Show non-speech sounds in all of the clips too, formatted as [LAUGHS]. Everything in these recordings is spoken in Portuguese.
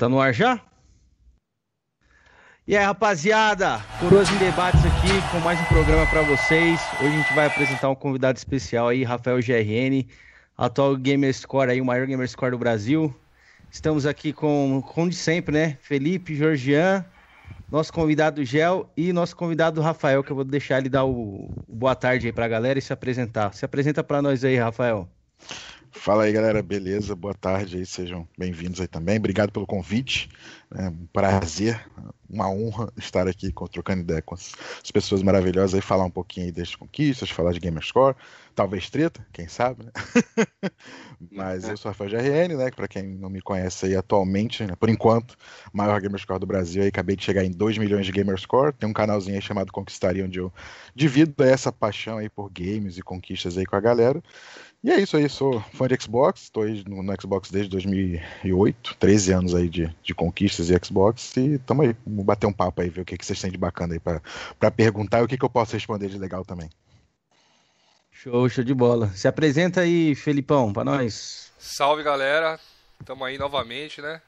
Tá no ar já? E aí, rapaziada, Coroas em Debates aqui com mais um programa para vocês. Hoje a gente vai apresentar um convidado especial aí, Rafael GRN, atual Gamer Score aí, o maior Gamer Score do Brasil. Estamos aqui com, como de sempre, né? Felipe, Georgian, nosso convidado Gel e nosso convidado Rafael, que eu vou deixar ele dar o, o boa tarde aí pra galera e se apresentar. Se apresenta para nós aí, Rafael. Fala aí, galera, beleza? Boa tarde aí, sejam bem-vindos aí também. Obrigado pelo convite. É um prazer, uma honra estar aqui trocando ideia com as, as, pessoas maravilhosas aí, falar um pouquinho aí das conquistas, falar de Gamerscore, talvez treta, quem sabe, né? [LAUGHS] Mas eu sou Rafael GRN, né? Para quem não me conhece aí atualmente, né? por enquanto, maior Gamerscore do Brasil aí, acabei de chegar em 2 milhões de Gamerscore, tem um canalzinho aí chamado Conquistaria, onde eu divido essa paixão aí por games e conquistas aí com a galera. E é isso aí, sou fã de Xbox, estou no, no, Xbox desde 2008, 13 anos aí de, de conquistas e Xbox, e tamo aí, vamos bater um papo aí, ver o que, que vocês têm de bacana aí para perguntar e o que, que eu posso responder de legal também. Show, show de bola. Se apresenta aí, Felipão, para nós. Salve, galera. Estamos aí novamente, né?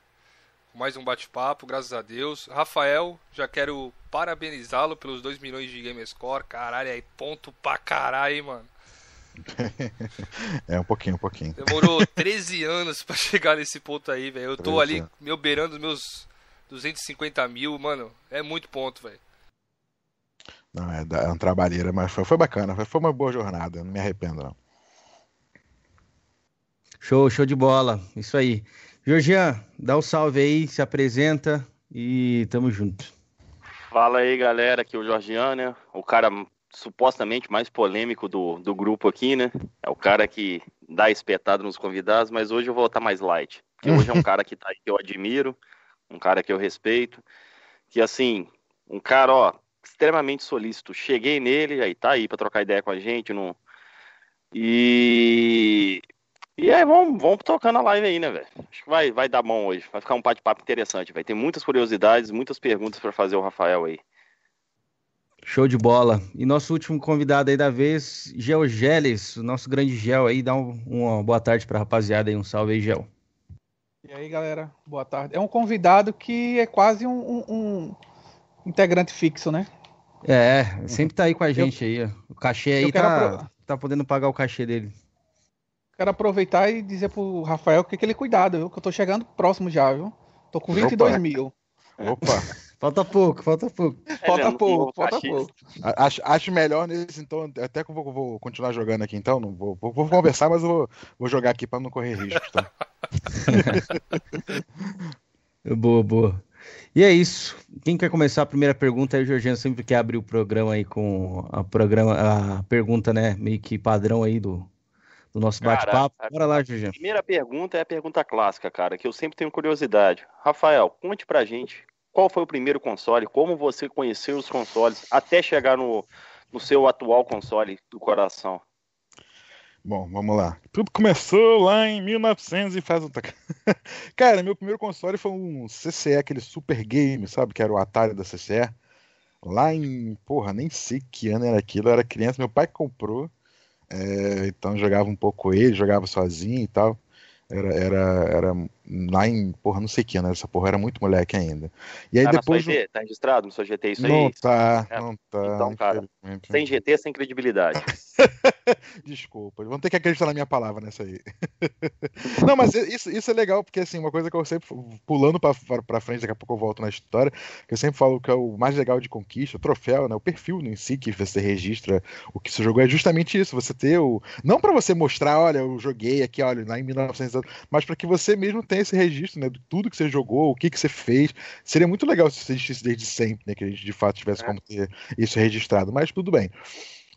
Mais um bate-papo, graças a Deus. Rafael, já quero parabenizá-lo pelos 2 milhões de Gamerscore. Caralho, aí ponto pra caralho, hein, mano. [LAUGHS] é, um pouquinho, um pouquinho. Demorou [LAUGHS] 13 anos para chegar nesse ponto aí, velho. Eu tô ali, meu beirando os meus 250 mil, mano. É muito ponto, velho. Não, é, é uma trabalheira, mas foi, foi bacana. Foi, foi uma boa jornada, não me arrependo, não. Show, show de bola. Isso aí. Georgian, dá o um salve aí, se apresenta e tamo junto. Fala aí, galera, aqui é o Georgian, né? O cara supostamente mais polêmico do, do grupo aqui, né? É o cara que dá espetado nos convidados, mas hoje eu vou estar mais light. Porque hoje é um [LAUGHS] cara que, tá, que eu admiro, um cara que eu respeito, que assim, um cara, ó, extremamente solícito. Cheguei nele, aí tá aí para trocar ideia com a gente, não... E e aí, vamos, vamos tocando a live aí, né, velho? Acho que vai, vai dar bom hoje. Vai ficar um bate-papo interessante. Vai ter muitas curiosidades, muitas perguntas para fazer o Rafael aí. Show de bola. E nosso último convidado aí da vez, Georgeles, o nosso grande Gel aí, dá um, uma boa tarde pra rapaziada aí, um salve aí, Gel. E aí, galera, boa tarde. É um convidado que é quase um, um, um integrante fixo, né? É, sempre tá aí com a gente eu, aí. O cachê aí tá, tá podendo pagar o cachê dele. Quero aproveitar e dizer pro Rafael que aquele cuidado, viu? Que eu tô chegando próximo já, viu? Tô com 22 Opa. mil. Opa! [LAUGHS] Falta pouco, falta pouco. É, falta pouco, falta pouco. Acho, acho melhor nesse, então, até que eu vou, vou continuar jogando aqui, então. Não vou, vou, vou conversar, mas eu vou, vou jogar aqui para não correr risco, tá? [LAUGHS] boa, boa. E é isso. Quem quer começar a primeira pergunta aí, o Jorginho sempre quer abrir o programa aí com a, programa, a pergunta, né, meio que padrão aí do, do nosso bate-papo. Bora lá, Jorginho. A primeira pergunta é a pergunta clássica, cara, que eu sempre tenho curiosidade. Rafael, conte pra gente qual foi o primeiro console, como você conheceu os consoles até chegar no, no seu atual console do coração. Bom, vamos lá. Tudo começou lá em 1900 e faz um. [LAUGHS] Cara, meu primeiro console foi um CCE, aquele Super Game, sabe? Que era o Atari da CCE. Lá em. Porra, nem sei que ano era aquilo. Eu era criança, meu pai comprou. É, então jogava um pouco ele, jogava sozinho e tal. Era, era, era lá em, porra, não sei que ano essa porra, era muito moleque ainda. E aí tá depois. Na Tá registrado no seu GT isso não aí? Tá, é. Não tá, Então, cara, sem GT, sem credibilidade. [LAUGHS] Desculpa, vão ter que acreditar na minha palavra nessa aí. [LAUGHS] não, mas isso, isso é legal, porque assim, uma coisa que eu sempre, pulando pra, pra frente, daqui a pouco eu volto na história, que eu sempre falo que é o mais legal de conquista, o troféu, né? O perfil em si que você registra o que você jogou é justamente isso, você ter o. Não para você mostrar, olha, eu joguei aqui, olha, lá em 1900, mas para que você mesmo tenha esse registro, né? De tudo que você jogou, o que, que você fez. Seria muito legal se isso existisse desde sempre, né? Que a gente de fato tivesse é. como ter isso registrado, mas tudo bem.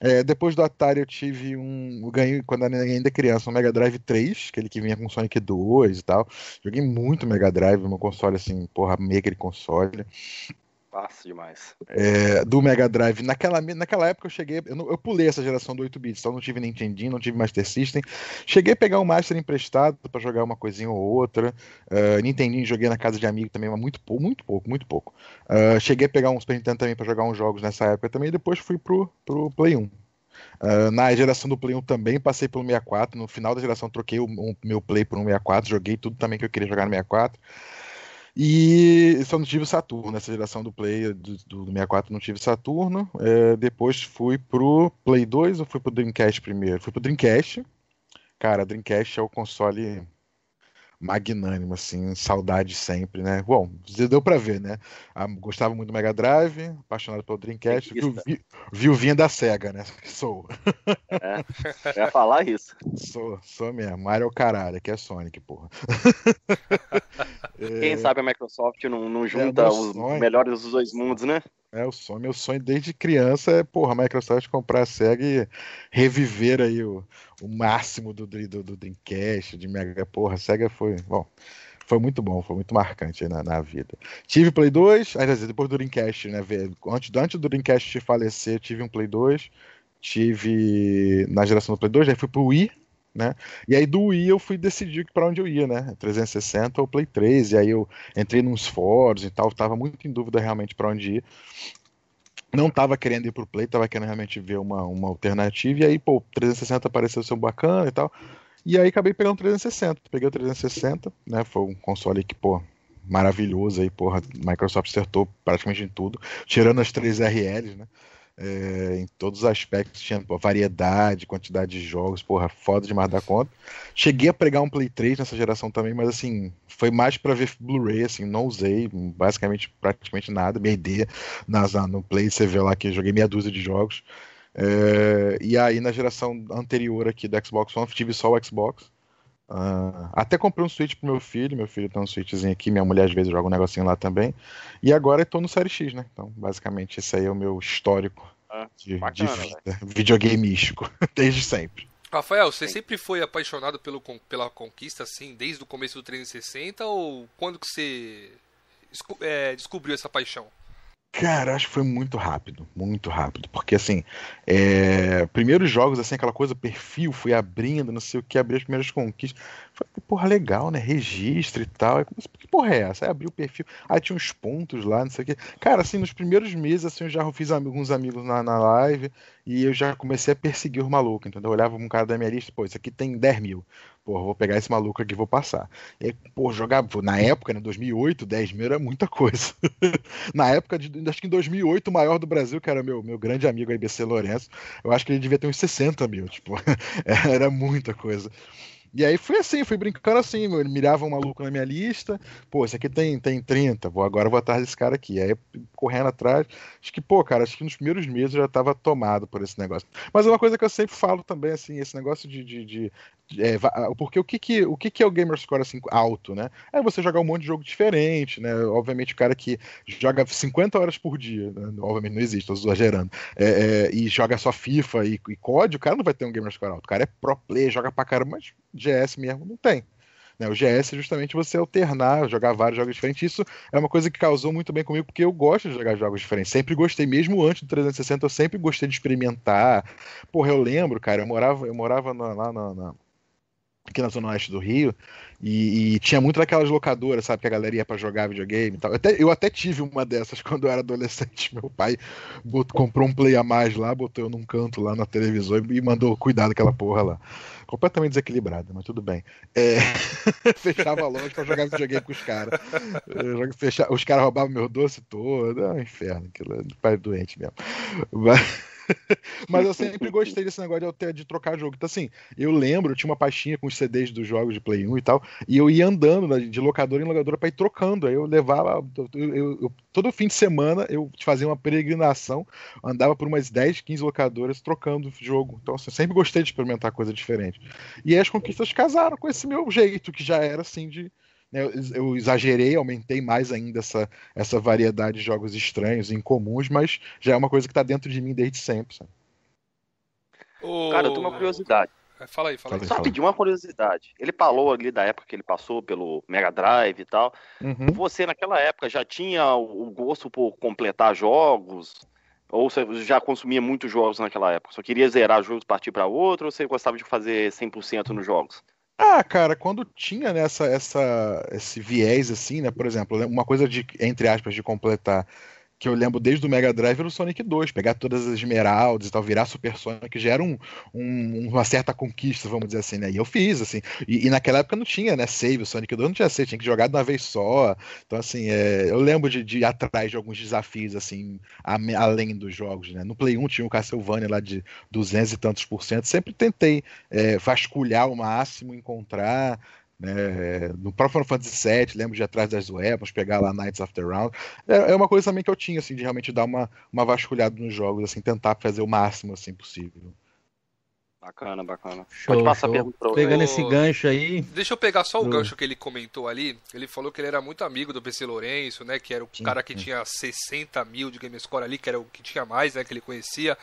É, depois do Atari eu tive um. Eu ganhei quando ainda criança um Mega Drive 3, aquele que vinha com Sonic 2 e tal. Joguei muito Mega Drive, meu console assim, porra, mega de console. Fácil demais. É, do Mega Drive. Naquela, naquela época eu cheguei. Eu, eu pulei essa geração do 8 bits, então não tive Nintendinho, não tive Master System. Cheguei a pegar um Master emprestado para jogar uma coisinha ou outra. Uh, Nintendinho joguei na casa de amigo também, mas muito pouco, muito pouco, muito pouco. Uh, cheguei a pegar um Super Nintendo também para jogar uns jogos nessa época também, e depois fui pro, pro Play 1. Uh, na geração do Play 1 também passei pelo 64. No final da geração troquei o, o meu Play por um 64, joguei tudo também que eu queria jogar no 64. E só não tive Saturno, nessa geração do Play do, do 64 não tive Saturno. É, depois fui pro Play 2 ou fui pro Dreamcast primeiro? Fui pro Dreamcast. Cara, Dreamcast é o console magnânimo, assim, saudade sempre, né? Bom, deu pra ver, né? Ah, gostava muito do Mega Drive, apaixonado pelo Dreamcast, viu, vi, viuvinha da SEGA, né? [LAUGHS] Sou. É, eu ia falar isso. Sou, sou mesmo. Mario caralho, que é Sonic, porra. [LAUGHS] Quem é... sabe a Microsoft não, não junta é os sonho. melhores dos dois mundos, né? É o sonho, meu sonho desde criança é, porra, a Microsoft comprar a SEGA e reviver aí o, o máximo do, do, do Dreamcast, de Mega, porra, a SEGA foi, bom, foi muito bom, foi muito marcante na, na vida. Tive Play 2, aí, depois do Dreamcast, né, antes, antes do Dreamcast falecer, tive um Play 2, tive na geração do Play 2, aí fui pro Wii, né? E aí do Wii eu fui decidir para onde eu ia, né? 360 ou Play 3, e aí eu entrei nos fóruns e tal, tava muito em dúvida realmente para onde ir. Não tava querendo ir pro Play, tava querendo realmente ver uma, uma alternativa, e aí, pô, 360 pareceu ser bacana e tal. E aí acabei pegando o 360. Peguei o 360, né? Foi um console que, pô, maravilhoso aí, porra. Microsoft acertou praticamente em tudo, tirando as três RLs, né? É, em todos os aspectos, tinha pô, variedade, quantidade de jogos, porra, foda demais da conta. Cheguei a pregar um Play 3 nessa geração também, mas assim, foi mais para ver Blu-ray, assim, não usei basicamente praticamente nada, minha ideia nas, no Play, você vê lá que joguei meia dúzia de jogos. É, e aí na geração anterior aqui do Xbox One, tive só o Xbox. Uh, até comprei um Switch pro meu filho, meu filho tem um Switchzinho aqui, minha mulher às vezes joga um negocinho lá também. E agora eu tô no Série X, né? Então, basicamente, esse aí é o meu histórico ah, de, bacana, de vida, videogameístico, [LAUGHS] desde sempre. Rafael, você Sim. sempre foi apaixonado pelo, pela conquista, assim, desde o começo do 360 ou quando que você é, descobriu essa paixão? Cara, acho que foi muito rápido, muito rápido. Porque, assim, é... primeiros jogos, assim, aquela coisa, perfil, fui abrindo, não sei o que, abri as primeiras conquistas. Foi, porra, legal, né? Registro e tal. Que porra é essa? Aí abri o perfil, aí tinha uns pontos lá, não sei o que. Cara, assim, nos primeiros meses, assim, eu já fiz alguns amigos na, na live e eu já comecei a perseguir os malucos, entendeu? Eu olhava um cara da minha lista, pô, isso aqui tem 10 mil. Pô, vou pegar esse maluco aqui e vou passar. E pô, jogar. Na época, né, 2008, 10 mil era muita coisa. [LAUGHS] na época, de, acho que em 2008, o maior do Brasil, que era meu, meu grande amigo IBC Lourenço, eu acho que ele devia ter uns 60 mil. Tipo, [LAUGHS] era muita coisa. E aí foi assim, fui brincando assim, ele mirava um maluco na minha lista, pô, esse aqui tem, tem 30, vou, agora vou atrás desse cara aqui. Aí correndo atrás, acho que, pô, cara, acho que nos primeiros meses eu já tava tomado por esse negócio. Mas é uma coisa que eu sempre falo também, assim, esse negócio de, de, de é, porque o que que, o que que é o gamer score assim alto, né? É você jogar um monte de jogo diferente, né? Obviamente o cara que joga 50 horas por dia, né? obviamente não existe, tô exagerando, é, é, e joga só FIFA e, e COD, o cara não vai ter um gamer score alto. O cara é pro player, joga pra caramba, mas GS mesmo não tem. Né? O GS é justamente você alternar, jogar vários jogos diferentes. Isso é uma coisa que causou muito bem comigo, porque eu gosto de jogar jogos diferentes. Sempre gostei, mesmo antes do 360, eu sempre gostei de experimentar. Porra, eu lembro, cara, eu morava, eu morava na, lá na, na aqui na zona oeste do Rio, e, e, tinha muito daquelas locadoras, sabe, que a galera ia pra jogar videogame e tal. Eu até, eu até tive uma dessas [LAUGHS] quando eu era adolescente. Meu pai botou, comprou um play a mais lá, botou eu num canto lá na televisão e mandou cuidar daquela porra lá. Completamente desequilibrada, mas tudo bem. É... [LAUGHS] Fechava a loja pra jogar videogame com os caras. Os caras roubavam meu doce todo. É um inferno, aquilo é pai doente mesmo. Mas... [LAUGHS] Mas eu sempre gostei desse negócio de, de trocar jogo. Então, assim, eu lembro, eu tinha uma pastinha com os CDs dos jogos de Play 1 e tal, e eu ia andando de locadora em locadora para ir trocando. Aí eu levava. Eu, eu, todo fim de semana eu fazia uma peregrinação, andava por umas 10, 15 locadoras trocando jogo. Então, assim, eu sempre gostei de experimentar coisa diferente. E aí as conquistas casaram com esse meu jeito, que já era assim de né, eu exagerei, aumentei mais ainda essa, essa variedade de jogos estranhos, incomuns, mas já é uma coisa que está dentro de mim desde sempre. Sabe? Cara, eu tenho uma curiosidade. É, fala aí, fala aí. Só pedir uma curiosidade. Ele falou ali da época que ele passou pelo Mega Drive e tal. Uhum. Você, naquela época, já tinha o gosto por completar jogos? Ou você já consumia muitos jogos naquela época? Só queria zerar jogos, partir para outro? Ou você gostava de fazer 100% nos jogos? Ah, cara, quando tinha nessa essa, esse viés assim, né? Por exemplo, né, uma coisa de entre aspas de completar que eu lembro desde o Mega Drive era o Sonic 2, pegar todas as esmeraldas e tal, virar Super Sonic já era um, um, uma certa conquista, vamos dizer assim, né? E eu fiz, assim. E, e, naquela época não tinha, né? Save, o Sonic 2 não tinha save, tinha que jogar de uma vez só. Então, assim, é, eu lembro de, de ir atrás de alguns desafios, assim, a, além dos jogos, né? No Play 1 tinha o Castlevania lá de 200 e tantos por cento. Sempre tentei é, vasculhar o máximo, encontrar. Né? No próprio Final Fantasy VII, lembro de ir atrás das weapons, pegar lá Knights of the Round. É, é, uma coisa também que eu tinha, assim, de realmente dar uma, uma vasculhada nos jogos, assim, tentar fazer o máximo assim possível. Bacana, bacana. Show, Pode passar show. a pergunta pra Pegando esse gancho aí. Deixa eu pegar só o gancho que ele comentou ali. Ele falou que ele era muito amigo do PC Lourenço, né? Que era o sim, cara que sim. tinha 60 mil de Gamescore ali, que era o que tinha mais, né? Que ele conhecia.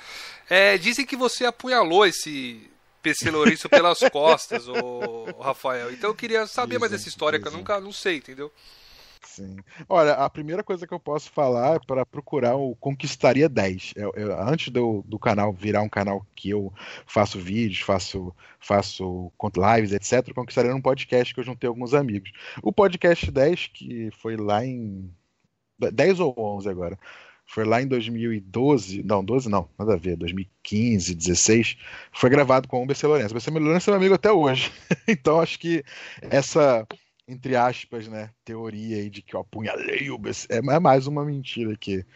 É, dizem que você apunhalou esse, PC Lourenço pelas [LAUGHS] costas, o, Rafael. Então eu queria saber mais dessa história que eu nunca não sei, entendeu? Sim. Olha, a primeira coisa que eu posso falar é para procurar o Conquistaria 10. Eu, eu, antes do, do canal virar um canal que eu faço vídeos, faço, faço lives, etc., Conquistaria um podcast que eu juntei alguns amigos. O podcast 10, que foi lá em. 10 ou 11 agora foi lá em 2012, não, 12 não, nada a ver, 2015, 16, foi gravado com o BC Lourenço. O BC Lourenço é meu amigo até hoje. [LAUGHS] então acho que essa, entre aspas, né, teoria aí de que eu apunhalei o BC é, é mais uma mentira que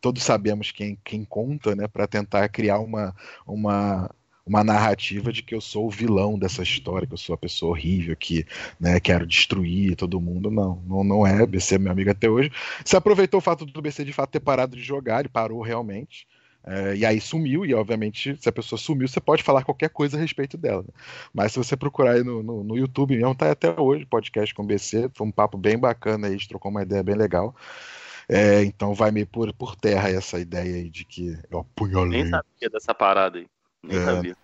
todos sabemos quem, quem conta, né, para tentar criar uma, uma uma narrativa de que eu sou o vilão dessa história, que eu sou a pessoa horrível, que né, quero destruir todo mundo. Não, não, não é. BC é meu amigo até hoje. Se aproveitou o fato do BC de fato ter parado de jogar, ele parou realmente. É, e aí sumiu, e obviamente, se a pessoa sumiu, você pode falar qualquer coisa a respeito dela. Né? Mas se você procurar aí no, no, no, YouTube mesmo, tá até hoje, podcast com o BC, foi um papo bem bacana aí, a gente trocou uma ideia bem legal. É, então vai meio por, por terra essa ideia aí de que eu apunhalei. Nem sabia dessa parada aí. Nem é, sabia.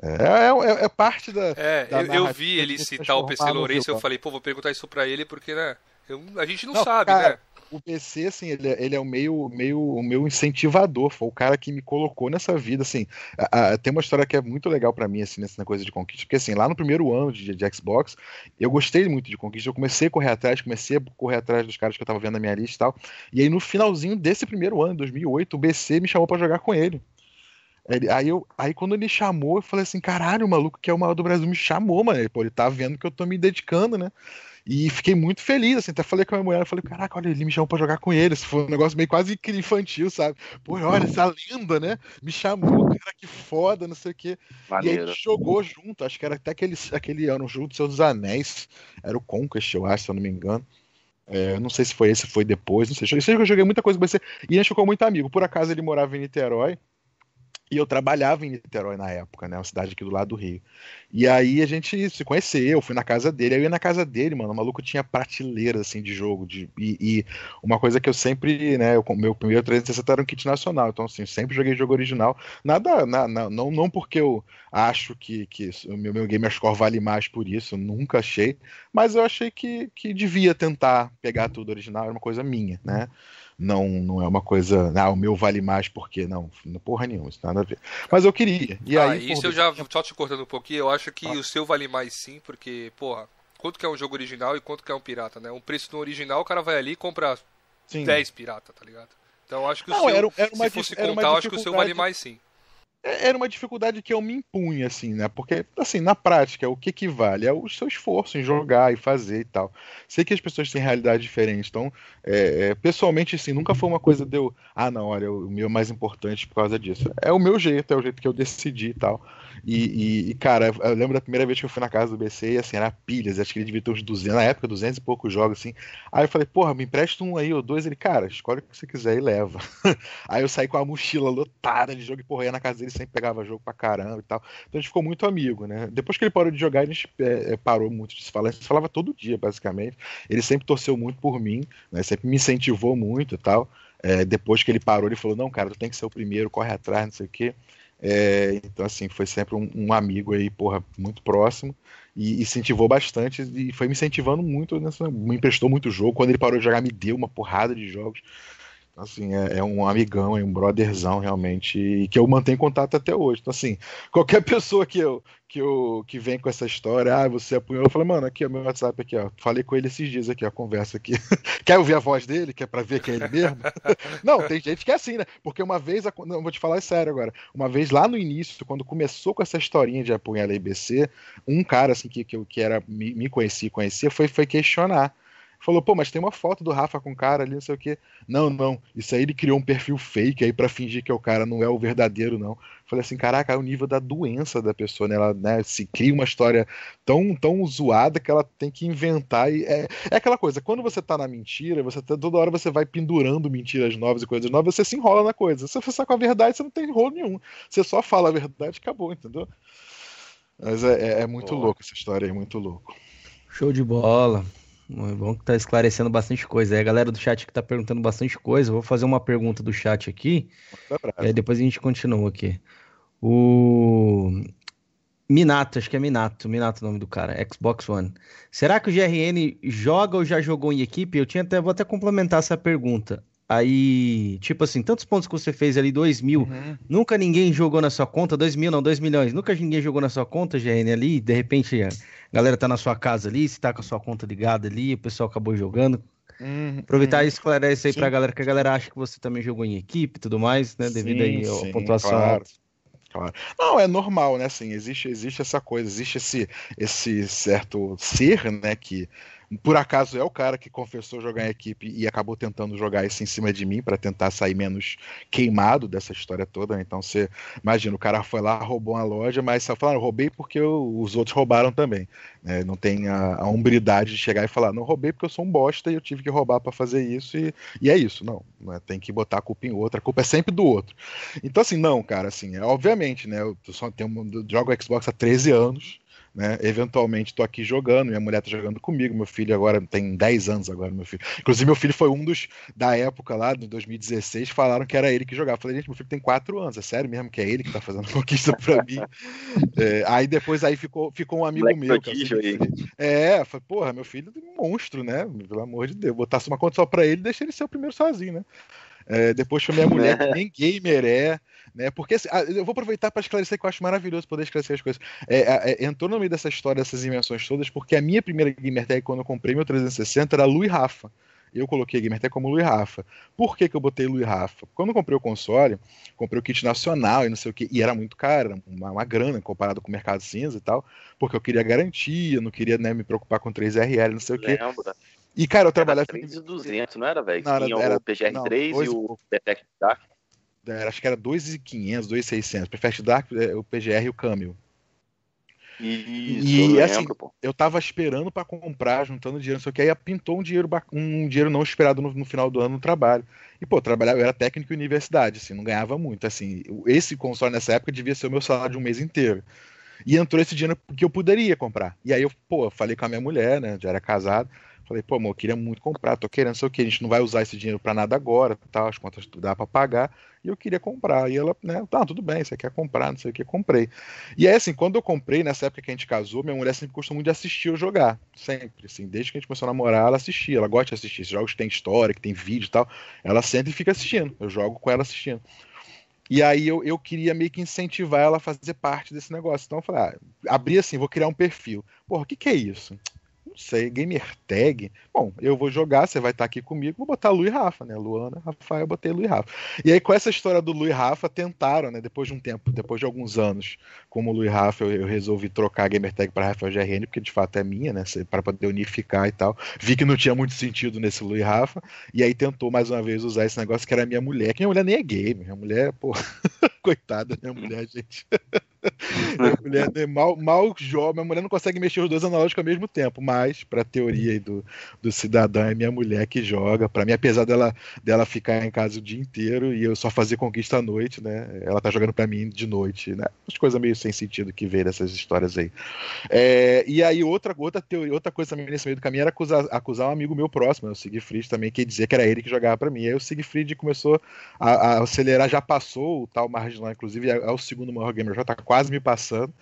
É, é, é, parte da. É, da eu, eu, vi ele citar o PC Lourenço e eu falei, pô, vou perguntar isso pra ele, porque, né? Eu, a gente não, não sabe, cara, né? O PC, assim, ele, é, ele é o meio, meio, o meu incentivador, foi o cara que me colocou nessa vida, assim. A, a, tem uma história que é muito legal para mim, assim, nessa coisa de conquista, porque, assim, lá no primeiro ano de, de, Xbox, eu gostei muito de conquista, eu comecei a correr atrás, comecei a correr atrás dos caras que eu tava vendo na minha lista e tal, e aí no finalzinho desse primeiro ano, 2008, o BC me chamou para jogar com ele. Ele, aí, eu, aí quando ele chamou, eu falei assim, caralho, o maluco que é o maior do Brasil me chamou, mano. Ele, pô, ele tá vendo que eu tô me dedicando, né? E fiquei muito feliz, assim, até falei com a minha mulher, eu falei, caraca, olha, ele me chamou pra jogar com ele. Isso foi um negócio meio quase infantil, sabe? Pô, olha, essa lenda, né? Me chamou, cara, que foda, não sei o quê. Maneiro. E aí a gente jogou junto, acho que era até aquele, aquele ano, junto Seus Anéis. Era o Conquest, eu acho, se eu não me engano. É, não sei se foi esse, foi depois, não sei. Eu sei que eu joguei muita coisa com você. E a gente ficou muito amigo. Por acaso ele morava em Niterói. E eu trabalhava em Niterói na época, né? Uma cidade aqui do lado do Rio. E aí a gente se conheceu, fui na casa dele. Aí eu ia na casa dele, mano. O maluco tinha prateleira, assim, de jogo. De, e, e uma coisa que eu sempre, né? Eu, meu primeiro 360 era um kit nacional. Então, assim, sempre joguei jogo original. Nada, na, na, não, não porque eu acho que, que o meu, meu gamer score vale mais por isso. Nunca achei. Mas eu achei que, que devia tentar pegar tudo original. Era uma coisa minha, né? Não, não é uma coisa, ah, o meu vale mais porque não, porra nenhuma, isso nada a ver. Mas eu queria. E ah, aí, isso eu já, só te cortando um pouquinho, eu acho que ah. o seu vale mais sim, porque, porra, quanto que é um jogo original e quanto que é um pirata, né? Um preço no original, o cara vai ali e compra sim. 10 pirata, tá ligado? Então eu acho que o não, seu, era, era se fosse contar, eu acho que o seu vale mais sim. É, era uma dificuldade que eu me impunha, assim, né? Porque, assim, na prática, o que que vale? É o seu esforço em jogar e fazer e tal. Sei que as pessoas têm realidade diferente, então, é, é, pessoalmente, assim, nunca foi uma coisa de eu, ah, não, olha, o meu é mais importante por causa disso. É o meu jeito, é o jeito que eu decidi e tal. E, e, cara, eu lembro da primeira vez que eu fui na casa do BC e assim, era pilhas, acho que ele devia ter uns 200, na época, 200 e poucos jogos, assim. Aí eu falei, porra, me empresta um aí ou dois. Ele, cara, escolhe o que você quiser e leva. [LAUGHS] aí eu saí com a mochila lotada de jogo e, porra, ia na casa dele sempre pegava jogo pra caramba e tal. Então a gente ficou muito amigo, né? Depois que ele parou de jogar, a gente é, é parou muito de se falar. A gente falava todo dia, basicamente. Ele sempre torceu muito por mim, né? Sempre me incentivou muito e tal. É, depois que ele parou, ele falou: Não, cara, tu tem que ser o primeiro, corre atrás, não sei o quê. É, então, assim, foi sempre um, um, amigo aí, porra, muito próximo e incentivou bastante e foi me incentivando muito, nessa, me emprestou muito jogo. Quando ele parou de jogar, me deu uma porrada de jogos. Assim, é, é, um amigão, é um brotherzão realmente, e que eu mantenho contato até hoje. Então, assim, [LAUGHS] qualquer pessoa que eu, que eu que vem com essa história, ah, você apunhou, eu falei, mano, aqui, ó, meu WhatsApp aqui, ó. Falei com ele esses dias aqui, ó, conversa aqui. [LAUGHS] Quer ouvir a voz dele? Quer pra ver que é ele mesmo? [LAUGHS] não, tem gente que é assim, né? Porque uma vez, não, vou te falar sério agora, uma vez lá no início, quando começou com essa historinha de apunhar a IBC, um cara, assim, que, que, que era, me, me conhecia, conhecia, foi, foi questionar falou, pô, mas tem uma foto do Rafa com o cara ali, não sei o quê. Não, não, isso aí ele criou um perfil fake aí para fingir que é o cara, não é o verdadeiro, não. Falei assim, caraca, é o nível da doença da pessoa, né? Ela né, se cria uma história tão, tão zoada que ela tem que inventar. E é, é aquela coisa, quando você tá na mentira, você tá, toda hora você vai pendurando mentiras novas e coisas novas, você se enrola na coisa. Se você com a verdade, você não tem rolo nenhum. Você só fala a verdade e acabou, entendeu? Mas é, é, é muito louco essa história aí, muito louco. Show de bola. É bom que tá esclarecendo bastante coisa. Aí a galera do chat que tá perguntando bastante coisa. Vou fazer uma pergunta do chat aqui. E aí depois a gente continua aqui. O Minato, acho que é Minato, Minato é o nome do cara, Xbox One. Será que o GRN joga ou já jogou em equipe? Eu tinha até, vou até complementar essa pergunta. Aí, tipo assim, tantos pontos que você fez ali, 2 mil, uhum. nunca ninguém jogou na sua conta, 2 mil não, 2 milhões, nunca ninguém jogou na sua conta, GN, ali, de repente a galera tá na sua casa ali, você tá com a sua conta ligada ali, o pessoal acabou jogando. Uhum. Aproveitar e esclarecer aí sim. pra galera, que a galera acha que você também jogou em equipe e tudo mais, né, devido sim, aí à pontuação claro. alta. Claro. Não, é normal, né? Assim, existe, existe essa coisa, existe esse, esse certo ser, né? Que por acaso é o cara que confessou jogar em equipe e acabou tentando jogar isso em cima de mim para tentar sair menos queimado dessa história toda. Né? Então você imagina, o cara foi lá, roubou uma loja, mas só falaram, roubei porque eu, os outros roubaram também. Né? Não tem a, a hombridade de chegar e falar, não roubei porque eu sou um bosta e eu tive que roubar para fazer isso e, e é isso. Não, né? tem que botar a culpa em outro, a culpa é sempre do outro. Então assim, não, cara, assim, é, obviamente, né? Eu só tenho, eu jogo Xbox há 13 anos né? Eventualmente estou aqui jogando, minha mulher está jogando comigo, meu filho agora tem 10 anos agora, meu filho. Inclusive, meu filho foi um dos da época lá, de 2016, falaram que era ele que jogava. Eu falei, gente, meu filho tem 4 anos, é sério mesmo que é ele que está fazendo [LAUGHS] conquista para mim. É, aí depois aí ficou, ficou um amigo Black meu. Que, assim, é, falei, porra, meu filho é um monstro, né? Pelo amor de Deus, botasse uma conta só para ele, deixa ele ser o primeiro sozinho, né? É, depois foi minha mulher, que nem gamer é né? Porque assim, ah, eu vou aproveitar para esclarecer que eu acho maravilhoso poder esclarecer as coisas. É, é, entrou no meio dessa história, dessas invenções todas, porque a minha primeira Gamertag, quando eu comprei meu 360, era Lu e Rafa. Eu coloquei a Gamertag como Lu e Rafa. Por que, que eu botei Lu e Rafa? Quando eu comprei o console, comprei o kit nacional e não sei o que, e era muito caro, uma, uma grana comparado com o mercado cinza e tal, porque eu queria garantia, não queria né, me preocupar com 3RL, não sei o que. E, cara, eu trabalhava. Era 3.200, não era, velho? Tinha era, o PGR3 não, e o Detect Dark acho que era 2.500, 2.600. Perfect Dark, é, o PGR e o Camel. Isso, e eu assim, lembro, eu tava esperando para comprar, juntando dinheiro, só que aí pintou um dinheiro, um dinheiro não esperado no, no, final do ano no trabalho. E, pô, trabalhava, eu era técnico em universidade, assim, não ganhava muito. Assim, esse console nessa época devia ser o meu salário de um mês inteiro. E entrou esse dinheiro que eu poderia comprar. E aí eu, pô, falei com a minha mulher, né? Já era casado. Falei, pô, amor, eu queria muito comprar, tô querendo, sei o que, a gente não vai usar esse dinheiro para nada agora, tal, as contas dá para pagar, e eu queria comprar. E ela, né, tá, tudo bem, você quer comprar, não sei o que, comprei. E aí, assim, quando eu comprei, nessa época que a gente casou, minha mulher sempre gostou muito de assistir eu jogar, sempre, assim, desde que a gente começou a namorar, ela assistia, ela gosta de assistir, esses jogos que tem história, que tem vídeo e tal, ela sempre fica assistindo, eu jogo com ela assistindo. E aí eu, eu queria meio que incentivar ela a fazer parte desse negócio. Então eu falei, ah, abri assim, vou criar um perfil. Porra, o que, que é isso? Sei, gamer tag. Bom, eu vou jogar, você vai estar aqui comigo, vou botar Lu e Rafa, né? Luana, Rafael, eu botei Lu e Rafa. E aí, com essa história do Lu e Rafa, tentaram, né? Depois de um tempo, depois de alguns anos, como Lu e Rafa, eu, eu resolvi trocar a gamer tag para Rafael GRN, porque de fato é minha, né? Para poder unificar e tal. Vi que não tinha muito sentido nesse Lu e Rafa, e aí tentou mais uma vez usar esse negócio que era minha mulher, que minha mulher nem é game, minha mulher, pô, [LAUGHS] coitada, minha mulher, gente. [LAUGHS] mulher né, mal, mal joga, minha mulher não consegue mexer os dois analógicos ao mesmo tempo, mas para a teoria do, do cidadão é minha mulher que joga. Para mim, apesar dela, dela ficar em casa o dia inteiro e eu só fazer conquista à noite, né? Ela tá jogando para mim de noite, né? As coisas meio sem sentido que ver essas histórias aí. É, e aí outra outra teoria, outra coisa também nesse meio do caminho era acusar, acusar um amigo meu próximo, né, o Siegfried também, que dizia que era ele que jogava para mim. Aí o Siegfried começou a, a, acelerar, já passou o tal marginal, inclusive é, é o segundo maior gamer já tá quase me passando.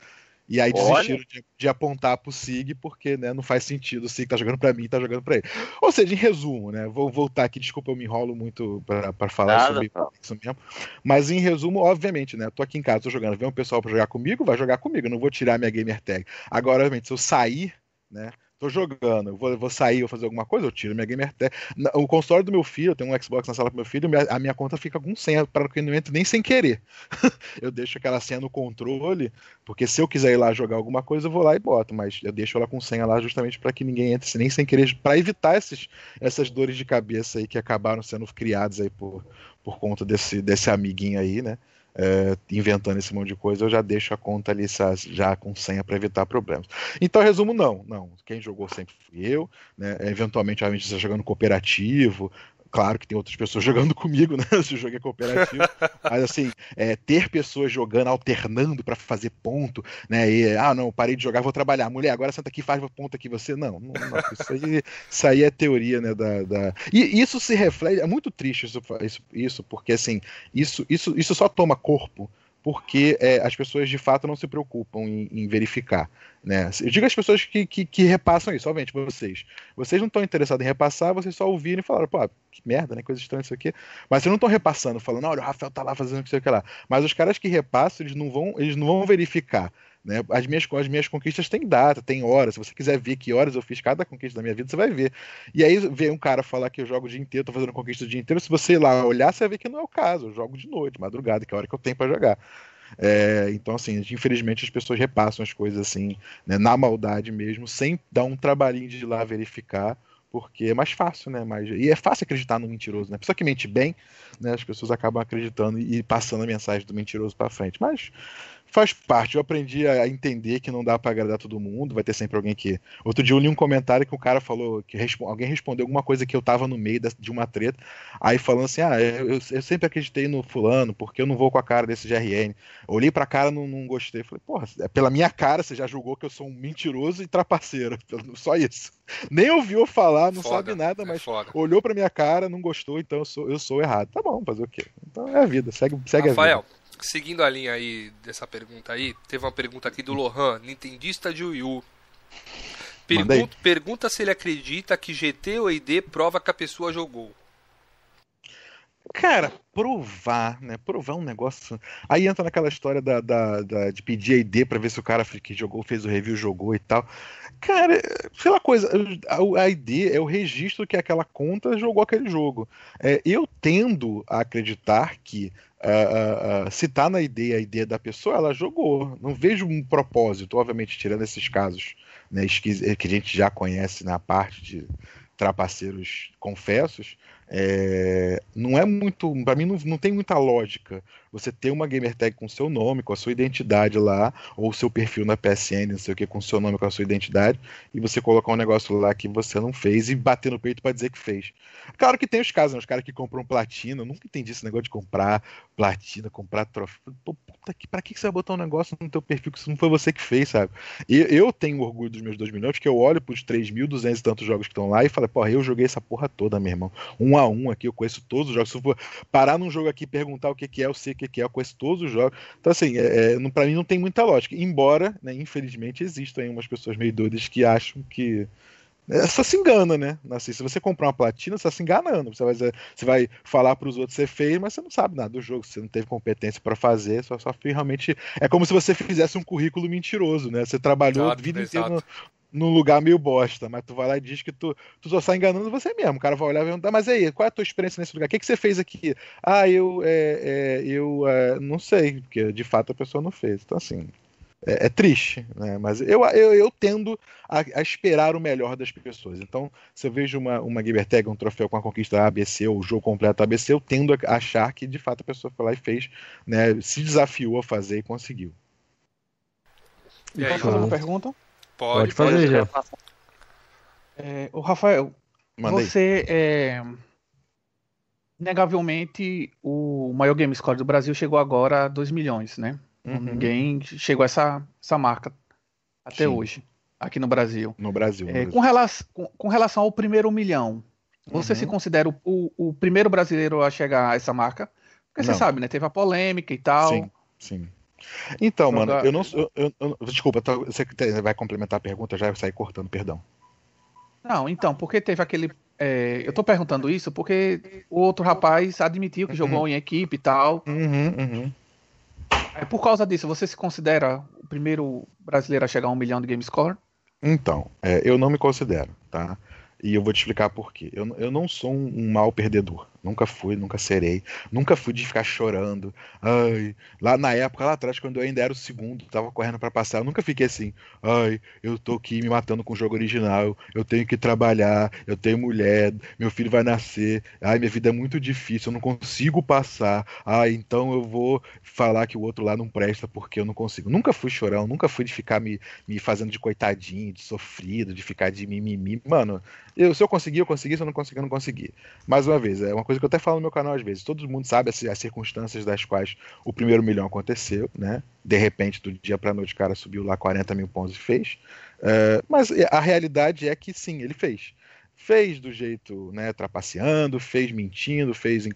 E aí Olha. desistiram de, de apontar pro SIG, porque né, não faz sentido. O SIG tá jogando pra mim, tá jogando pra ele. Ou seja, em resumo, né? Vou voltar aqui, desculpa, eu me enrolo muito pra falar Nada, sobre tá. isso mesmo. Mas em resumo, obviamente, né? Tô aqui em casa, tô jogando, vem um pessoal pra jogar comigo, vai jogar comigo, não vou tirar minha gamer tag. Agora, obviamente, se eu sair, né? Tô jogando, eu vou, vou sair, vou fazer alguma coisa, eu tiro minha gamer tag. O console do meu filho, eu tenho um Xbox na sala pro meu filho, a minha conta fica com senha para que eu não entre nem sem querer. [LAUGHS] eu deixo aquela senha no controle, porque se eu quiser ir lá jogar alguma coisa, eu vou lá e boto, mas eu deixo ela com senha lá justamente para que ninguém entre nem sem querer, para evitar esses, essas dores de cabeça aí que acabaram sendo criadas aí por, por conta desse, desse amiguinho aí, né? É, inventando esse monte de coisa, eu já deixo a conta ali já com senha para evitar problemas. Então, resumo, não, não. Quem jogou sempre fui eu, né? Eventualmente a gente está jogando cooperativo. Claro que tem outras pessoas [LAUGHS] jogando comigo, né? Se o jogo é cooperativo. [LAUGHS] Mas assim, é, ter pessoas jogando, alternando para fazer ponto, né? E, ah, não, parei de jogar, vou trabalhar. Mulher, agora senta aqui, faz ponto aqui você. Não, não, não, isso, aí, [LAUGHS] isso aí é teoria, né? Da, da... E isso se reflete, é muito triste isso, isso, isso porque assim, isso, isso, isso só toma corpo porque é, as pessoas de fato não se preocupam em, em verificar. Né? Eu digo às pessoas que, que, que repassam isso, obviamente vocês. Vocês não estão interessados em repassar, vocês só ouviram e falaram, pô, que merda, né? Coisa estranha isso aqui. Mas vocês não estão repassando, falando, olha, o Rafael tá lá fazendo o que lá. Mas os caras que repassam, eles não vão, eles não vão verificar. Né? As, minhas, as minhas conquistas têm data, tem horas. Se você quiser ver que horas eu fiz cada conquista da minha vida, você vai ver. E aí vem um cara falar que eu jogo o dia inteiro, tô fazendo conquista o dia inteiro. Se você ir lá olhar, você vai ver que não é o caso. Eu jogo de noite, madrugada, que é a hora que eu tenho para jogar. É, então, assim, infelizmente as pessoas repassam as coisas assim, né, na maldade mesmo, sem dar um trabalhinho de ir lá verificar, porque é mais fácil, né? Mais, e é fácil acreditar no mentiroso, né? Pessoa que mente bem, né, as pessoas acabam acreditando e passando a mensagem do mentiroso para frente. Mas faz parte. Eu aprendi a entender que não dá para agradar todo mundo. Vai ter sempre alguém que. Outro dia eu li um comentário que o cara falou que respo... alguém respondeu alguma coisa que eu tava no meio de uma treta. Aí falando assim: Ah, eu, eu sempre acreditei no fulano, porque eu não vou com a cara desse GRN. Olhei pra cara não, não gostei. Falei, porra, é pela minha cara você já julgou que eu sou um mentiroso e trapaceiro. [LAUGHS] Só isso. Nem ouviu falar, não Foda, sabe nada, é mas foda. olhou pra minha cara, não gostou, então eu sou, eu sou errado. Tá bom, fazer o quê? Então é a vida, segue, segue a vida. Seguindo a linha aí dessa pergunta aí, teve uma pergunta aqui do Lohan, nintendista de Wii U. Pergunta, pergunta se ele acredita que GT ou ID prova que a pessoa jogou. Cara, provar, né? Provar um negócio. Aí entra naquela história da, da- da- de pedir ID pra ver se o cara que jogou, fez o review, jogou e tal. Cara, aquela coisa, a, a ID é o registro que aquela conta jogou aquele jogo. É, eu tendo a acreditar que ah, ah, ah, se tá na ID a ID da pessoa, ela jogou. Não vejo um propósito, obviamente, tirando esses casos né, que a gente já conhece na parte de trapaceiros confessos. É, não é muito. Pra mim, não, não tem muita lógica você ter uma gamer tag com seu nome, com a sua identidade lá, ou seu perfil na PSN, não sei o que, com seu nome, com a sua identidade, e você colocar um negócio lá que você não fez e bater no peito pra dizer que fez. Claro que tem os casos, né, os caras que compram platina, eu nunca entendi esse negócio de comprar platina, comprar troféu. Puta que, pra que você vai botar um negócio no teu perfil que isso não foi você que fez, sabe? E eu tenho orgulho dos meus 2 milhões, porque eu olho pros 3.200 e tantos jogos que estão lá e falo, porra, eu joguei essa porra toda, meu irmão. Um a um aqui, eu conheço todos os jogos. Se eu for parar num jogo aqui e perguntar o que, que é, eu sei o que, que é, eu conheço todos os jogos. Então, assim, é, é, pra mim não tem muita lógica. Embora, né, infelizmente, existam aí umas pessoas meio doidas que acham que. É, só se engana, né? Assim, se você comprar uma platina, você tá se enganando. Você vai, você vai falar pros outros que você fez, mas você não sabe nada do jogo, você não teve competência pra fazer, só, só realmente. É como se você fizesse um currículo mentiroso, né? Você trabalhou Exato, a vida exato. inteira no, num lugar meio bosta, mas tu vai lá e diz que tu, tu só está enganando você mesmo. O cara vai olhar e vai perguntar, mas aí, qual é a tua experiência nesse lugar? O que, que você fez aqui? Ah, eu, é, é, eu é, não sei, porque de fato a pessoa não fez. Então, assim, é, é triste, né? Mas eu, eu, eu tendo a, a esperar o melhor das pessoas. Então, se eu vejo uma, uma Gamer Tag, um troféu com a conquista ABC ou o jogo completo ABC, eu tendo a achar que de fato a pessoa foi lá e fez, né? Se desafiou a fazer e conseguiu. E aí, Posso fazer uma pergunta? Pode, Pode fazer já. É, o Rafael, Manda aí. você é. Negavelmente, o maior game score do Brasil chegou agora a 2 milhões, né? Uhum. Ninguém chegou a essa, essa marca até Sim. hoje, aqui no Brasil. No Brasil. no É, Brasil. com, rela- com- com relação ao primeiro milhão, você Uhum. se considera o, o- o primeiro brasileiro a chegar a essa marca? Porque você Não. sabe, né? Teve a polêmica e tal. Sim, sim. Então, mano, eu não. Eu, eu, eu, desculpa, tá, você vai complementar a pergunta, já vai sair cortando, perdão. Não, então, porque teve aquele. É, eu tô perguntando isso porque o outro rapaz admitiu que uhum. jogou em equipe e tal. Uhum, uhum. É por causa disso, você se considera o primeiro brasileiro a chegar a um milhão de game score? Então, é, eu não me considero, tá? E eu vou te explicar por quê. Eu, eu não sou um, um mau perdedor. Nunca fui, nunca serei. Nunca fui de ficar chorando. Ai, lá na época, lá atrás, quando eu ainda era o segundo, tava correndo para passar, eu nunca fiquei assim. Ai, eu tô aqui me matando com o jogo original. Eu tenho que trabalhar. Eu tenho mulher. Meu filho vai nascer. Ai, minha vida é muito difícil. Eu não consigo passar. Ai, então eu vou falar que o outro lá não presta porque eu não consigo. Nunca fui chorão. Nunca fui de ficar me, me fazendo de coitadinho, de sofrido, de ficar de mimimi. Mano, eu, se eu conseguir, eu consegui. Se eu não conseguir, eu não consegui. Mais uma vez, é uma coisa coisa que eu até falo no meu canal às vezes. Todo mundo sabe as, as circunstâncias das quais o primeiro milhão aconteceu, né? De repente, do dia para noite, o cara subiu lá 40 mil pontos e fez. Uh, mas a realidade é que sim, ele fez fez do jeito, né, trapaceando, fez mentindo, fez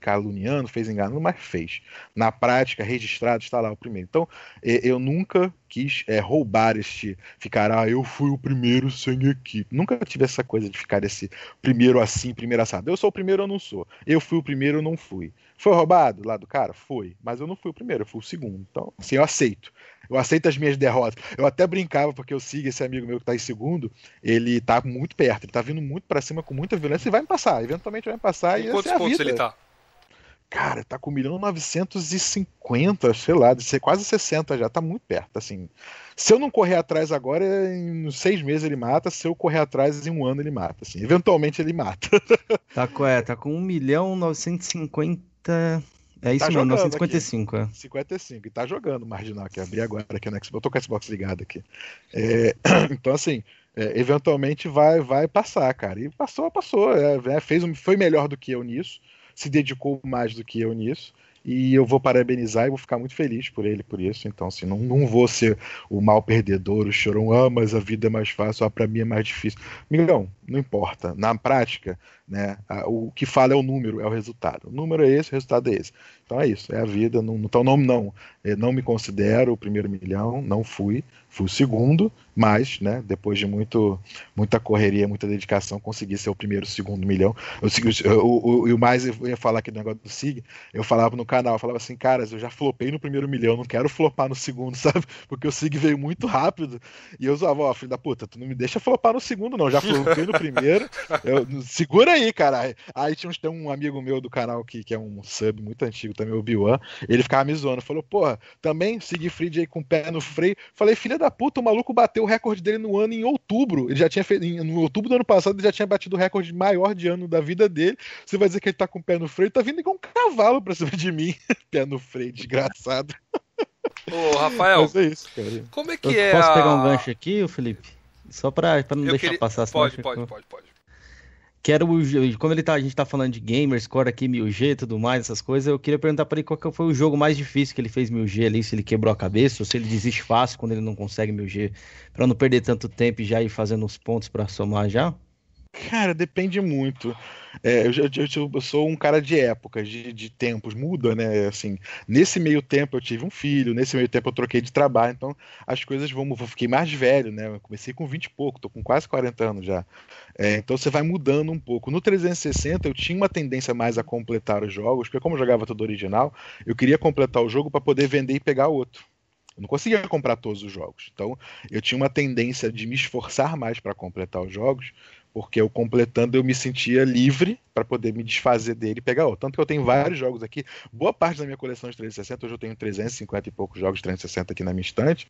caluniando, fez enganando, mas fez. Na prática, registrado, está lá o primeiro. Então, eu nunca quis é, roubar este, ficar, ah, eu fui o primeiro sem equipe. Nunca tive essa coisa de ficar esse primeiro assim, primeiro assado. Eu sou o primeiro, eu não sou. Eu fui o primeiro, eu não fui. Foi roubado lá do cara? Foi. Mas eu não fui o primeiro, eu fui o segundo. Então, assim, eu aceito. Eu aceito as minhas derrotas. Eu até brincava, porque eu sigo esse amigo meu que tá em segundo, ele tá muito perto, ele tá vindo muito para cima com muita violência e vai me passar. Eventualmente vai me passar. E quantos é pontos ele tá? Cara, tá com 1 milhão 950, sei lá, de ser quase 60 já, tá muito perto, assim. Se eu não correr atrás agora, em seis meses ele mata, se eu correr atrás, em um ano ele mata, assim. Eventualmente ele mata. [LAUGHS] tá, com, é, tá com 1 milhão 950... É isso tá mesmo, 955. Aqui. É. 55. E tá jogando marginal aqui. Abri agora aqui no Xbox. Eu tô com o Xbox ligado aqui. É, [CLEARS THROAT] então, assim, é, eventualmente vai vai passar, cara. E passou, passou. É, é fez, foi melhor do que eu nisso. Se dedicou mais do que eu nisso. E eu vou parabenizar e vou ficar muito feliz por ele por isso. Então, assim, não, não vou ser o mal perdedor, o chorão, ah, mas a vida é mais fácil, ah, pra mim é mais difícil. Migão, não importa. Na prática, né, o que fala é o número, é o resultado. O número é esse, o resultado é esse. Então é isso, é a vida. Não, então não, não, não me considero o primeiro milhão, não fui, fui o segundo, mas, né, depois de muito, muita correria, muita dedicação, consegui ser o primeiro, segundo milhão. Eu, o, mais eu ia falar aqui do negócio do SIG, eu falava no canal, falava assim, caras, eu já flopei no primeiro milhão, não quero flopar no segundo, [LAUGHS] sabe? Porque o SIG veio muito rápido. E eu usava, ó, filho da puta, tu não me deixa flopar no segundo, não. Já flopei no primeiro. Eu, segura aí, cara. Aí tinha tem um amigo meu do canal que, que é um sub muito antigo também, o Biwan. Ele ficava me zoando. Falou, porra, também Siegfried aí com o pé no freio. Falei, filha da puta, o maluco bateu o recorde dele no ano em outubro. Ele já tinha feito. No outubro do ano passado, ele já tinha batido o recorde maior de ano da vida dele. Você vai dizer que ele tá com o pé no freio, tá vindo igual um cavalo pra cima de mim. [LAUGHS] pé no freio, desgraçado. Ô, Rafael, Mas é isso, cara. como é que Eu é Posso a... pegar um gancho aqui, Felipe? Só pra, pra não Eu deixar queria- passar. Pode, pode, pode, pode. Quero, o- como ele tá, a gente tá falando de gamers, score aqui 1000G e tudo mais, essas coisas, eu queria perguntar pra ele qual que foi o jogo mais difícil que ele fez 1000G ali, se ele quebrou a cabeça ou se ele desiste fácil quando ele não consegue 1000G, pra não perder tanto tempo e já ir fazendo os pontos pra somar já. Cara, depende muito. É, eu, eu- eu sou um cara de épocas, de, de tempos, muda, né? Assim, nesse meio tempo eu tive um filho, nesse meio tempo eu troquei de trabalho, então as coisas vão, eu fiquei mais velho, né? Eu comecei com 20 e pouco, tô com quase 40 anos já. É, então você vai mudando um pouco. No 360 eu tinha uma tendência mais a completar os jogos, porque como eu jogava tudo original, eu queria completar o jogo para poder vender e pegar outro. Eu não conseguia comprar todos os jogos. Então, eu tinha uma tendência de me esforçar mais para completar os jogos, porque eu completando eu me sentia livre para poder me desfazer dele e pegar outro. Tanto que eu tenho vários jogos aqui. Boa parte da minha coleção de 360, hoje eu tenho 350 e poucos jogos de 360 aqui na minha estante.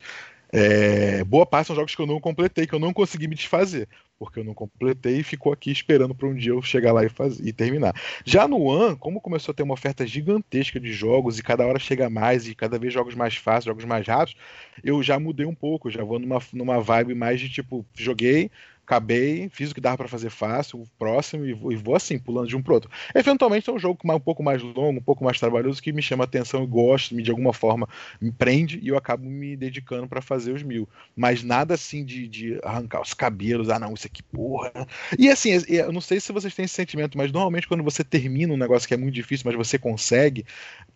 É, boa parte são jogos que eu não completei, que eu não consegui me desfazer, porque eu não completei e ficou aqui esperando para um dia eu chegar lá e, fazer, e terminar. Já no One, como começou a ter uma oferta gigantesca de jogos e cada hora chega mais e cada vez jogos mais fáceis, jogos mais rápidos, eu já mudei um pouco, já vou numa, numa vibe mais de tipo, joguei, acabei, fiz o que dava para fazer fácil, o próximo, e vou, e vou, assim, pulando de um pro outro. Eventualmente é um jogo um pouco mais longo, um pouco mais trabalhoso, que me chama atenção e gosto, de alguma forma me prende, e eu acabo me dedicando para fazer os mil. Mas nada assim de, de, arrancar os cabelos, ah não, isso aqui, porra. E assim, eu não sei se vocês têm esse sentimento, mas normalmente quando você termina um negócio que é muito difícil, mas você consegue,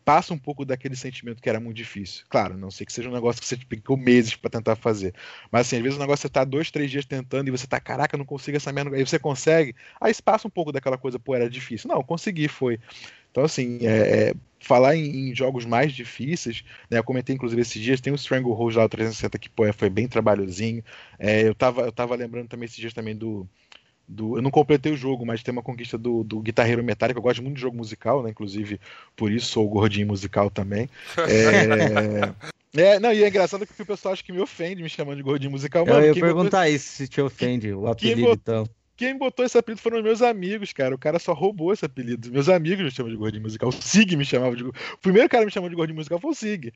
passa um pouco daquele sentimento que era muito difícil. Claro, não sei que seja um negócio que você ficou meses para tentar fazer. Mas assim, às vezes o negócio você tá dois, três dias tentando e você tá, caraca, não consigo essa merda. Aí você consegue, aí passa um pouco daquela coisa, pô, era difícil. Não, consegui, foi. Então, assim, é, é, falar em, em, jogos mais difíceis, né, eu comentei inclusive esses dias, tem o Stranglehold lá, o 360, que pô, foi bem trabalhosinho. É, eu, tava, eu tava lembrando também esses dias também do, do. Eu não completei o jogo, mas tem uma conquista do, do Guitarreiro Metálico. Eu gosto muito de jogo musical, né? Inclusive, por isso sou gordinho musical também. [LAUGHS] É, é, não, e é engraçado que o pessoal acha que me ofende me chamando de gordinho musical. Mano, eu ia perguntar botou... isso, se te ofende, o apelido quem então. Quem botou esse apelido foram meus amigos, cara. O cara só roubou esse apelido. Meus amigos me chamam de gordinho musical. O Sig me chamava de. O primeiro cara que me chamou de gordinho musical foi o Sig.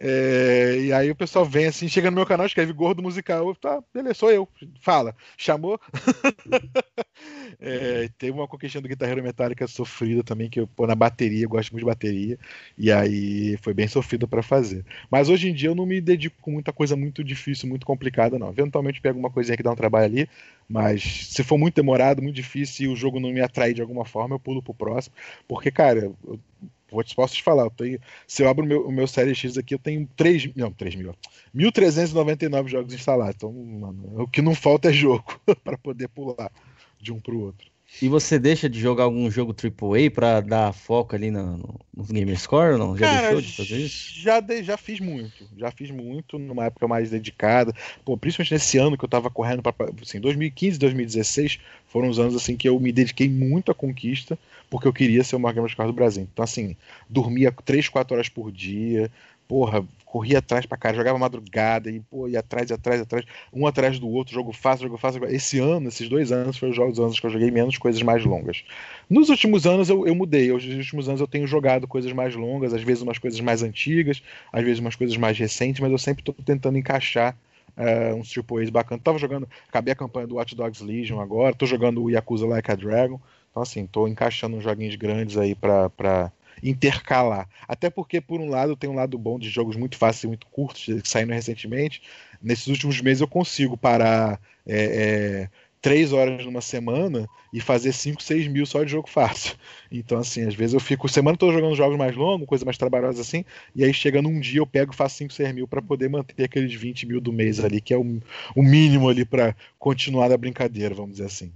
É, e aí o pessoal vem assim, chega no meu canal, escreve gordo musical, tá, beleza, sou eu. Fala, chamou? [LAUGHS] é, teve uma conquista do guitarreiro metálica sofrida também, que eu pô na bateria, eu gosto muito de bateria, e aí foi bem sofrido para fazer. Mas hoje em dia eu não me dedico com muita coisa muito difícil, muito complicada, não. Eventualmente pego uma coisinha que dá um trabalho ali, mas se for muito demorado, muito difícil e o jogo não me atrai de alguma forma, eu pulo pro próximo, porque, cara, eu posso te falar, eu tenho, se eu abro o meu, o meu Série X aqui, eu tenho 3, não, 3 mil, 1.399 jogos instalados. Então, mano, o que não falta é jogo [LAUGHS] para poder pular de um para o outro. E você deixa de jogar algum jogo AAA para dar foco ali no, no, Gamerscore ou não? Já Cara, deixou de fazer isso? Já, de, já fiz muito. Já fiz muito numa época mais dedicada. Pô, principalmente nesse ano que eu tava correndo para assim, 2015, 2016 foram os anos assim que eu me dediquei muito à conquista, porque eu queria ser o maior Gamerscore do Brasil. Então assim, dormia 3, 4 horas por dia, porra, corria atrás pra cara, jogava madrugada e pô, ia atrás, atrás, atrás, um atrás do outro, jogo fácil, jogo fácil. Esse ano, esses dois anos, foram os jogos anos que eu joguei menos coisas mais longas. Nos últimos anos eu, eu mudei, nos últimos anos eu tenho jogado coisas mais longas, às vezes umas coisas mais antigas, às vezes umas coisas mais recentes, mas eu sempre tô tentando encaixar uh, uns triple A's bacanas. Tava jogando, acabei a campanha do Watch Dogs Legion agora, tô jogando o Yakuza Like a Dragon. Então, assim, tô encaixando uns joguinhos grandes aí pra, pra, intercalar. Até porque, por um lado, tem um lado bom de jogos muito fáceis e muito curtos, saíram recentemente. Nesses últimos meses eu consigo parar é, é, três horas numa semana e fazer 5, 6 mil só de jogo fácil. Então, assim, às vezes eu fico semana toda jogando jogos mais longos, coisa mais trabalhosa assim, e aí chegando um dia eu pego e faço 5, 6 mil para poder manter aqueles 20 mil do mês ali, que é o, o mínimo ali para continuar a brincadeira, vamos dizer assim.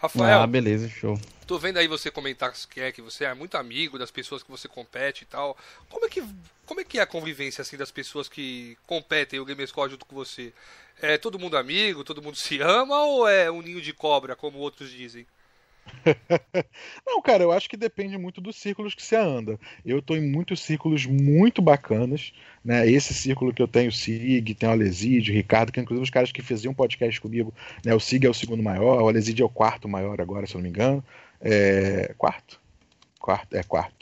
Rafael. Ah, beleza, show. Tô vendo aí você comentar que é que você é muito amigo das pessoas que você compete e tal. Como é que como é que é a convivência assim das pessoas que competem o Gamerscore junto com você? É todo mundo amigo, todo mundo se ama ou é um ninho de cobra, como outros dizem? [LAUGHS] Não, cara, eu acho que depende muito dos círculos que você anda. Eu estou em muitos círculos muito bacanas, né? Esse círculo que eu tenho, o Sig, tem o Alesídio, o Ricardo, que inclusive os caras que faziam podcast comigo, né? O Sig é o segundo maior, o Alesídio é o quarto maior agora, se eu não me engano. É... Quarto? Quarto, é quarto.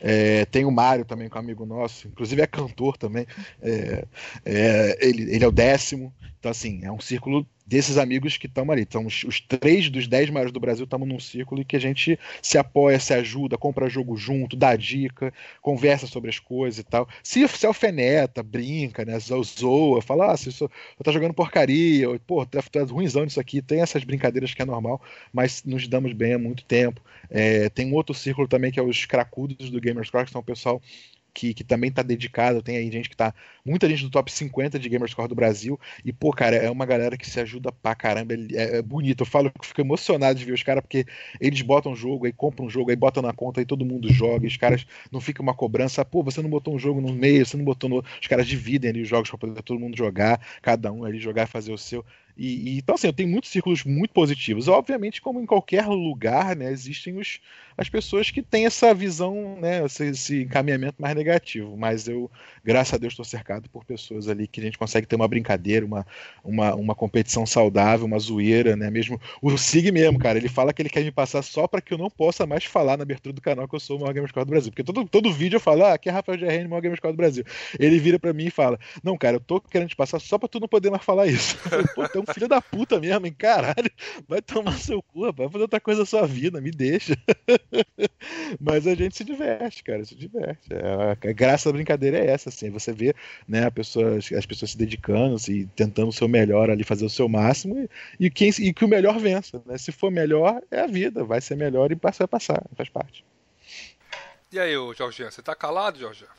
É, tem o Mário também, que é um amigo nosso, inclusive é cantor também. É, é, ele, ele é o décimo. Então, assim, é um círculo desses amigos que estão ali. Então, os, os, três dos dez maiores do Brasil estamos num círculo e que a gente se apoia, se ajuda, compra jogo junto, dá dica, conversa sobre as coisas e tal. Se, se alfeneta, brinca, né? Zoa, fala, ah, você tá jogando porcaria, ou, pô, tá, tá ruimzão nisso aqui. Tem essas brincadeiras que é normal, mas nos damos bem há muito tempo. É, tem um outro círculo também que é os cracudos do Gamers Cross, que são o pessoal que, que também tá dedicado. Tem aí gente que tá. Muita gente do top 50 de Gamerscore do Brasil. E, pô, cara, é uma galera que se ajuda pra caramba. É, é bonito. Eu falo que fico emocionado de ver os caras, porque eles botam jogo, aí compram um jogo, aí botam na conta, aí todo mundo joga. Os caras não fica uma cobrança. Pô, você não botou um jogo no meio, você não botou no. Os caras dividem ali os jogos pra poder todo mundo jogar, cada um ali jogar e fazer o seu. E, e, então, assim, eu tenho muitos círculos muito positivos. Obviamente, como em qualquer lugar, né, existem os, as pessoas que têm essa visão, né, esse, esse encaminhamento mais negativo. Mas eu, graças a Deus, estou cercado por pessoas ali que a gente consegue ter uma brincadeira, uma, uma, uma competição saudável, uma zoeira, né? Mesmo o Sig mesmo, cara, ele fala que ele quer me passar só para que eu não possa mais falar na abertura do canal que eu sou o maior Gamerscore do Brasil. Porque todo, todo vídeo eu falo, ah, aqui é Rafael GRN, maior Gamerscore do Brasil. Ele vira para mim e fala, não, cara, eu tô querendo te passar só para tu não poder mais falar isso. [LAUGHS] Pô, então filho da puta mesmo, hein? Caralho, vai tomar seu cu, rapaz, vai fazer outra coisa da sua vida, me deixa. [LAUGHS] Mas a gente se diverte, cara, se diverte. É, a graça da brincadeira é essa, assim, você vê né, a pessoa, as pessoas se dedicando, se tentando o seu melhor ali, fazer o seu máximo, e, e, quem, e que o melhor vença. Né? Se for melhor, é a vida, vai ser melhor e vai passar, faz parte. E aí, Jorginho, você tá calado, Jorginho?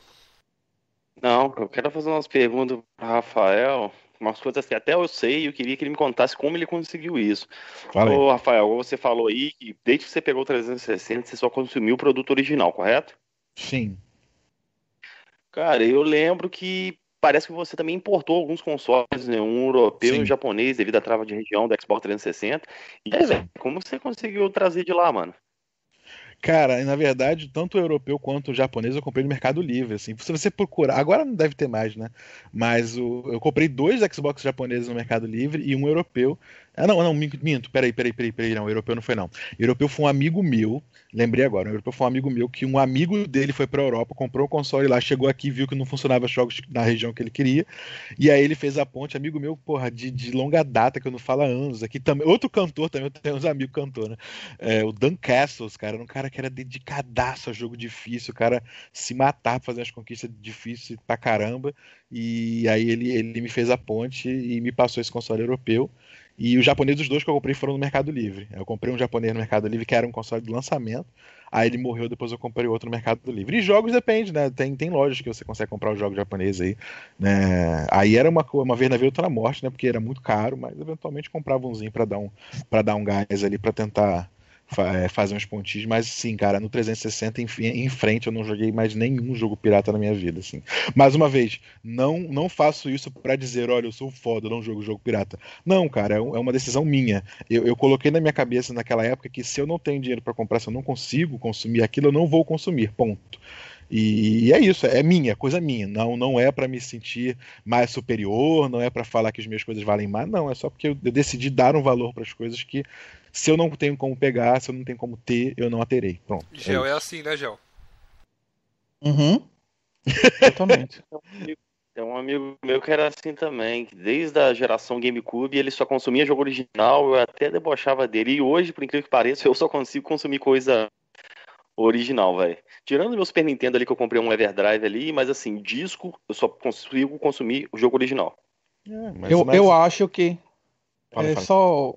Não, eu quero fazer umas perguntas pro Rafael, umas coisas que até eu sei e eu queria que ele me contasse como ele conseguiu isso. Fala Ô, Rafael, você falou aí que desde que você pegou o 360, você só consumiu o produto original, correto? Sim. Cara, eu lembro que parece que você também importou alguns consoles, né? um europeu Sim. e um japonês, devido à trava de região do Xbox 360. E aí, velho, como você conseguiu trazer de lá, mano? Cara, na verdade, tanto o europeu quanto o japonês eu comprei no Mercado Livre, assim. Se você procurar, agora não deve ter mais, né? Mas o, eu comprei dois Xbox japoneses no Mercado Livre e um europeu. Ah, não, não, minto, peraí, peraí, peraí, peraí, não, o europeu não foi não. O europeu foi um amigo meu, lembrei agora, o europeu foi um amigo meu que um amigo dele foi pra Europa, comprou um console lá, chegou aqui, viu que não funcionava os jogos na região que ele queria, e aí ele fez a ponte, amigo meu, porra, de, de longa data, que eu não falo há anos, aqui também, outro cantor também, eu tenho uns amigos cantor, né? É, o Dan Castles, cara, era um cara que era dedicadaço a jogo difícil, o cara se matar pra fazer as conquistas difíceis pra caramba, e aí ele, ele me fez a ponte e me passou esse console europeu, e os japoneses, os dois que eu comprei foram no Mercado Livre. Eu comprei um japonês no Mercado Livre que era um console de lançamento. Aí ele morreu, depois eu comprei outro no Mercado Livre. E jogos depende, né? Tem, tem lojas que você consegue comprar os jogos japoneses aí. Né? Aí era uma, uma vez na vida, outra na morte, né? Porque era muito caro, mas eventualmente comprava umzinho para dar um para dar um gás ali para tentar fazer uns pontinhos, mas sim, cara, no 360 em, em, frente eu não joguei mais nenhum jogo pirata na minha vida, assim. Mais uma vez, não não faço isso para dizer, olha, eu sou foda, eu não jogo jogo pirata. Não, cara, é, é uma decisão minha. Eu, eu, coloquei na minha cabeça naquela época que se eu não tenho dinheiro para comprar, se eu não consigo consumir aquilo, eu não vou consumir, ponto. E, e é isso, é minha, coisa minha. Não, não é para me sentir mais superior, não é para falar que as minhas coisas valem mais, não. É só porque eu decidi dar um valor para as coisas que se eu não tenho como pegar, se eu não tenho como ter, eu não a terei. Pronto. Gel é, é assim, né, Gel? Uhum. [LAUGHS] Totalmente. Tem um amigo meu que era assim também, que desde a geração GameCube ele só consumia jogo original, eu até debochava dele. E hoje, por incrível que pareça, [LAUGHS] eu só consigo consumir coisa original, velho. Tirando meu Super Nintendo ali que eu comprei um Everdrive ali, mas assim, disco, eu só consigo consumir o jogo original. É, eu, mas... eu acho que fala, é fala. só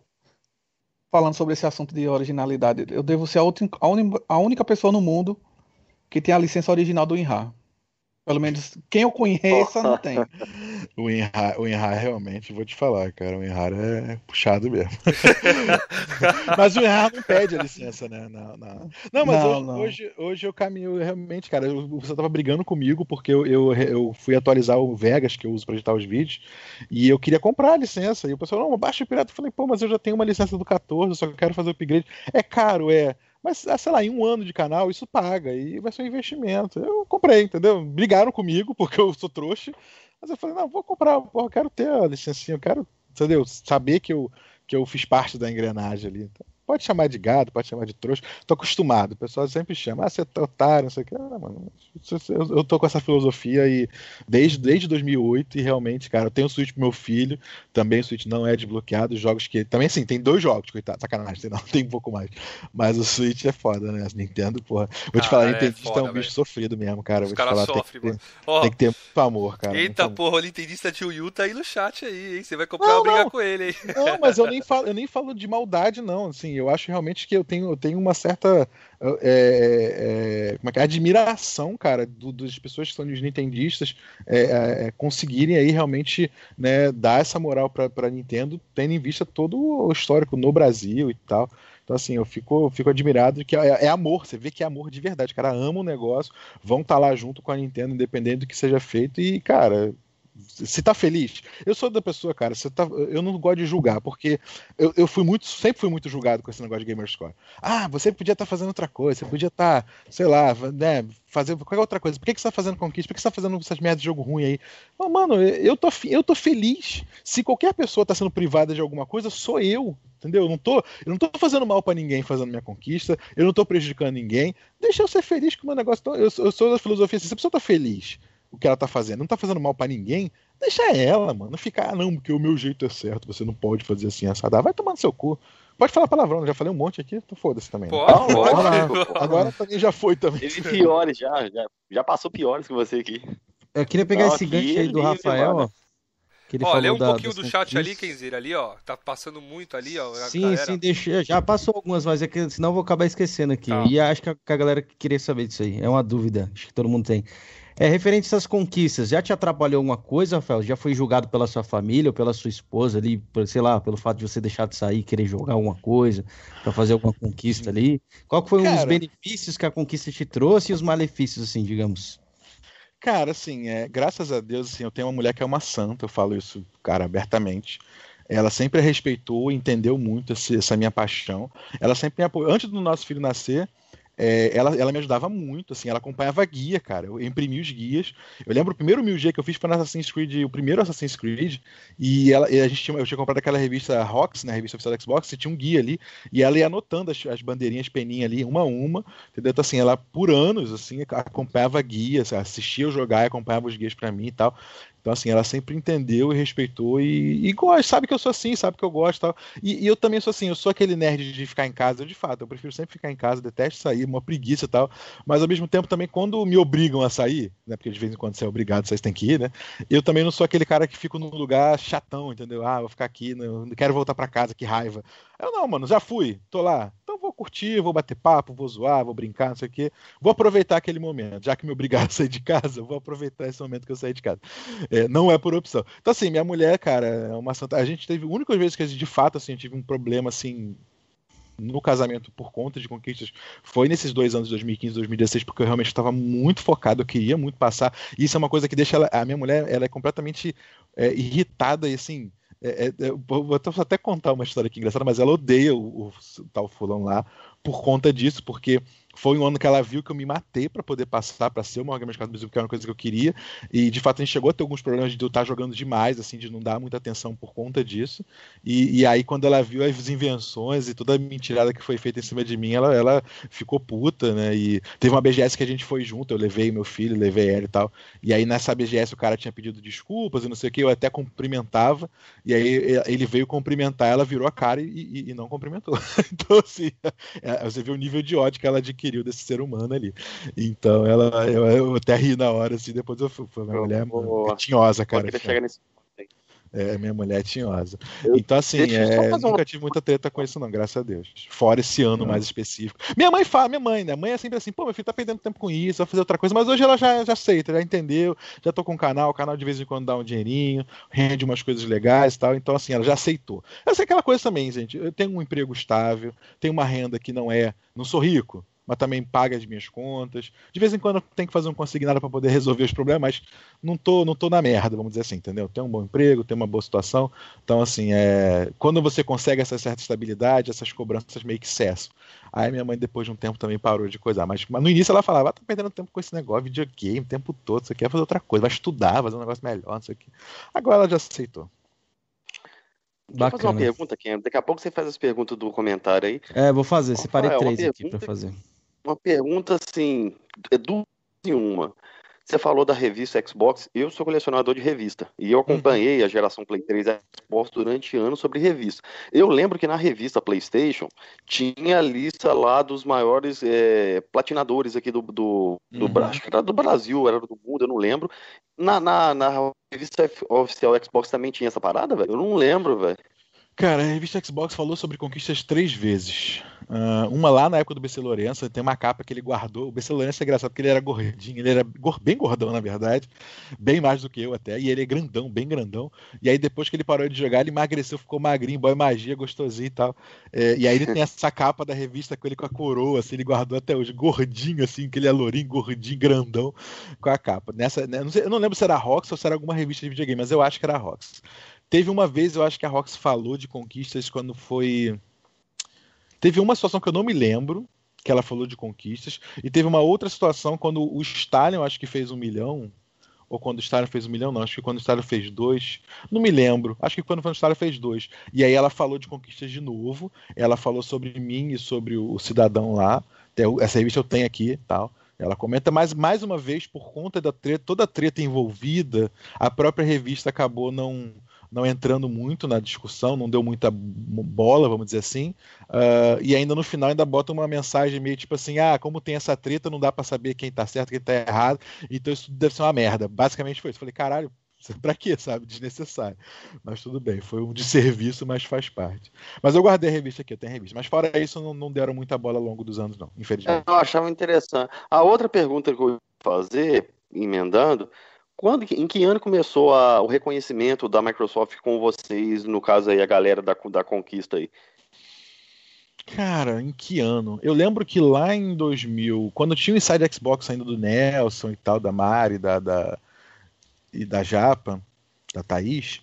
falando sobre esse assunto de originalidade, eu devo ser a, outra, a, única pessoa no mundo que tem a licença original do INRA. Pelo menos quem eu conheça não tem. [LAUGHS] o Inhar, o Inhar realmente, vou te falar, cara, o Inhar é puxado mesmo. [LAUGHS] mas o Inhar não pede a licença, né? Não, não. não mas não, hoje, não. hoje, Hoje, eu caminho realmente, cara. você tava brigando comigo porque eu, eu, eu, fui atualizar o Vegas que eu uso para editar os vídeos e eu queria comprar a licença. E o pessoal, não, baixa o pirata. Eu falei, pô, mas eu já tenho uma licença do 14, eu só quero fazer o upgrade. É caro, é. Mas, ah, sei lá, em um ano de canal, isso paga e vai ser um investimento. Eu comprei, entendeu? Brigaram comigo [LAUGHS] porque eu sou trouxa. Mas eu falei, não, vou comprar, eu quero ter a licencinha, eu quero, entendeu? Saber que eu, que eu fiz parte da engrenagem ali. Então, Pode chamar de gado, pode chamar de trouxa. Tô acostumado. O pessoal sempre chama, ah, você é otário, não sei o que. Ah, mano, eu tô com essa filosofia e desde, desde 2008 e realmente, cara, eu tenho o Switch pro meu filho, também o Switch não é desbloqueado. Jogos que. Também assim, tem dois jogos, coitado, sacanagem, não, [LAUGHS] tem um pouco mais. Mas o Switch é foda, né? Nintendo, porra. Vou te falar, é Nintendista é, foda, é um bicho véio. sofrido mesmo, cara. Os Vou te falar, sofrem, tem, que ter, oh, tem que ter muito amor, cara. Eita, porra, o Nintendista de Wii U tá aí no chat aí, hein? Você vai comprar não, brigar com ele aí. Não, mas eu nem [LAUGHS] falo, eu nem falo de maldade, não. Assim, eu acho realmente que eu tenho, eu tenho uma certa é, é, é que é? admiração, cara, do, das pessoas que são os nintendistas é, é, é, conseguirem aí realmente né, dar essa moral para Nintendo, tendo em vista todo o histórico no Brasil e tal. Então, assim, eu fico, eu fico admirado que é, é, amor, você vê que é amor de verdade. Cara, ama o negócio, vão estar tá lá junto com a Nintendo, independente do que seja feito, e, cara, se tá feliz. Eu sou da pessoa, cara, você tá, eu não gosto de julgar, porque eu, eu fui muito, sempre fui muito julgado com esse negócio de Gamerscore. Ah, você podia estar tá fazendo outra coisa, você podia estar, tá, sei lá, né, fazer qualquer outra coisa. Por que, que você tá fazendo conquista? Por que você tá fazendo essas merdas de jogo ruim aí? Não, mano, eu tô, eu tô feliz. Se qualquer pessoa tá sendo privada de alguma coisa, sou eu. Entendeu? Eu não tô, eu não tô fazendo mal para ninguém fazendo minha conquista, eu não tô prejudicando ninguém. Deixa eu ser feliz com o meu negócio. Eu, eu sou da filosofia assim, se a pessoa tá feliz o que ela tá fazendo, não tá fazendo mal para ninguém, Deixa ela, mano. Não ficar, ah, não, porque o meu jeito é certo, você não pode fazer assim, assada. Vai tomar no seu cu. Pode falar palavrão, já falei um monte aqui, então foda-se também. Né? Pode, pode. Agora, também já foi também. Teve piores já, já, já passou piores que você aqui. Eu queria pegar não, esse gancho aí do livre, Rafael, ó. Que ele ó, lê um da, pouquinho do chat ali, Kenzeira, ali, ó. Tá passando muito ali, ó. Sim, galera... sim, deixa, já passou algumas, mas é que senão eu vou acabar esquecendo aqui. Tá. E acho que a, que a galera queria saber disso aí. É uma dúvida, acho que todo mundo tem. É, referente a essas conquistas, já te atrapalhou alguma coisa, Rafael? Já foi julgado pela sua família ou pela sua esposa ali, por, sei lá, pelo fato de você deixar de sair, querer jogar alguma coisa, para fazer alguma conquista ali? Qual foi Cara... um dos benefícios que a conquista te trouxe e os malefícios, assim, digamos? Cara, assim, é, graças a Deus, assim, eu tenho uma mulher que é uma santa, eu falo isso, cara, abertamente. Ela sempre respeitou, entendeu muito essa minha paixão. Ela sempre me apoiou. Antes do nosso filho nascer, é, ela, ela me ajudava muito, assim, ela acompanhava guia, cara. Eu imprimi os guias. Eu lembro o primeiro mil G que eu fiz foi no Assassin's Creed, o primeiro Assassin's Creed, e, ela, e a gente tinha, eu tinha comprado aquela revista Rox, né, revista oficial da Xbox, e tinha um guia ali, e ela ia anotando as, as bandeirinhas peninha ali, uma a uma, entendeu? Então, assim, ela por anos, assim, acompanhava guias, assistia eu jogar, acompanhava os guias para mim e tal. Então, assim, ela sempre entendeu e respeitou e, e gosta, sabe que eu sou assim, sabe que eu gosto tal. E, e, eu também sou assim, eu sou aquele nerd de ficar em casa, eu, de fato, eu prefiro sempre ficar em casa, detesto sair, uma preguiça e tal. Mas ao mesmo tempo também, quando me obrigam a sair, né? Porque de vez em quando você é obrigado, vocês têm que ir, né? Eu também não sou aquele cara que fica num lugar chatão, entendeu? Ah, vou ficar aqui, não, não quero voltar para casa, que raiva. Eu não, mano, já fui, tô lá. Então vou curtir, vou bater papo, vou zoar, vou brincar, não sei o quê. Vou aproveitar aquele momento. Já que me obrigaram [LAUGHS] a sair de casa, vou aproveitar esse momento que eu saí de casa. É, não é por opção. Então, assim, minha mulher, cara, é uma santa. A gente teve. A única vez que gente, de fato, assim, tive um problema, assim, no casamento por conta de conquistas foi nesses dois anos, 2015 e 2016, porque eu realmente estava muito focado, eu queria muito passar. E isso é uma coisa que deixa ela, a minha mulher, ela é completamente é, irritada e assim é, é, vou até contar uma história aqui engraçada, mas ela odeia o, o, o tal fulano lá por conta disso, porque foi um ano que ela viu que eu me matei para poder passar para ser uma Gamers Card Brasil, que era uma coisa que eu queria. E de fato a gente chegou a ter alguns problemas de eu estar jogando demais, assim, de não dar muita atenção por conta disso. E, e aí, quando ela viu as invenções e toda a mentirada que foi feita em cima de mim, ela, ela ficou puta, né? E teve uma BGS que a gente foi junto, eu levei meu filho, levei ela e tal. E aí nessa BGS o cara tinha pedido desculpas e não sei o que, eu até cumprimentava. E aí ele veio cumprimentar, ela virou a cara e, e, e não cumprimentou. [LAUGHS] então, assim, é, você vê o nível de ódio que ela adquiriu adquiriu desse ser humano ali. Então ela, eu, eu até ri na hora, assim, depois eu fui. Minha mulher é tinhosa, cara. Chegar nesse é, minha mulher é tinhosa. Eu, então, assim, é, nunca uma... tive muita treta com isso, não, graças a Deus. Fora esse ano mais específico. Minha mãe fala, minha mãe, né? Mãe é sempre assim, pô, meu filho tá perdendo tempo com isso, vai fazer outra coisa, mas hoje ela já, já aceita, já entendeu, já tô com o canal, o canal de vez em quando dá um dinheirinho, rende umas coisas legais e tal. Então, assim, ela já aceitou. Essa é aquela coisa também, gente. Eu tenho um emprego estável, tenho uma renda que não é. Não sou rico, mas também paga as minhas contas. De vez em quando eu tenho que fazer um consignado para poder resolver os problemas, mas não tô, não tô na merda, vamos dizer assim, entendeu? Tenho um bom emprego, tenho uma boa situação. Então, assim, é... quando você consegue essa certa estabilidade, essas cobranças meio que cessam. Aí minha mãe, depois de um tempo, também parou de coisar. Mas, mas no início ela falava, ah, tá perdendo tempo com esse negócio, videogame, o tempo todo, você quer fazer outra coisa, vai estudar, fazer um negócio melhor, não sei o quê. Agora ela já aceitou. Bacana. fazer uma pergunta, Ken. Daqui a pouco você faz as perguntas do comentário aí. É, vou fazer. Separei três aqui para fazer uma pergunta assim, é duas em uma. Você falou da revista Xbox, eu sou colecionador de revista e eu acompanhei uhum. a geração Play 3 Xbox durante anos sobre revista. Eu lembro que na revista PlayStation tinha a lista lá dos maiores é, platinadores aqui do, do, do, uhum. era do Brasil, era do mundo, eu não lembro. Na, na, na revista oficial Xbox também tinha essa parada, velho? Eu não lembro, velho. Cara, a revista Xbox falou sobre conquistas três vezes. Uh, uma lá na época do BC Lourenço, tem uma capa que ele guardou. O BC Lourenço é engraçado porque ele era gordinho, ele era bem gordão, na verdade, bem mais do que eu até, e ele é grandão, bem grandão. E aí depois que ele parou de jogar, ele emagreceu, ficou magrinho, boy magia, gostosinho e tal. É, e aí ele tem [LAUGHS] essa capa da revista com ele com a coroa, assim, ele guardou até hoje, gordinho, assim, que ele é lourinho, gordinho, grandão, com a capa. Nessa, né, não sei, eu não lembro se era a Rox ou se era alguma revista de videogame, mas eu acho que era a Rox. Teve uma vez, eu acho que a Rox falou de conquistas quando foi. Teve uma situação que eu não me lembro, que ela falou de conquistas, e teve uma outra situação quando o Stalin, acho que fez um milhão, ou quando o Stalin fez um milhão, não, acho que quando o Stalin fez dois, não me lembro, acho que quando o Stalin fez dois. E aí ela falou de conquistas de novo, ela falou sobre mim e sobre o, cidadão lá, essa revista eu tenho aqui tal. Ela comenta, mas mais uma vez, por conta da treta, toda a treta envolvida, a própria revista acabou não não entrando muito na discussão, não deu muita bola, vamos dizer assim, uh, e ainda no final ainda bota uma mensagem meio tipo assim, ah, como tem essa treta, não dá para saber quem tá certo, quem tá errado, então isso deve ser uma merda. Basicamente foi isso. Falei, caralho, [LAUGHS] pra quê, sabe? Desnecessário. Mas tudo bem, foi um desserviço, mas faz parte. Mas eu guardei a revista aqui, eu tenho a revista. Mas fora isso, não, não deram muita bola ao longo dos anos, não, infelizmente. Eu achava interessante. A outra pergunta que eu ia fazer, emendando, quando, em que ano começou a, o reconhecimento da Microsoft com vocês, no caso aí, a galera da, da conquista aí? Cara, em que ano? Eu lembro que lá em 2000, quando tinha o Inside Xbox saindo do Nelson e tal, da Mari, da, da, e da Japa, da Thaís,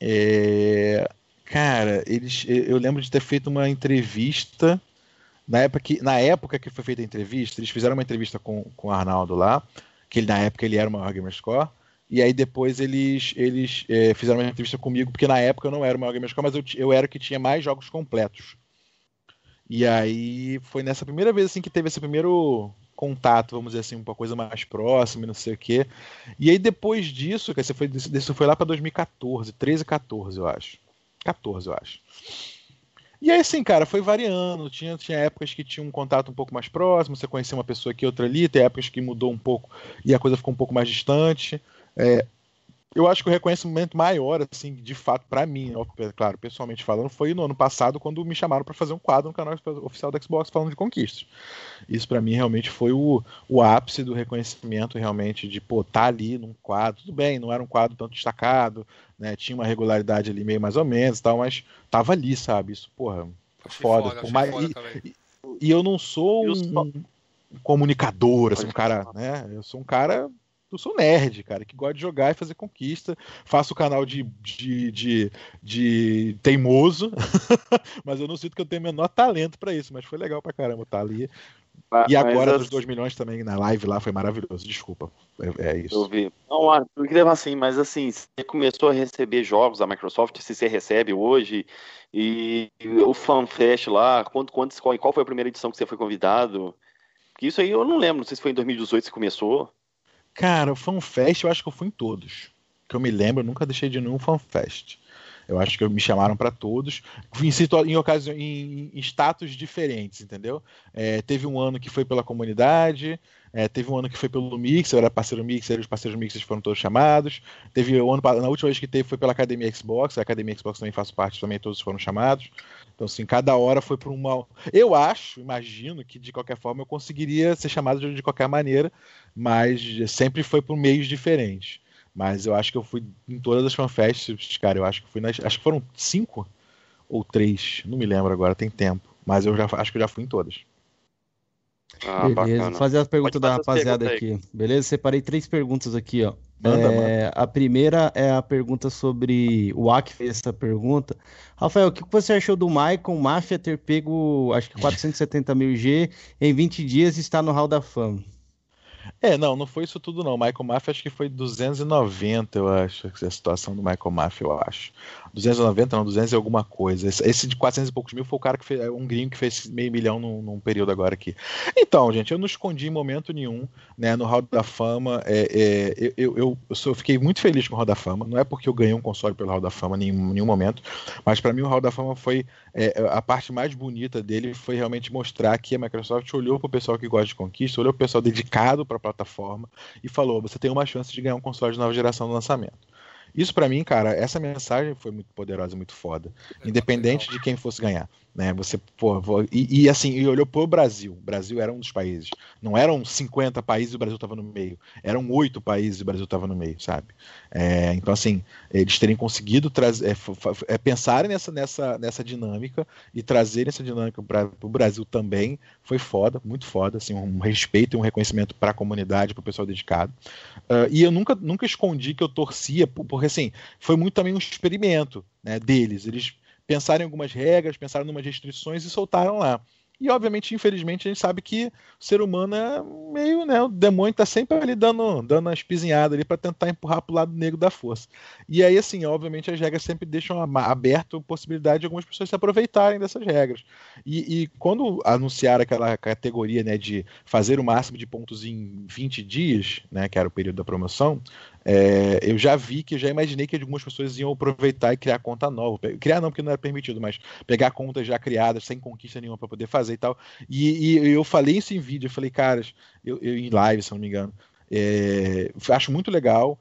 é, cara, eles, eu lembro de ter feito uma entrevista, na época que, na época que foi feita a entrevista, eles fizeram uma entrevista com, com o Arnaldo lá, que ele, na época ele era o maior Gamerscore. E aí depois eles, eles é, fizeram uma entrevista comigo, porque na época eu não era o maior Gamerscore, mas eu, eu era o que tinha mais jogos completos. E aí foi nessa primeira vez assim que teve esse primeiro contato, vamos dizer assim, uma coisa mais próxima, não sei o quê. E aí depois disso, que foi, isso foi lá para 2014, 13, 14, eu acho. 14, eu acho. E aí, assim, cara, foi variando. Tinha, tinha épocas que tinha um contato um pouco mais próximo, você conhecia uma pessoa aqui, outra ali, tem épocas que mudou um pouco e a coisa ficou um pouco mais distante. É, eu acho que o reconhecimento maior, assim, de fato, para mim, claro, pessoalmente falando, foi no ano passado, quando me chamaram para fazer um quadro no canal oficial da Xbox falando de conquistas. Isso para mim realmente foi o, o ápice do reconhecimento, realmente, de, pô, tá ali num quadro, tudo bem, não era um quadro tanto destacado, né, tinha uma regularidade ali meio mais ou menos tal, mas tava ali, sabe? Isso, porra, foda. foda, mais, foda e, e, eu não sou um, um comunicador, assim, um cara, né? Eu sou um cara eu sou nerd, cara, que gosta de jogar e fazer conquista. Faço o canal de, de, de, de teimoso, [LAUGHS] mas eu não sinto que eu tenho o menor talento para isso. Mas foi legal pra caramba estar tá ali. Ah, e agora dos 2 milhões também na live lá foi maravilhoso. Desculpa. É, é isso. Eu vi. Não, eu queria assim, mas assim, você começou a receber jogos da Microsoft, se você recebe hoje, e o FanFest lá, quando, quando, qual, qual foi a primeira edição que você foi convidado? Porque isso aí eu não lembro, não sei se foi em 2018 que começou. Cara, o FanFest eu acho que eu fui em todos. Que eu me lembro, eu nunca deixei de nenhum FanFest. Eu acho que me chamaram para todos, em, em, em, em status diferentes, entendeu? É, teve um ano que foi pela comunidade, é, teve um ano que foi pelo Mixer, eu era parceiro Mixer, os parceiros Mixer foram todos chamados. Teve o ano na última vez que teve foi pela Academia Xbox, a Academia Xbox também faço parte, também todos foram chamados. Então, assim, cada hora foi para uma. Eu acho, imagino que de qualquer forma eu conseguiria ser chamado de qualquer maneira, mas sempre foi por meios diferentes. Mas eu acho que eu fui em todas as fanfests, cara. Eu acho que fui nas. Acho que foram cinco ou três, não me lembro agora, tem tempo. Mas eu já acho que eu já fui em todas. Ah, Beleza, bacana. fazer as perguntas da rapaziada aqui. Beleza? Separei três perguntas aqui, ó. Manda, é, manda. A primeira é a pergunta sobre. O Ak fez essa pergunta. Rafael, o que você achou do Michael Mafia ter pego, acho que 470 mil G em 20 dias e está no Hall da Fama? É, não, não foi isso tudo não. Michael Mafia acho que foi 290, eu acho, a situação do Michael Mafia, eu acho. 290, não, 200 e alguma coisa. Esse de 400 e poucos mil foi o cara que fez, é um gringo que fez meio milhão num, num, período agora aqui. Então, gente, eu não escondi em momento nenhum, né, no Hall da Fama, é, é, eu, eu, eu, eu, fiquei muito feliz com o Hall da Fama, não é porque eu ganhei um console pelo Hall da Fama em nenhum, nenhum momento, mas para mim o Hall da Fama foi, é, a parte mais bonita dele foi realmente mostrar que a Microsoft olhou para o pessoal que gosta de conquista, olhou para o pessoal dedicado para a plataforma e falou, você tem uma chance de ganhar um console de nova geração no lançamento. Isso para mim, cara, essa mensagem foi muito poderosa, muito foda. É Independente de quem fosse ganhar. Né? Você, pô, e, e, assim, e olhou pro Brasil. O Brasil era um dos países. Não eram 50 países e o Brasil estava no meio. Eram oito países e o Brasil estava no meio, sabe? É, então, assim, eles terem conseguido trazer, é, é, pensarem nessa, nessa, nessa dinâmica e trazerem essa dinâmica para o Brasil também foi foda, muito foda. Assim, um respeito e um reconhecimento para a comunidade, para o pessoal dedicado. Uh, e eu nunca, nunca escondi que eu torcia, porque assim, foi muito também um experimento né, deles. Eles pensaram em algumas regras, pensaram em umas restrições e soltaram lá. E, obviamente, infelizmente, a gente sabe que o ser humano é meio, né? O demônio tá sempre ali dando, dando uma espizinhada ali para tentar empurrar pro lado negro da força. E aí, assim, obviamente, as regras sempre deixam aberto a possibilidade de algumas pessoas se aproveitarem dessas regras. E, e quando anunciaram aquela categoria, né, de fazer o máximo de pontos em 20 dias, né, que era o período da promoção, é, eu já vi que já imaginei que algumas pessoas iam aproveitar e criar conta nova. Criar não, porque não era permitido, mas pegar contas já criadas, sem conquista nenhuma para poder fazer e tal. E, e, eu falei isso em vídeo, eu falei, caras, eu, eu em live, se não me engano. É, acho muito legal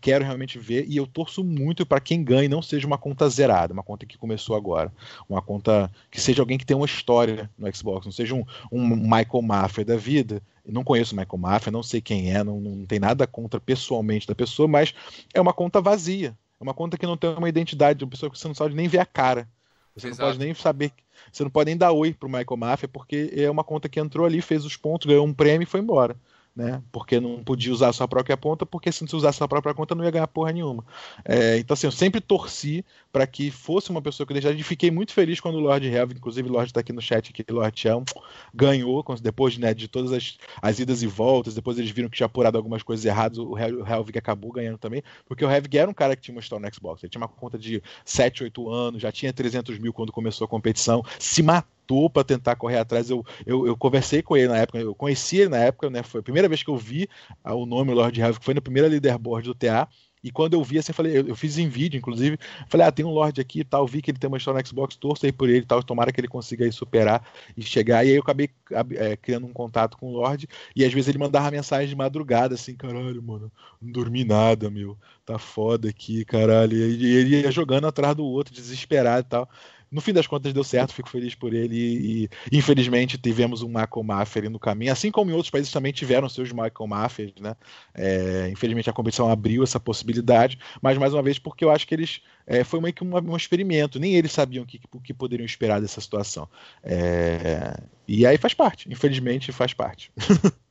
quero realmente ver e eu torço muito para quem ganhe não seja uma conta zerada, uma conta que começou agora, uma conta que seja alguém que tem uma história no Xbox, não seja um, um Michael Mafia da vida não conheço o Michael Mafia, não sei quem é, não, não tem nada contra pessoalmente da pessoa, mas é uma conta vazia. É uma conta que não tem uma identidade, uma pessoa que você não sabe nem ver a cara. Você Exato. não pode nem saber. Você não pode nem dar oi pro Michael Mafia, porque é uma conta que entrou ali, fez os pontos, ganhou um prêmio e foi embora né? Porque não podia usar a sua própria conta, porque se não usasse a sua própria conta não ia ganhar porra nenhuma. É, então, assim, eu sempre torci para que fosse uma pessoa que deixasse. E fiquei muito feliz quando o Lord Helvig, inclusive o Lord está aqui no chat, aqui, Lord Chão, ganhou, depois né, de todas as, as idas e voltas, depois eles viram que tinha apurado algumas coisas erradas, o Helvig acabou ganhando também, porque o Helvig era um cara que tinha uma história no Xbox. Ele tinha uma conta de 7, 8 anos, já tinha 300 mil quando começou a competição, se matou matou para tentar correr atrás. Eu, eu, eu, conversei com ele na época, eu conheci ele na época, né? Foi a primeira vez que eu vi ah, o nome Lord Havoc, foi na primeira leaderboard do TA. E quando eu vi assim, eu falei, eu, eu, fiz em vídeo, inclusive, falei, ah, tem um Lorde aqui e tal, vi que ele tem uma história no Xbox, torço aí por ele e tal, tomara que ele consiga aí superar e chegar. E aí eu acabei é, criando um contato com o Lorde, e às vezes ele mandava mensagem de madrugada, assim, caralho, mano, não dormi nada, meu, tá foda aqui, caralho. E ele ia jogando atrás do outro, desesperado e tal no fim das contas deu certo, fico feliz por ele e, infelizmente tivemos um Michael Mafia no caminho, assim como em outros países também tiveram seus Michael Mafia, né? É, infelizmente a competição abriu essa possibilidade, mas mais uma vez porque eu acho que eles é, foi meio que um, um, experimento, nem eles sabiam o que, que, poderiam esperar dessa situação. É, e aí faz parte, infelizmente faz parte. [LAUGHS]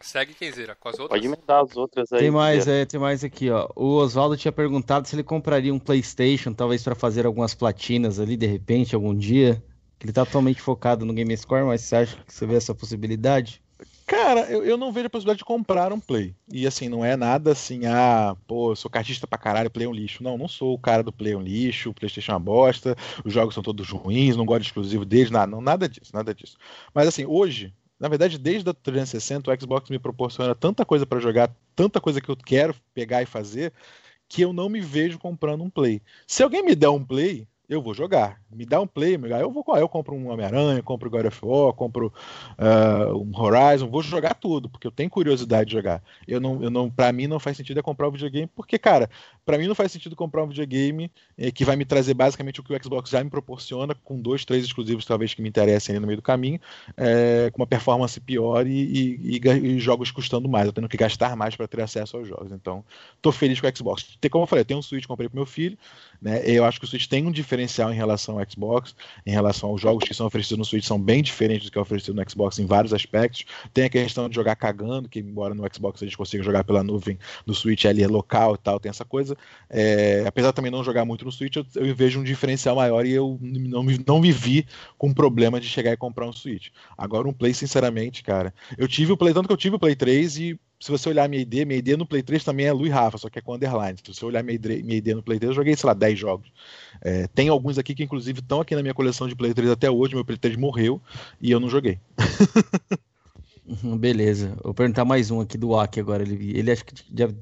Segue Kenzeira, com as outras. Pode emendar as outras aí. Tem mais, é, tem mais aqui, ó. O Oswaldo tinha perguntado se ele compraria um PlayStation, talvez para fazer algumas platinas ali, de repente, algum dia. Ele tá totalmente focado no Game Score, mas você acha que você vê essa possibilidade? Cara, eu, eu não vejo a possibilidade de comprar um Play. E assim, não é nada assim, ah, pô, eu sou cartista pra caralho, Play é um lixo. Não, não sou o cara do Play é um lixo, o PlayStation é uma bosta, os jogos são todos ruins, não gosto de exclusivo deles, nada, não, nada disso, nada disso. Mas assim, hoje, na verdade, desde a 360, o Xbox me proporciona tanta coisa para jogar, tanta coisa que eu quero pegar e fazer, que eu não me vejo comprando um Play. Se alguém me der um Play, eu vou jogar. Me dá um play, eu vou eu compro um Homem-Aranha, compro God of War, compro uh, um Horizon, vou jogar tudo, porque eu tenho curiosidade de jogar. Eu não, eu não, para mim não faz sentido é comprar um videogame, porque cara, para mim não faz sentido comprar um videogame eh, que vai me trazer basicamente o que o Xbox já me proporciona, com dois, três exclusivos talvez que me interessem ali no meio do caminho, é, com uma performance pior e, e, e, e, jogos custando mais, eu tendo que gastar mais para ter acesso aos jogos. Então, tô feliz com o Xbox. Tem como eu falei, eu tenho um Switch, comprei pro meu filho, né? Eu acho que o Switch tem um diferencial em relação ao Xbox, em relação aos jogos que são oferecidos no Switch são bem diferentes do que é oferecido no Xbox em vários aspectos. Tem a questão de jogar cagando, que embora no Xbox a gente consiga jogar pela nuvem, no Switch ali é local e tal, tem essa coisa. É, apesar de também não jogar muito no Switch, eu, eu, vejo um diferencial maior e eu não me, não me vi com problema de chegar e comprar um Switch. Agora um Play, sinceramente, cara, eu tive o Play, tanto que eu tive o Play 3 e se você olhar minha ID, minha ID no Play 3 também é Luiz Rafa, só que é com underline. Se você olhar minha ID, minha ID no Play 3, eu joguei, sei lá, 10 jogos. É, tem alguns aqui que, inclusive, estão aqui na minha coleção de Play 3 até hoje. Meu Play 3 morreu e eu não joguei. [LAUGHS] Beleza. Vou perguntar mais um aqui do Aki agora. Ele, ele acho que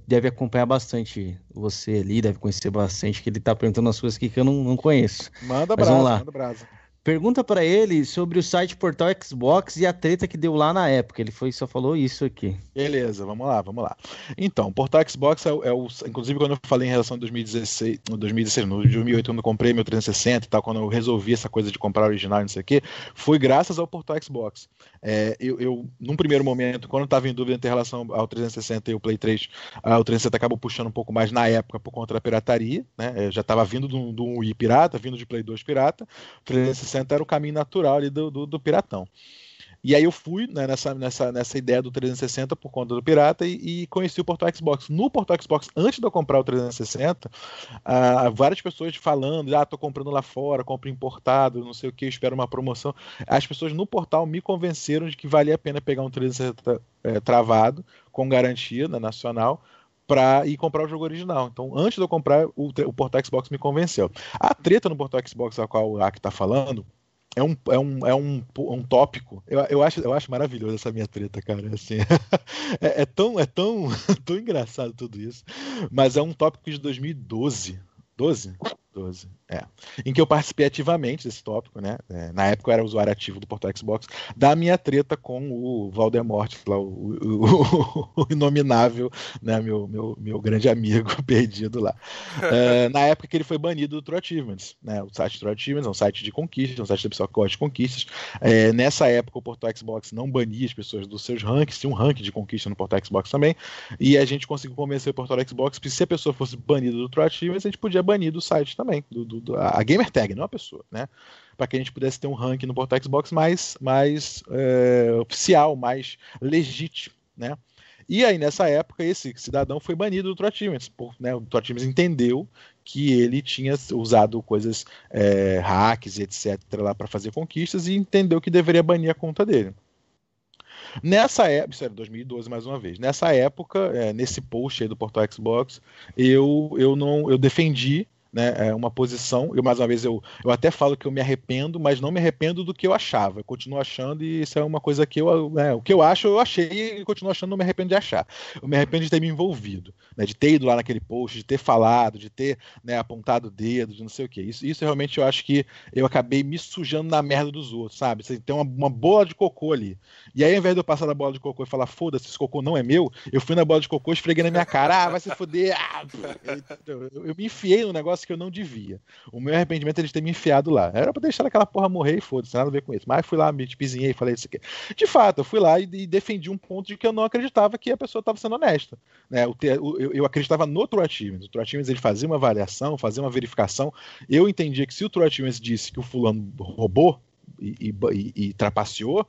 deve acompanhar bastante você ali, deve conhecer bastante, que ele tá perguntando as coisas aqui que eu não, não conheço. Manda brasa, manda brasa. Pergunta para ele sobre o site portal Xbox e a treta que deu lá na época. Ele foi só falou isso aqui. Beleza, vamos lá, vamos lá. Então, portal Xbox é, é, o. Inclusive, quando eu falei em relação a 2016, no 2016, no 2008, quando eu comprei meu 360 e tal, quando eu resolvi essa coisa de comprar original e não sei o quê, foi graças ao portal Xbox. É, eu, eu, num primeiro momento, quando estava em dúvida entre relação ao 360 e o Play 3, ah, o 360 acabou puxando um pouco mais na época por conta da pirataria, né? Eu já estava vindo de um Wii pirata, vindo de Play 2 pirata. O 360 era o caminho natural ali do, do, do piratão. E aí eu fui né, nessa, nessa, nessa ideia do 360 por conta do Pirata e, e, conheci o Portal Xbox. No Portal Xbox, antes de eu comprar o 360, ah, várias pessoas falando, ah, tô comprando lá fora, compro importado, não sei o que, espero uma promoção. As pessoas no portal me convenceram de que valia a pena pegar um 360 é, travado, com garantia né, nacional, para ir comprar o jogo original. Então, antes de eu comprar, o, o Portal Xbox me convenceu. A treta no Portal Xbox, a qual o Aki está falando, é um, é um, é um, um tópico. Eu, eu, acho, eu acho maravilhoso essa minha treta, cara. Assim, [LAUGHS] é, é, tão, é tão, [LAUGHS] tão engraçado tudo isso. Mas é um tópico de 2012. 12? 12. É. Em que eu participei ativamente desse tópico, né? É, na época eu era usuário ativo do Portal Xbox, da minha treta com o Valdemort, lá, o, o, o, inominável, né? Meu, meu, meu grande amigo [LAUGHS] perdido lá. É, na época que ele foi banido do True Achievements, né? O site True Achievements é um site de conquistas, é um site da pessoa que gosta de conquistas. É, nessa época o Portal Xbox não bania as pessoas dos seus rankings, tinha um ranking de conquista no Portal Xbox também, e a gente conseguiu convencer o Portal Xbox que se a pessoa fosse banida do True Achievements, a gente podia banir do site também, do, do do, a gamer tag, não a pessoa, né? Para que a gente pudesse ter um ranking no portal Xbox mais, mais é, oficial, mais legítimo, né? E aí, nessa época, esse cidadão foi banido do Trotimes. Né, o Trotimes entendeu que ele tinha usado coisas, é, hacks etc., lá para fazer conquistas e entendeu que deveria banir a conta dele. Nessa época, isso era 2012 mais uma vez. Nessa época, é, nesse post aí do portal Xbox, eu, eu não eu defendi né, é uma posição. Eu, mais uma vez, eu, eu até falo que eu me arrependo, mas não me arrependo do que eu achava. Eu continuo achando e isso é uma coisa que eu. Né, o que eu acho, eu achei e continuo achando, não me arrependo de achar. Eu me arrependo de ter me envolvido, né, de ter ido lá naquele post, de ter falado, de ter né, apontado o dedo, de não sei o que. Isso, isso realmente eu acho que eu acabei me sujando na merda dos outros, sabe? Você tem uma, uma bola de cocô ali. E aí, ao invés de eu passar da bola de cocô e falar, foda-se, esse cocô não é meu, eu fui na bola de cocô, esfreguei na minha cara, ah, vai se foder. Ah, [LAUGHS] eu, eu, eu me enfiei no negócio que eu não devia. O meu arrependimento é de ter me enfiado lá. Era pra deixar aquela porra morrer e foda-se, nada a ver com isso. Mas fui lá, me pizinhei e falei isso aqui. De fato, eu fui lá e, defendi um ponto de que eu não acreditava que a pessoa estava sendo honesta. Né? Eu, acreditava no True Achievements. O True Achievements ele fazia uma avaliação, fazia uma verificação. Eu entendia que se o True Achievements disse que o fulano roubou e, e, e trapaceou,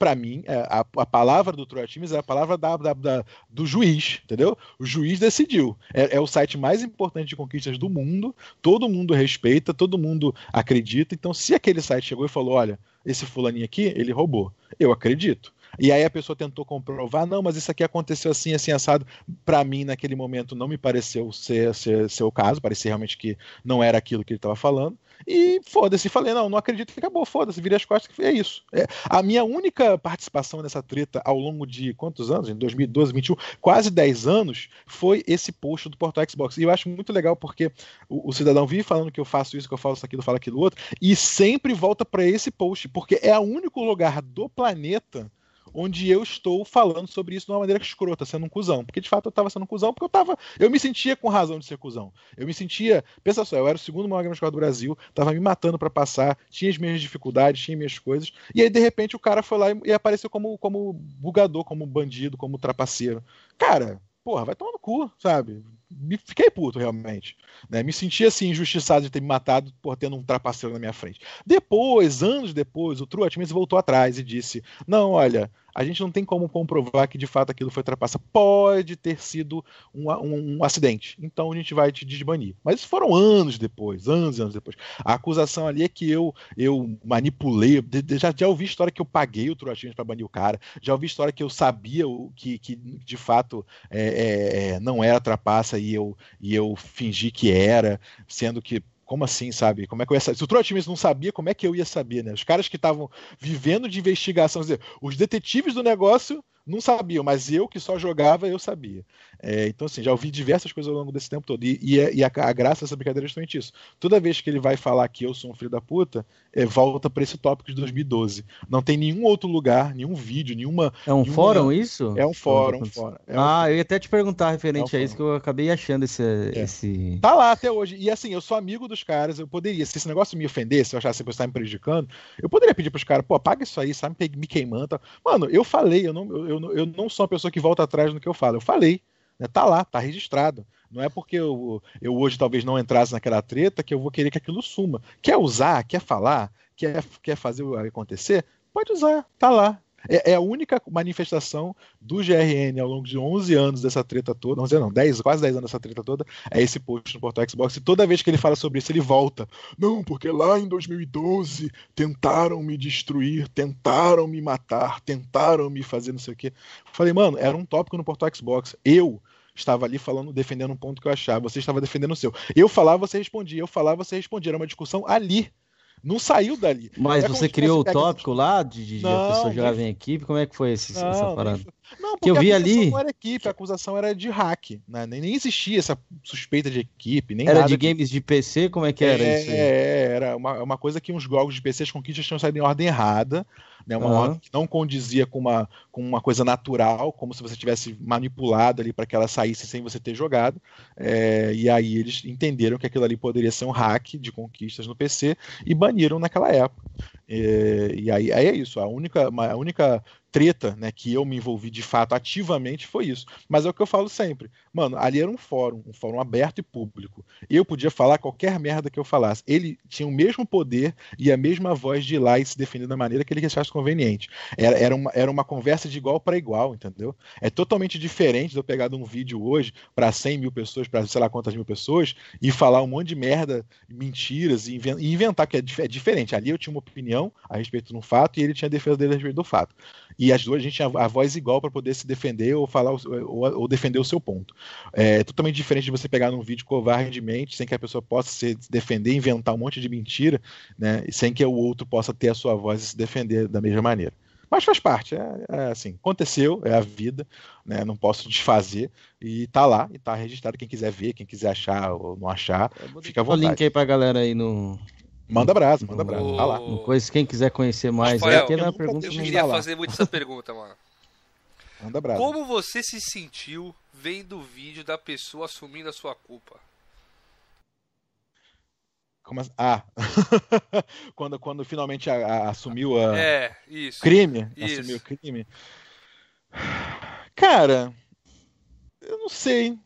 para mim, é, a, a, palavra do True Times é a palavra da, da, da, do juiz, entendeu? O juiz decidiu. É, é, o site mais importante de conquistas do mundo, todo mundo respeita, todo mundo acredita. Então, se aquele site chegou e falou: olha, esse fulaninho aqui, ele roubou, eu acredito. E aí a pessoa tentou comprovar, não, mas isso aqui aconteceu assim, assim, assado. Para mim, naquele momento, não me pareceu ser, ser, ser o caso, parecia realmente que não era aquilo que ele estava falando. E foda-se, falei, não, não acredito que acabou, foda-se, virei as costas é isso. É, a minha única participação nessa treta ao longo de quantos anos? Em 2012, 2021, quase 10 anos, foi esse post do Portal Xbox. E eu acho muito legal porque o, o cidadão vive falando que eu faço isso, que eu faço aquilo, falo aquilo outro, e sempre volta para esse post, porque é o único lugar do planeta onde eu estou falando sobre isso de uma maneira escrota, sendo um cuzão. Porque de fato eu estava sendo um cuzão, porque eu tava. Eu me sentia com razão de ser cuzão. Eu me sentia. Pensa só, eu era o segundo maior gamer do Brasil, tava me matando para passar, tinha as minhas dificuldades, tinha minhas coisas. E aí, de repente, o cara foi lá e, apareceu como, como bugador, como bandido, como trapaceiro. Cara, porra, vai tomar no cu, sabe? Me fiquei puto, realmente. Né? Me senti assim, injustiçado de ter me matado por tendo um trapaceiro na minha frente. Depois, anos depois, o True Atmos voltou atrás e disse: Não, olha, a gente não tem como comprovar que de fato aquilo foi trapaça. Pode ter sido um, um, um, acidente. Então a gente vai te desbanir. Mas foram anos depois, anos e anos depois. A acusação ali é que eu eu manipulei. Já, já ouvi história que eu paguei o True para banir o cara. Já ouvi história que eu sabia que, que de fato é, é, é não era trapaça e eu, e eu fingi que era, sendo que como assim, sabe? Como é que eu ia saber? Se o True não sabia, como é que eu ia saber, né? Os caras que estavam vivendo de investigação, dizer, os detetives do negócio não sabiam, mas eu que só jogava, eu sabia. É, então, assim, já ouvi diversas coisas ao longo desse tempo todo. E, e, é, e a, a, graça dessa brincadeira é justamente isso. Toda vez que ele vai falar que eu sou um filho da puta, é, volta para esse tópico de 2012. Não tem nenhum outro lugar, nenhum vídeo, nenhuma. É um nenhuma... fórum isso? É um fórum. Um fórum. É um ah, eu ia até te perguntar referente é um a isso, que eu acabei achando esse, é. esse. Tá lá até hoje. E assim, eu sou amigo dos caras, eu poderia, se esse negócio me ofender, se eu achasse que você tá me prejudicando, eu poderia pedir pros caras, pô, apaga isso aí, sabe, me queimando. Tá? Mano, eu falei, eu não, eu, eu, eu não sou uma pessoa que volta atrás no que eu falo. Eu falei. Né? Tá lá, tá registrado. Não é porque eu, eu hoje talvez não entrasse naquela treta que eu vou querer que aquilo suma. Quer usar, quer falar, quer, quer fazer acontecer? Pode usar, tá lá. É, é, a única manifestação do GRN ao longo de 11 anos dessa treta toda, 11 não, 10, quase 10 anos dessa treta toda, é esse post no portal Xbox. E toda vez que ele fala sobre isso, ele volta. Não, porque lá em 2012 tentaram me destruir, tentaram me matar, tentaram me fazer não sei o quê. Falei, mano, era um tópico no portal Xbox. Eu estava ali falando, defendendo um ponto que eu achava, você estava defendendo o seu. Eu falava, você respondia, eu falava, você respondia. Era uma discussão ali não saiu dali. Mas é você criou o tópico lá de, de não, a pessoa jogava em equipe? Como é que foi esse, não, essa parada? Não, porque que eu vi a ali. Não era equipe, a acusação era de hack. Né? Nem, nem existia essa suspeita de equipe. Nem era de games de PC? Como é que era é, isso? Aí? É, era uma, uma coisa que uns jogos de PC as conquistas tinham saído em ordem errada né? Uma uhum. ordem que não condizia com uma, com uma coisa natural, como se você tivesse manipulado ali para que ela saísse sem você ter jogado. É, e aí eles entenderam que aquilo ali poderia ser um hack de conquistas no PC e baniram naquela época. É, e aí, aí, é isso. A única, a única treta, né, que eu me envolvi de fato ativamente foi isso. Mas é o que eu falo sempre. Mano, ali era um fórum, um fórum aberto e público. Eu podia falar qualquer merda que eu falasse. Ele tinha o mesmo poder e a mesma voz de ir lá e se defender da maneira que ele achasse conveniente. Era, era, uma, era uma conversa de igual para igual, entendeu? É totalmente diferente de eu pegar um vídeo hoje para 100 mil pessoas, para sei lá quantas mil pessoas, e falar um monte de merda, mentiras, e inventar, que é, é diferente. Ali eu tinha uma opinião a respeito de um fato e ele tinha a defesa dele a respeito do fato e as duas a gente tinha a voz igual para poder se defender ou falar ou, ou, defender o seu ponto. É totalmente diferente de você pegar num vídeo covardemente, sem que a pessoa possa se defender, inventar um monte de mentira, né, sem que o outro possa ter a sua voz e se defender da mesma maneira. Mas faz parte, é, é, assim, aconteceu, é a vida, né? Não posso desfazer e tá lá e tá registrado. Quem quiser ver, quem quiser achar ou não achar, fica à vontade. O link aí pra galera aí no, Manda abraço, manda abraço. Tá lá. Coisa, quem quiser conhecer mais, Rafael, é, eu, pergunta eu queria fazer muito essa pergunta, mano. Manda abraço. Como você se sentiu vendo o vídeo da pessoa assumindo a sua culpa? Como assim? Ah, [LAUGHS] quando, quando finalmente a, a, assumiu a é, isso, crime, isso. assumiu o crime. Cara, eu não sei.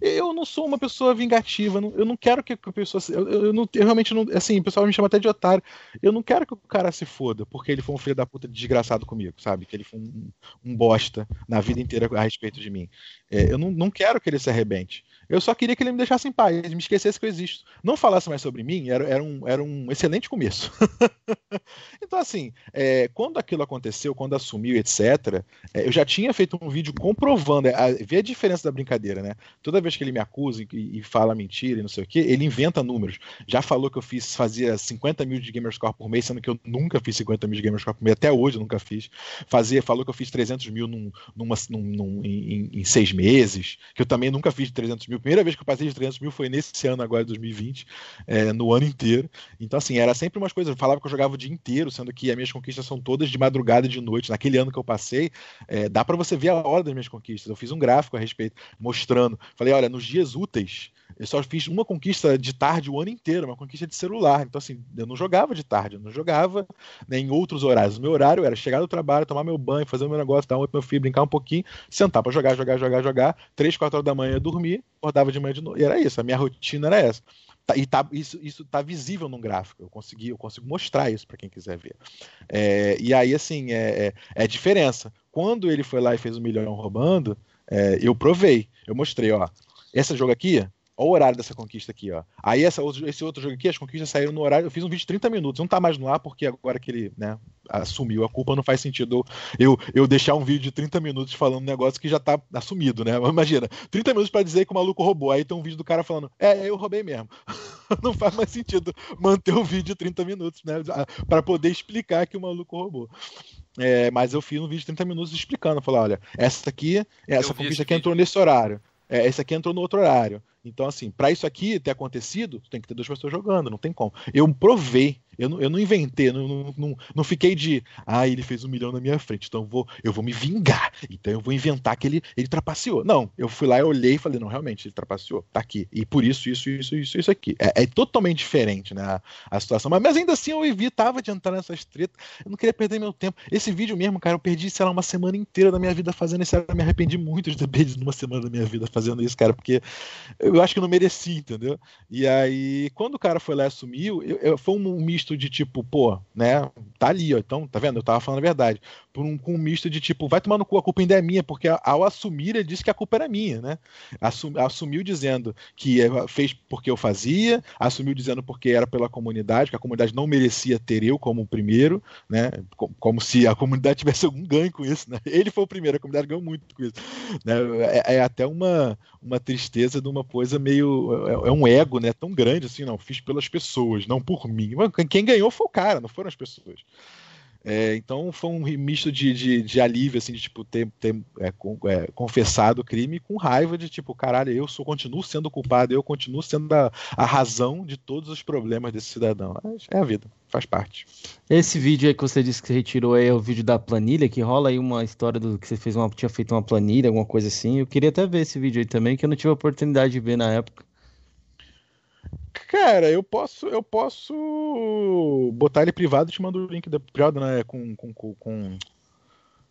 Eu não sou uma pessoa vingativa, eu não quero que a pessoa. Eu, eu, não, eu realmente não. Assim, o pessoal me chama até de otário. Eu não quero que o cara se foda, porque ele foi um filho da puta desgraçado comigo, sabe? Que ele foi um, um bosta na vida inteira a respeito de mim. É, eu não, não quero que ele se arrebente. Eu só queria que ele me deixasse em paz, me esquecesse que eu existo. Não falasse mais sobre mim, era, era, um, era um excelente começo. [LAUGHS] então, assim, é, quando aquilo aconteceu, quando assumiu, etc., é, eu já tinha feito um vídeo comprovando, é, a, vê a diferença da brincadeira, né? Toda vez que ele me acusa e, e, fala mentira e não sei o que, ele inventa números. Já falou que eu fiz, fazia 50 mil de Gamerscore por mês, sendo que eu nunca fiz 50 mil de Gamerscore por mês, até hoje eu nunca fiz. Fazia, falou que eu fiz 300 mil num, numa, num, num em, em, seis meses, que eu também nunca fiz 300 mil mil. Primeira vez que eu passei de 300 mil foi nesse ano agora, 2020, é, no ano inteiro. Então, assim, era sempre umas coisas. Eu falava que eu jogava o dia inteiro, sendo que as minhas conquistas são todas de madrugada e de noite. Naquele ano que eu passei, é, dá para você ver a hora das minhas conquistas. Eu fiz um gráfico a respeito, mostrando. Falei, olha, nos dias úteis, eu só fiz uma conquista de tarde o ano inteiro, uma conquista de celular. Então, assim, eu não jogava de tarde, eu não jogava nem em outros horários. O meu horário era chegar do trabalho, tomar meu banho, fazer o meu negócio, dar um oi pro meu filho, brincar um pouquinho, sentar para jogar, jogar, jogar, jogar. Três, quatro horas da manhã eu dormir, acordava de manhã de novo. E era isso, a minha rotina era essa. Tá, e tá, isso, isso tá visível no gráfico. Eu consegui, eu consigo mostrar isso para quem quiser ver. É, e aí, assim, é, é, é diferença. Quando ele foi lá e fez um milhão roubando, é, eu provei. Eu mostrei, ó. Esse jogo aqui, Olha o horário dessa conquista aqui, ó. Aí essa, esse outro jogo aqui, as conquistas saíram no horário. Eu fiz um vídeo de 30 minutos. Não tá mais no ar, porque agora que ele né, assumiu a culpa, não faz sentido eu, eu deixar um vídeo de 30 minutos falando um negócio que já tá assumido, né? Imagina, 30 minutos para dizer que o maluco roubou. Aí tem um vídeo do cara falando, é, eu roubei mesmo. [LAUGHS] não faz mais sentido manter o vídeo de 30 minutos, né? para poder explicar que o maluco roubou. É, mas eu fiz um vídeo de 30 minutos explicando. Falar, olha, essa aqui, essa conquista aqui entrou nesse horário. É, esse aqui entrou no outro horário. Então, assim, para isso aqui ter acontecido, tem que ter duas pessoas jogando, não tem como. Eu provei eu não, eu não inventei, não, não, não, fiquei de, ah, ele fez um milhão na minha frente, então eu vou, eu vou me vingar. Então eu vou inventar que ele, ele trapaceou. Não, eu fui lá, eu olhei e falei, não, realmente, ele trapaceou, tá aqui. E por isso, isso, isso, isso, isso aqui. É, é totalmente diferente, né, a, a situação. Mas, mas, ainda assim eu evitava de entrar nessas tretas. Eu não queria perder meu tempo. Esse vídeo mesmo, cara, eu perdi, sei lá, uma semana inteira da minha vida fazendo isso. Eu me arrependi muito de ter perdido uma semana da minha vida fazendo isso, cara, porque eu acho que eu não mereci, entendeu? E aí, quando o cara foi lá e assumiu, eu, eu, foi um misto misto de tipo, pô, né? Tá ali, ó. Então, tá vendo? Eu tava falando a verdade. Por um, com um misto de tipo, vai tomar no cu, a culpa ainda é minha, porque ao assumir ele disse que a culpa era minha, né? Assum, assumiu dizendo que fez porque eu fazia, assumiu dizendo porque era pela comunidade, que a comunidade não merecia ter eu como o primeiro, né? Como se a comunidade [LAUGHS] tivesse algum ganho com isso, né? Ele foi o primeiro, a comunidade ganhou muito com isso. Né? É, é até uma, uma tristeza de uma coisa meio. É, é, um ego, né? Tão grande assim, não, fiz pelas pessoas, não por mim. Quem ganhou foi o cara, não foram as pessoas. É, então foi um misto de, de, de, alívio, assim, de tipo, ter, ter é, com, é, confessado o crime com raiva de tipo, caralho, eu sou, continuo sendo culpado, eu continuo sendo a, a razão de todos os problemas desse cidadão. É a vida, faz parte. Esse vídeo aí que você disse que retirou é o vídeo da planilha, que rola aí uma história do que você fez uma, tinha feito uma planilha, alguma coisa assim. Eu queria até ver esse vídeo aí também, que eu não tive a oportunidade de ver na época. Cara, eu posso, eu posso botar ele privado e te mando o link da privado, né? Com, com, com,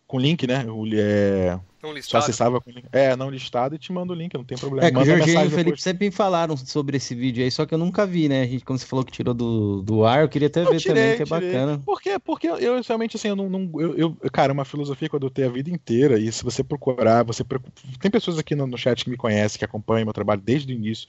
com link, né? O, é, não listado. Só acessava com link. É, não listado e te mando o link, não tem problema. É, que o Jorginho e o Felipe depois. sempre falaram sobre esse vídeo aí, só que eu nunca vi, né? A gente, como você falou que tirou do, do ar, eu queria até eu ver tirei, também, que é tirei. bacana. Por quê? Porque eu realmente, assim, eu não. não eu, eu, cara, é uma filosofia que eu adotei a vida inteira, e se você procurar, você. Tem pessoas aqui no, no chat que me conhecem, que acompanham meu trabalho desde o início.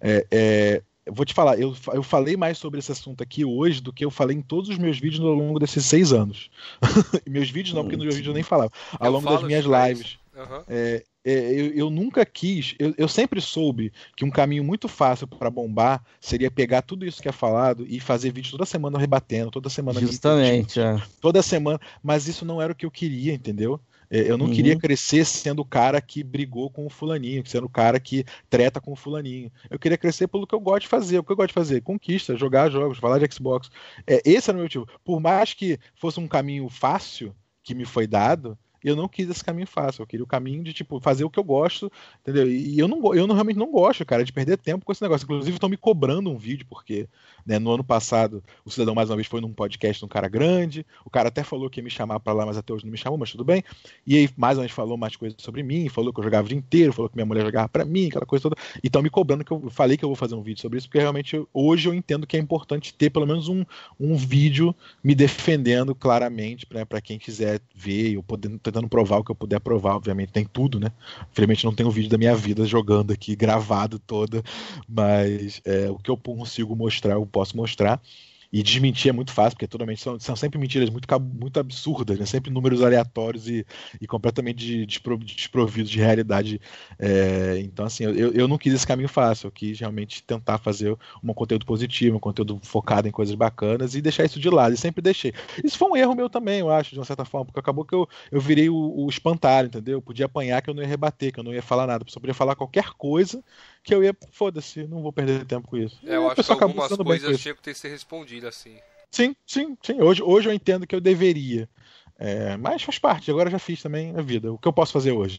É, é, vou te falar, eu, eu falei mais sobre esse assunto aqui hoje do que eu falei em todos os meus vídeos ao longo desses seis anos. [LAUGHS] meus vídeos não, porque nos meus vídeos eu nem falava. Ao eu longo das minhas lives. Uhum. É, é, eu, eu, nunca quis, eu, eu, sempre soube que um caminho muito fácil para bombar seria pegar tudo isso que é falado e fazer vídeo toda semana rebatendo, toda semana. Justamente, é. Toda semana, mas isso não era o que eu queria, entendeu? É, eu não uhum. queria crescer sendo o cara que brigou com o fulaninho, sendo o cara que treta com o fulaninho. Eu queria crescer pelo que eu gosto de fazer. O que eu gosto de fazer? Conquista, jogar jogos, falar de Xbox. É, esse era o meu motivo. Por mais que fosse um caminho fácil que me foi dado, eu não quis esse caminho fácil. Eu queria o caminho de, tipo, fazer o que eu gosto, entendeu? E eu não, eu não, realmente não gosto, cara, de perder tempo com esse negócio. Inclusive, estão me cobrando um vídeo, porque né, no ano passado o Cidadão mais uma vez foi num podcast de um cara grande. O cara até falou que ia me chamar para lá, mas até hoje não me chamou, mas tudo bem. E aí, mais uma vez, falou mais coisas sobre mim, falou que eu jogava o dia inteiro, falou que minha mulher jogava para mim, aquela coisa toda. E estão me cobrando que eu falei que eu vou fazer um vídeo sobre isso, porque realmente hoje eu entendo que é importante ter pelo menos um, um vídeo me defendendo claramente para quem quiser ver, eu podendo tentando provar o que eu puder provar, obviamente tem tudo, né? Infelizmente não tem o vídeo da minha vida jogando aqui, [LAUGHS] gravado toda, mas é, o que eu consigo mostrar, eu posso mostrar. E desmentir é muito fácil, porque totalmente são, são sempre mentiras muito, muito absurdas, né? sempre números aleatórios e, e completamente desprovidos de realidade. É, então, assim, eu, eu não quis esse caminho fácil, eu quis realmente tentar fazer um conteúdo positivo, um conteúdo focado em coisas bacanas e deixar isso de lado, e sempre deixei. Isso foi um erro meu também, eu acho, de uma certa forma, porque acabou que eu, eu virei o, o espantalho, entendeu? Eu podia apanhar que eu não ia rebater, que eu não ia falar nada, eu só podia falar qualquer coisa que eu ia, foda-se, não vou perder tempo com isso. É, eu acho que algumas coisas tinham que ter que ser respondidas assim. Sim, sim, sim. Hoje, hoje eu entendo que eu deveria. É, mas faz parte, agora já fiz também a vida. O que eu posso fazer hoje?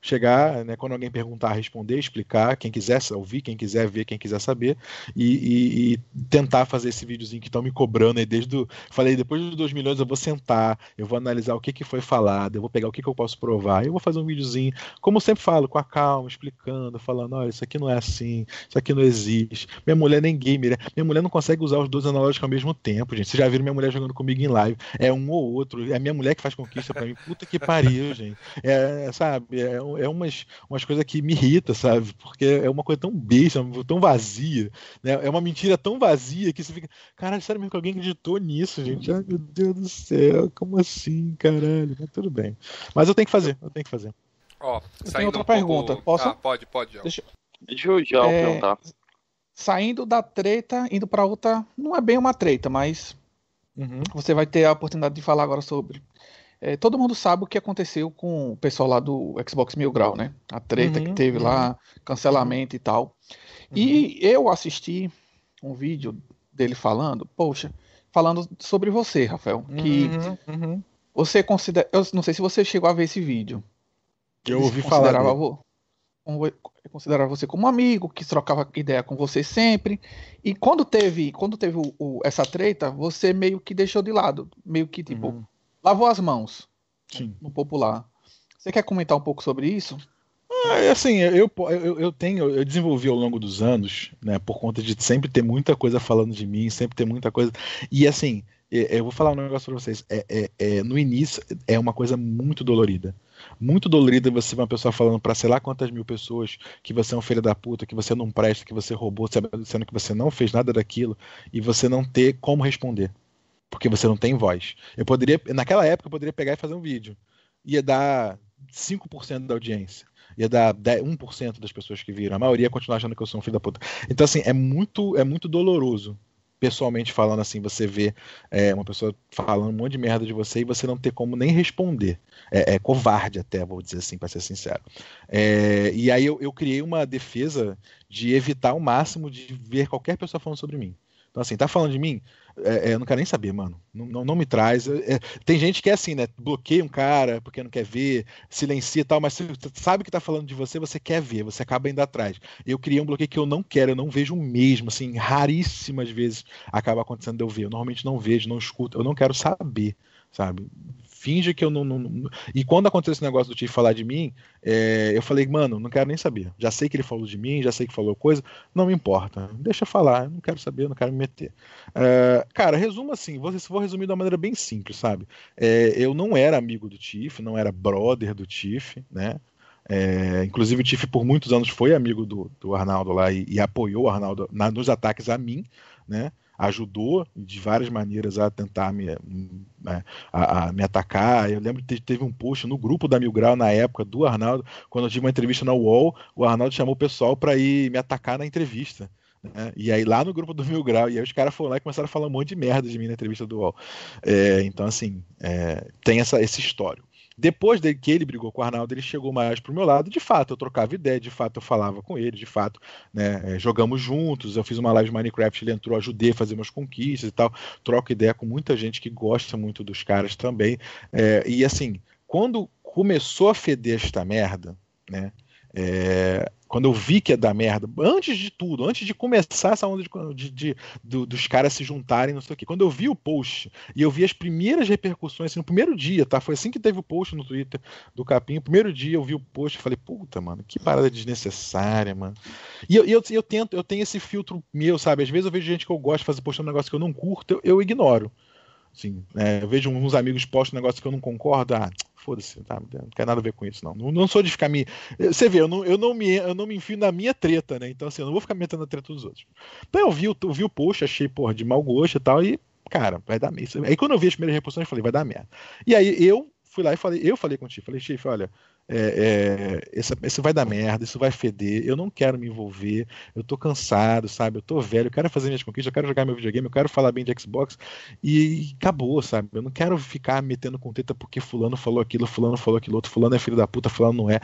Chegar, né, quando alguém perguntar, responder, explicar, quem quiser ouvir, quem quiser ver, quem quiser saber, e, e, e tentar fazer esse videozinho que estão me cobrando aí desde o. Falei, depois dos 2 milhões eu vou sentar, eu vou analisar o que, que foi falado, eu vou pegar o que, que eu posso provar, eu vou fazer um videozinho, como eu sempre falo, com a calma, explicando, falando, olha, isso aqui não é assim, isso aqui não existe. Minha mulher nem gamer, minha mulher não consegue usar os dois analógicos ao mesmo tempo, gente. Vocês já viram minha mulher jogando comigo em live? É um ou outro, é minha mulher que faz conquista para mim. Puta que pariu, [LAUGHS] gente. É, sabe, é, é umas, umas coisas que me irritam, sabe? Porque é uma coisa tão besta, tão vazia. Né? É uma mentira tão vazia que você fica. Caralho, sério mesmo que alguém acreditou nisso, gente? Ai, meu Deus do céu, como assim, caralho? Mas tudo bem. Mas eu tenho que fazer, eu tenho que fazer. Ó, oh, saindo outra um pergunta. Pouco... Posso? Ah, pode, pode. Deixa, Deixa eu já é... perguntar. Saindo da treta, indo para outra, não é bem uma treta, mas uhum. você vai ter a oportunidade de falar agora sobre é, todo mundo sabe o que aconteceu com o pessoal lá do Xbox Mil Grau, né? A treta uhum, que teve uhum. lá, cancelamento uhum. e tal. E uhum. eu assisti um vídeo dele falando, poxa, falando sobre você, Rafael, que uhum, uhum. você considera, eu não sei se você chegou a ver esse vídeo. Eu ouvi falar. Considerava você como um amigo, que trocava ideia com você sempre. E quando teve, quando teve o, o, essa treta, você meio que deixou de lado, meio que tipo, uhum lavou as mãos. Sim. No popular. Você quer comentar um pouco sobre isso? Ah, assim, eu, eu, eu tenho, eu desenvolvi ao longo dos anos, né, por conta de sempre ter muita coisa falando de mim, sempre ter muita coisa. E assim, eu vou falar um negócio pra vocês. É, é, é, no início é uma coisa muito dolorida. Muito dolorida você ver uma pessoa falando para sei lá quantas mil pessoas que você é um filho da puta, que você não presta, que você roubou, sendo que você não fez nada daquilo, e você não ter como responder. Porque você não tem voz. Eu poderia, naquela época, eu poderia pegar e fazer um vídeo. Ia dar 5% da audiência ia dar 10, 1% das pessoas que viram. A maioria ia continuar achando que eu sou um filho da puta. Então, assim, é muito, é muito doloroso. Pessoalmente falando assim, você vê é, uma pessoa falando um monte de merda de você e você não ter como nem responder. É, é covarde até, vou dizer assim, para ser sincero. É, e aí eu, eu criei uma defesa de evitar o máximo de ver qualquer pessoa falando sobre mim. Então, assim, tá falando de mim? É, é, eu não quero nem saber, mano. Não, não, não me traz. É, é, tem gente que é assim, né? Bloqueia um cara porque não quer ver, silencia e tal, mas você sabe que tá falando de você, você quer ver, você acaba indo atrás. Eu criei um bloqueio que eu não quero, eu não vejo mesmo, assim, raríssimas vezes acaba acontecendo de eu ver. Eu normalmente não vejo, não escuto, eu não quero saber, sabe? Finge que eu não, não, E quando aconteceu esse negócio do Tiff falar de mim, é, eu falei, mano, não quero nem saber. Já sei que ele falou de mim, já sei que falou coisa, não me importa. Deixa eu falar, não quero saber, não quero me meter. É, cara, resumo assim, vou, vou resumir de uma maneira bem simples, sabe? É, eu não era amigo do Tiff, não era brother do Tiff, né? É, inclusive o Tiff por muitos anos foi amigo do, do Arnaldo lá e, e apoiou o Arnaldo na, nos ataques a mim, né? Ajudou de várias maneiras a tentar me, né, a, a me atacar. Eu lembro que teve um post no grupo da Mil Grau na época do Arnaldo, quando eu tive uma entrevista na UOL, o Arnaldo chamou o pessoal para ir me atacar na entrevista. Né? E aí lá no grupo do Mil Grau, e aí os caras foram lá e começaram a falar um monte de merda de mim na entrevista do UOL. É, então, assim, é, tem essa, esse histórico. Depois de que ele brigou com o Arnaldo, ele chegou mais pro meu lado. De fato, eu trocava ideia, de fato, eu falava com ele, de fato, né, é, jogamos juntos. Eu fiz uma live de Minecraft, ele entrou, ajudei a fazer umas conquistas e tal. Troco ideia com muita gente que gosta muito dos caras também. É, e assim, quando começou a feder esta merda, né? É, quando eu vi que ia dar merda, antes de tudo, antes de começar essa onda de, de, de do, dos caras se juntarem, não sei o quê, quando eu vi o post e eu vi as primeiras repercussões, assim, no primeiro dia, tá? Foi assim que teve o post no Twitter do Capim, o primeiro dia eu vi o post e falei, puta, mano, que parada desnecessária, mano. E eu, eu, eu tento, eu tenho esse filtro meu, sabe? Às vezes eu vejo gente que eu gosto de fazer postando um negócio que eu não curto, eu, eu ignoro. Assim, é, eu vejo uns amigos postam negócio que eu não concordo, ah, foda-se, tá, não quer nada a ver com isso, não. não. Não sou de ficar me. Você vê, eu não, eu, não me, eu não me enfio na minha treta, né? Então, assim, eu não vou ficar me metendo na treta dos outros. Então, eu vi, eu vi o post, achei, porra, de mau gosto e tal, e, cara, vai dar merda. Aí, quando eu vi as primeiras reposições, eu falei, vai dar merda. E aí, eu fui lá e falei, eu falei contigo, falei, Chief, olha, é, é, isso, isso vai dar merda, isso vai feder, eu não quero me envolver, eu tô cansado, sabe? Eu tô velho, eu quero fazer minhas conquistas, eu quero jogar meu videogame, eu quero falar bem de Xbox e, acabou, sabe? Eu não quero ficar metendo com teta porque fulano falou aquilo, fulano falou aquilo outro, fulano é filho da puta, fulano não é.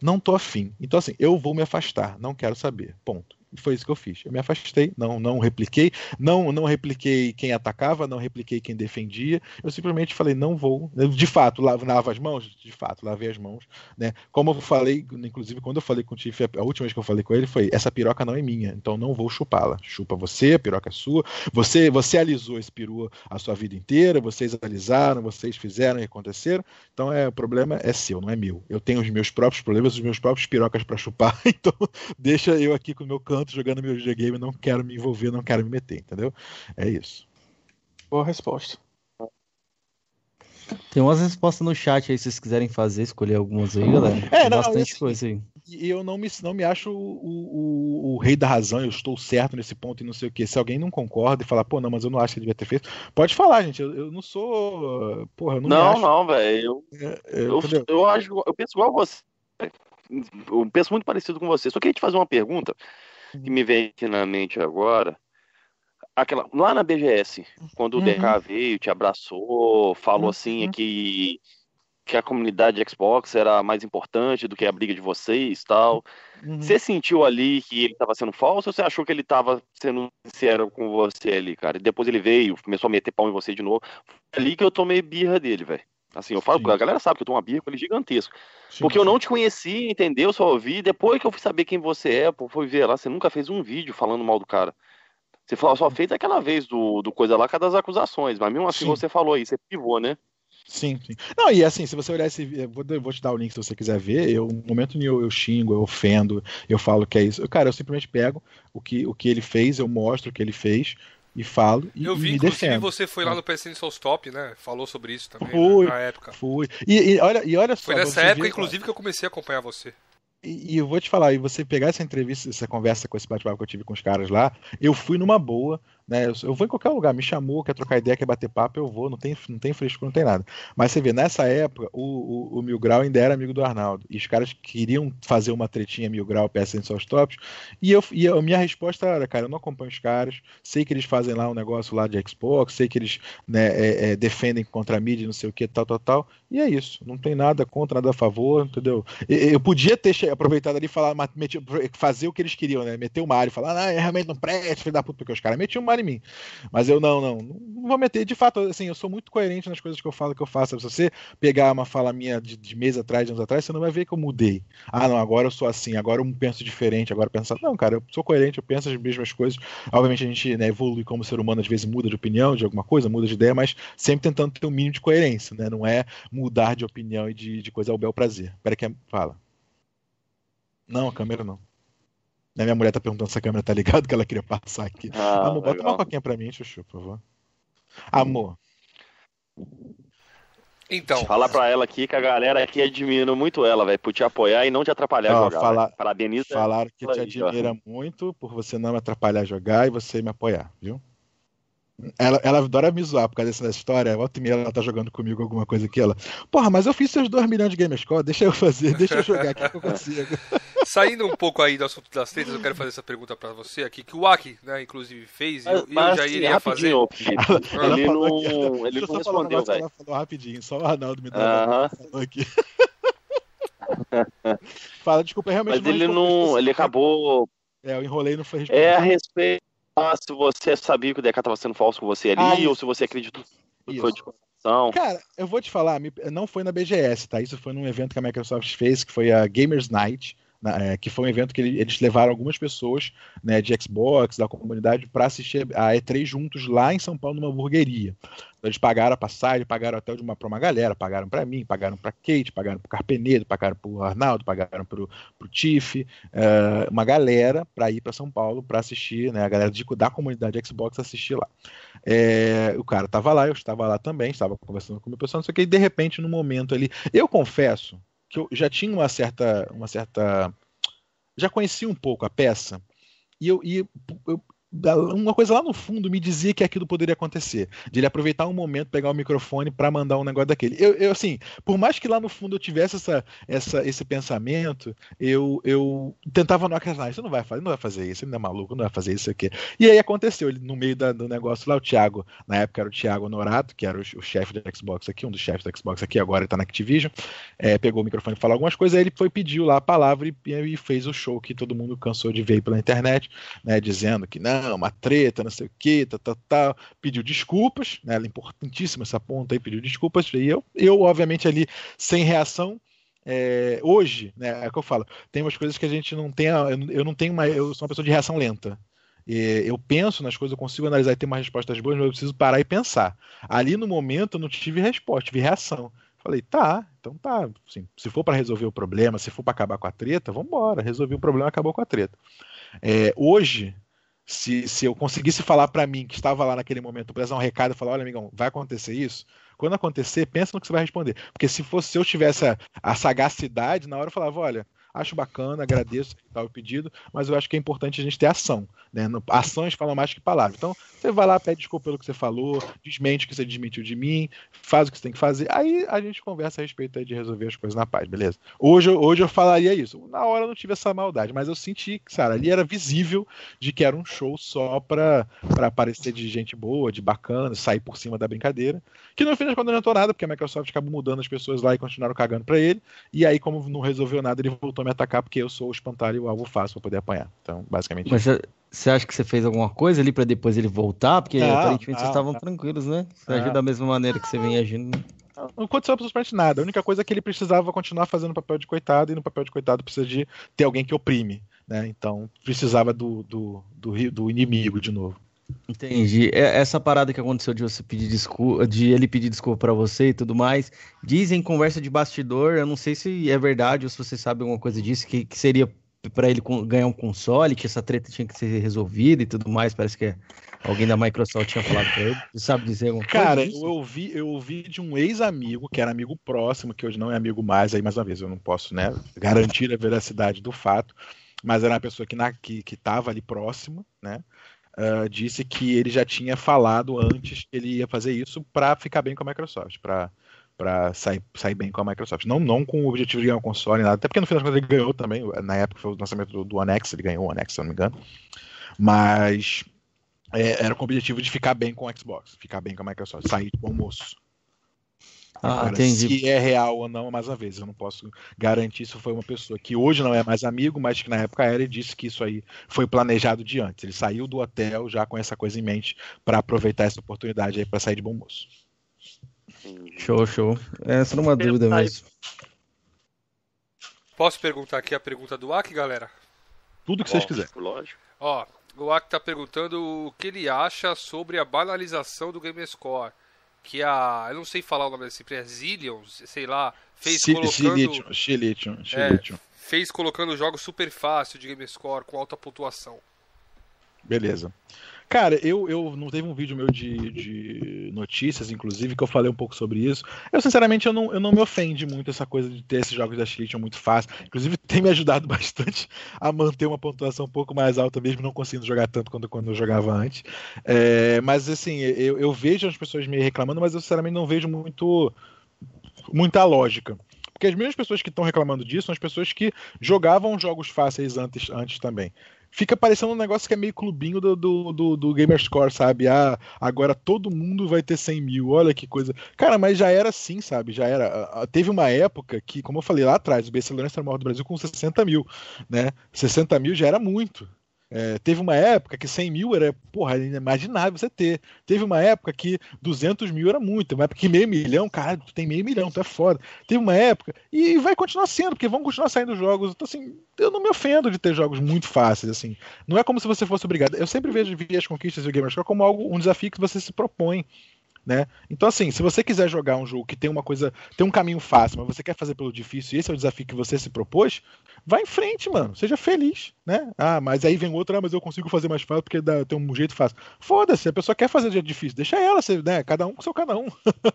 Não tô afim. Então, assim, eu vou me afastar, não quero saber. Ponto foi isso que eu fiz. Eu me afastei, não, não repliquei, não, não repliquei quem atacava, não repliquei quem defendia. Eu simplesmente falei, não vou. De fato, lavava as mãos? De fato, lavei as mãos. Né? Como eu falei, inclusive, quando eu falei com o Tiff, a última vez que eu falei com ele foi: essa piroca não é minha, então não vou chupá-la. Chupa você, a piroca é sua. Você, você alisou esse peru a sua vida inteira, vocês alisaram, vocês fizeram e aconteceram. Então é, o problema é seu, não é meu. Eu tenho os meus próprios problemas, os meus próprios pirocas para chupar, [LAUGHS] então deixa eu aqui com o meu canto canto jogando meu videogame, não quero me envolver, não quero me meter, entendeu? É isso. Boa resposta. Tem umas respostas no chat aí, se vocês quiserem fazer, escolher algumas aí, galera. É, não, bastante assim, coisa aí. E eu não me, não me acho o, o, o, rei da razão, eu estou certo nesse ponto e não sei o que. Se alguém não concorda e falar, pô, não, mas eu não acho que devia ter feito, pode falar, gente. Eu, eu não sou. Porra, eu não Não, acho... não, velho. Eu, é, é, eu, eu, acho. Eu penso igual você. Eu penso muito parecido com você. Só queria te fazer uma pergunta que me vem aqui na mente agora. Aquela, lá na BGS, quando uhum. o DK veio, te abraçou, falou uhum. assim que, que a comunidade Xbox era mais importante do que a briga de vocês tal. Uhum. Você sentiu ali que ele estava sendo falso ou você achou que ele estava sendo sincero com você ali, cara? E depois ele veio, começou a meter pau em você de novo. Foi ali que eu tomei birra dele, velho. Assim, eu falo, Sim. a galera sabe que eu tô uma birra com ele gigantesco. Sim, porque eu não te conheci, entendeu? Só ouvi. Depois que eu fui saber quem você é, pô, fui ver lá, você nunca fez um vídeo falando mal do cara. Você falou, só fez aquela vez do, do coisa lá, cada das acusações, mas mesmo assim Sim. você falou aí, você pivou, né? Sim, sim. Não, e assim, se você olhar esse vídeo, vou, vou te dar o link se você quiser ver. Eu, no momento nenhum eu, eu xingo, eu ofendo, eu falo que é isso. Cara, eu simplesmente pego o que, o que ele fez, eu mostro o que ele fez e falo e, eu vi, e me inclusive, defendo. você foi lá no PSN Stop, né? Falou sobre isso também fui, né? na época. Fui. E, e, olha, e olha só. Foi nessa época, inclusive, que eu comecei a acompanhar você. E, e, eu vou te falar, e você pegar essa entrevista, essa conversa com esse bate-papo que eu tive com os caras lá, eu fui numa boa, né? Eu, eu, vou em qualquer lugar, me chamou, quer trocar ideia, quer bater papo, eu vou, não tem, não tem frescura, não tem nada. Mas você vê, nessa época, o, o, o Mil Grau ainda era amigo do Arnaldo. E os caras queriam fazer uma tretinha Mil Grau, PSN seus tops. E, eu, e a minha resposta era, cara, eu não acompanho os caras, sei que eles fazem lá um negócio lá de Xbox, sei que eles né, é, é, defendem contra a mídia, não sei o que, tal, tal, tal. E é isso. Não tem nada contra, nada a favor, entendeu? Eu podia ter aproveitado ali e falar, fazer o que eles queriam, né? Meter o Mario, falar, ah, realmente não presta, filho da puta, porque os caras metiam o Mario em mim. Mas eu não, não, não vou meter. De fato, assim, eu sou muito coerente nas coisas que eu falo que eu faço. Se você pegar uma fala minha de, de mês atrás, de anos atrás, você não vai ver que eu mudei. Ah, não, agora eu sou assim, agora eu penso diferente, agora eu penso. Não, cara, eu sou coerente, eu penso as mesmas coisas. Obviamente a gente né, evolui como ser humano, às vezes muda de opinião de alguma coisa, muda de ideia, mas sempre tentando ter um mínimo de coerência, né? Não é mudar de opinião e de, de coisa ao bel prazer. Peraí que fala. Não, a câmera não. Né, minha mulher tá perguntando se a câmera tá ligada, [LAUGHS] que ela queria passar aqui. Ah, Amor, bota uma coquinha pra mim, Chuchu, por favor. Amor. Então. Fala pra ela aqui que a galera aqui admira muito ela, velho, por te apoiar e não te atrapalhar a jogar. Fala, Parabeniza. Falaram que te admira muito por você não me atrapalhar a jogar e você me apoiar, viu? Ela, ela adora me zoar por causa dessa história. Volta e meia ela tá jogando comigo alguma coisa aqui. Ela, porra, mas eu fiz seus 2 milhões de Gamerscore, deixa eu fazer, deixa eu jogar aqui que eu consigo. [LAUGHS] Saindo um pouco aí do assunto das tretas, eu quero fazer essa pergunta pra você aqui, que o Aki, né, inclusive, fez, e eu, já iria fazer. Ela, ela ele não, ele não respondeu, velho. Ela falou rapidinho, só o Arnaldo me dá uh -huh. aqui. [LAUGHS] Fala, desculpa, realmente Mas não ele não. Ele acabou. É, eu enrolei não foi respondido. É a respeito se você sabia que o DK estava sendo falso com você ali, ah, ou se você acreditou que foi de coração. Cara, eu vou te falar, não foi na BGS, tá? Isso foi num evento que a Microsoft fez, que foi a Gamers Night, é, que foi um evento que eles levaram algumas pessoas né, de Xbox, da comunidade, para assistir a E3 juntos lá em São Paulo, numa hamburgueria. Então, eles pagaram a passagem, pagaram até de uma para uma galera, pagaram para mim, pagaram para Kate, pagaram para Carpenedo, pagaram para o Arnaldo, pagaram para o Tiff, uh, uma galera para ir para São Paulo para assistir, né, a galera de, da comunidade Xbox assistir lá. É, o cara estava lá, eu estava lá também, estava conversando com o meu pessoal, não sei o que, e de repente, no momento ali, eu confesso que eu já tinha uma certa, uma certa, já conhecia um pouco a peça e eu, e eu uma coisa lá no fundo me dizia que aquilo poderia acontecer, de ele aproveitar um momento, pegar o microfone para mandar um negócio daquele. Eu, eu, assim, por mais que lá no fundo eu tivesse essa, essa, esse pensamento, eu, eu tentava não acreditar, isso não vai fazer, não vai fazer isso, ele não é maluco, não vai fazer isso aqui. E aí aconteceu, ele no meio da, do negócio lá, o Thiago, na época era o Thiago Norato, que era o, o chefe da Xbox aqui, um dos chefes da Xbox aqui, agora ele tá na Activision, é, pegou o microfone e falou algumas coisas, aí ele foi pediu lá a palavra e, e fez o show que todo mundo cansou de ver pela internet, né, dizendo que não, uma treta, não sei o que, tal, tal, tal. Pediu desculpas, né? Ela é importantíssima essa ponta aí, pediu desculpas. E eu, eu obviamente, ali, sem reação, é, hoje, né, é o que eu falo, tem umas coisas que a gente não tem, eu não tenho uma, eu sou uma pessoa de reação lenta. Eu penso nas coisas, eu consigo analisar e ter umas respostas boas, mas eu preciso parar e pensar. Ali no momento eu não tive resposta, tive reação. Falei, tá, então tá. Assim, se for para resolver o problema, se for para acabar com a treta, vamos embora. Resolvi o problema, acabou com a treta. É, hoje, se, se eu conseguisse falar para mim que estava lá naquele momento, dar um recado e falar, olha, amigão, vai acontecer isso, quando acontecer, pensa no que você vai responder. Porque se fosse se eu tivesse a, a sagacidade, na hora eu falava, olha, acho bacana, agradeço tal o pedido, mas eu acho que é importante a gente ter ação. Né? Ações falam mais que palavras. Então, você vai lá, pede desculpa pelo que você falou, desmente o que você desmentiu de mim, faz o que você tem que fazer. Aí a gente conversa a respeito de resolver as coisas na paz, beleza? Hoje, hoje eu falaria isso. Na hora eu não tive essa maldade, mas eu senti que, cara, ali era visível de que era um show só pra, pra aparecer de gente boa, de bacana, sair por cima da brincadeira. Que no fim das contas não adiantou nada, porque a Microsoft acabou mudando as pessoas lá e continuaram cagando pra ele. E aí, como não resolveu nada, ele voltou a me atacar porque eu sou o espantalho e o alvo fácil pra poder apanhar. Então, basicamente. Mas você acha que você fez alguma coisa ali para depois ele voltar? Porque não, aparentemente não, vocês estavam não. tranquilos, né? Você agiu da mesma maneira que você vem agindo. Não aconteceu absolutamente nada. A única coisa é que ele precisava continuar fazendo papel de coitado, e no papel de coitado precisa de ter alguém que oprime. Né? Então precisava do, do, do, do inimigo de novo. Entendi. É, essa parada que aconteceu de você pedir desculpa, de ele pedir desculpa para você e tudo mais, dizem conversa de bastidor, eu não sei se é verdade ou se você sabe alguma coisa disso, que, que seria para ele ganhar um console, que essa treta tinha que ser resolvida e tudo mais, parece que alguém da Microsoft tinha falado pra ele. Você sabe dizer alguma coisa? Cara, eu ouvi, eu ouvi de um ex-amigo, que era amigo próximo, que hoje não é amigo mais, aí mais uma vez, eu não posso, né, garantir a veracidade do fato, mas era uma pessoa que, na, que, que tava ali próximo, né, uh, disse que ele já tinha falado antes que ele ia fazer isso para ficar bem com a Microsoft, para para sair, sair bem com a Microsoft. Não, não com o objetivo de ganhar um console, nada. Até porque no final das contas ele ganhou também. Na época foi o lançamento do, do ele ganhou o One se eu não me engano. Mas é, era com o objetivo de ficar bem com o Xbox, ficar bem com a Microsoft, sair de bom moço. Ah, Agora, entendi. se é real ou não, mais uma vez, eu não posso garantir se foi uma pessoa que hoje não é mais amigo, mas que na época era e disse que isso aí foi planejado de antes. Ele saiu do hotel já com essa coisa em mente para aproveitar essa oportunidade aí para sair de bom moço. Show, show. Essa não é uma dúvida mesmo. Posso perguntar aqui a pergunta do Aki, galera? Tudo que vocês quiserem. Lógico. Ó, o Aki tá perguntando o que ele acha sobre a banalização do Gamescore que a. Eu não sei falar o nome dessa empresa, Zillion, sei lá, fez C colocando. Chilitium, é, fez colocando jogos super fácil de Gamescore com alta pontuação. Beleza. Cara, eu, eu não teve um vídeo meu de, de notícias, inclusive, que eu falei um pouco sobre isso. Eu, sinceramente, eu não, eu não me ofende muito essa coisa de ter esses jogos da Chilition muito fácil. Inclusive, [LAUGHS] tem me ajudado bastante a manter uma pontuação um pouco mais alta, mesmo não conseguindo jogar tanto quanto quando eu jogava antes. É, mas, assim, eu, eu vejo as pessoas me reclamando, mas eu, sinceramente, não vejo muito muita lógica. Porque as mesmas pessoas que estão reclamando disso são as pessoas que jogavam jogos fáceis antes, antes também fica parecendo um negócio que é meio clubinho do, do, do, do Gamerscore, sabe? Ah, agora todo mundo vai ter 100 mil, olha que coisa. Cara, mas já era assim, sabe? Já era. Teve uma época que, como eu falei lá atrás, o BC Lawrence era o maior do Brasil com 60 mil, né? 60 mil já era muito. É, teve uma época que 100 mil era, porra, inimaginável você ter. Teve uma época que 200 mil era muito. Uma época que meio milhão, cara, tu tem meio milhão, tu é foda. Teve uma época, e vai continuar sendo, porque vão continuar saindo jogos. Então, assim, eu não me ofendo de ter jogos muito fáceis, assim. Não é como se você fosse obrigado. Eu sempre vejo as conquistas do Gamerscore como algo, um desafio que você se propõe. Né? Então, assim, se você quiser jogar um jogo que tem uma coisa, tem um caminho fácil, mas você quer fazer pelo difícil, e esse é o desafio que você se propôs, vai em frente, mano. Seja feliz, né? Ah, mas aí vem outra, ah, mas eu consigo fazer mais fácil porque dá, tem um jeito fácil. Foda-se, a pessoa quer fazer jeito difícil, deixa ela, né? Cada um com seu cada um.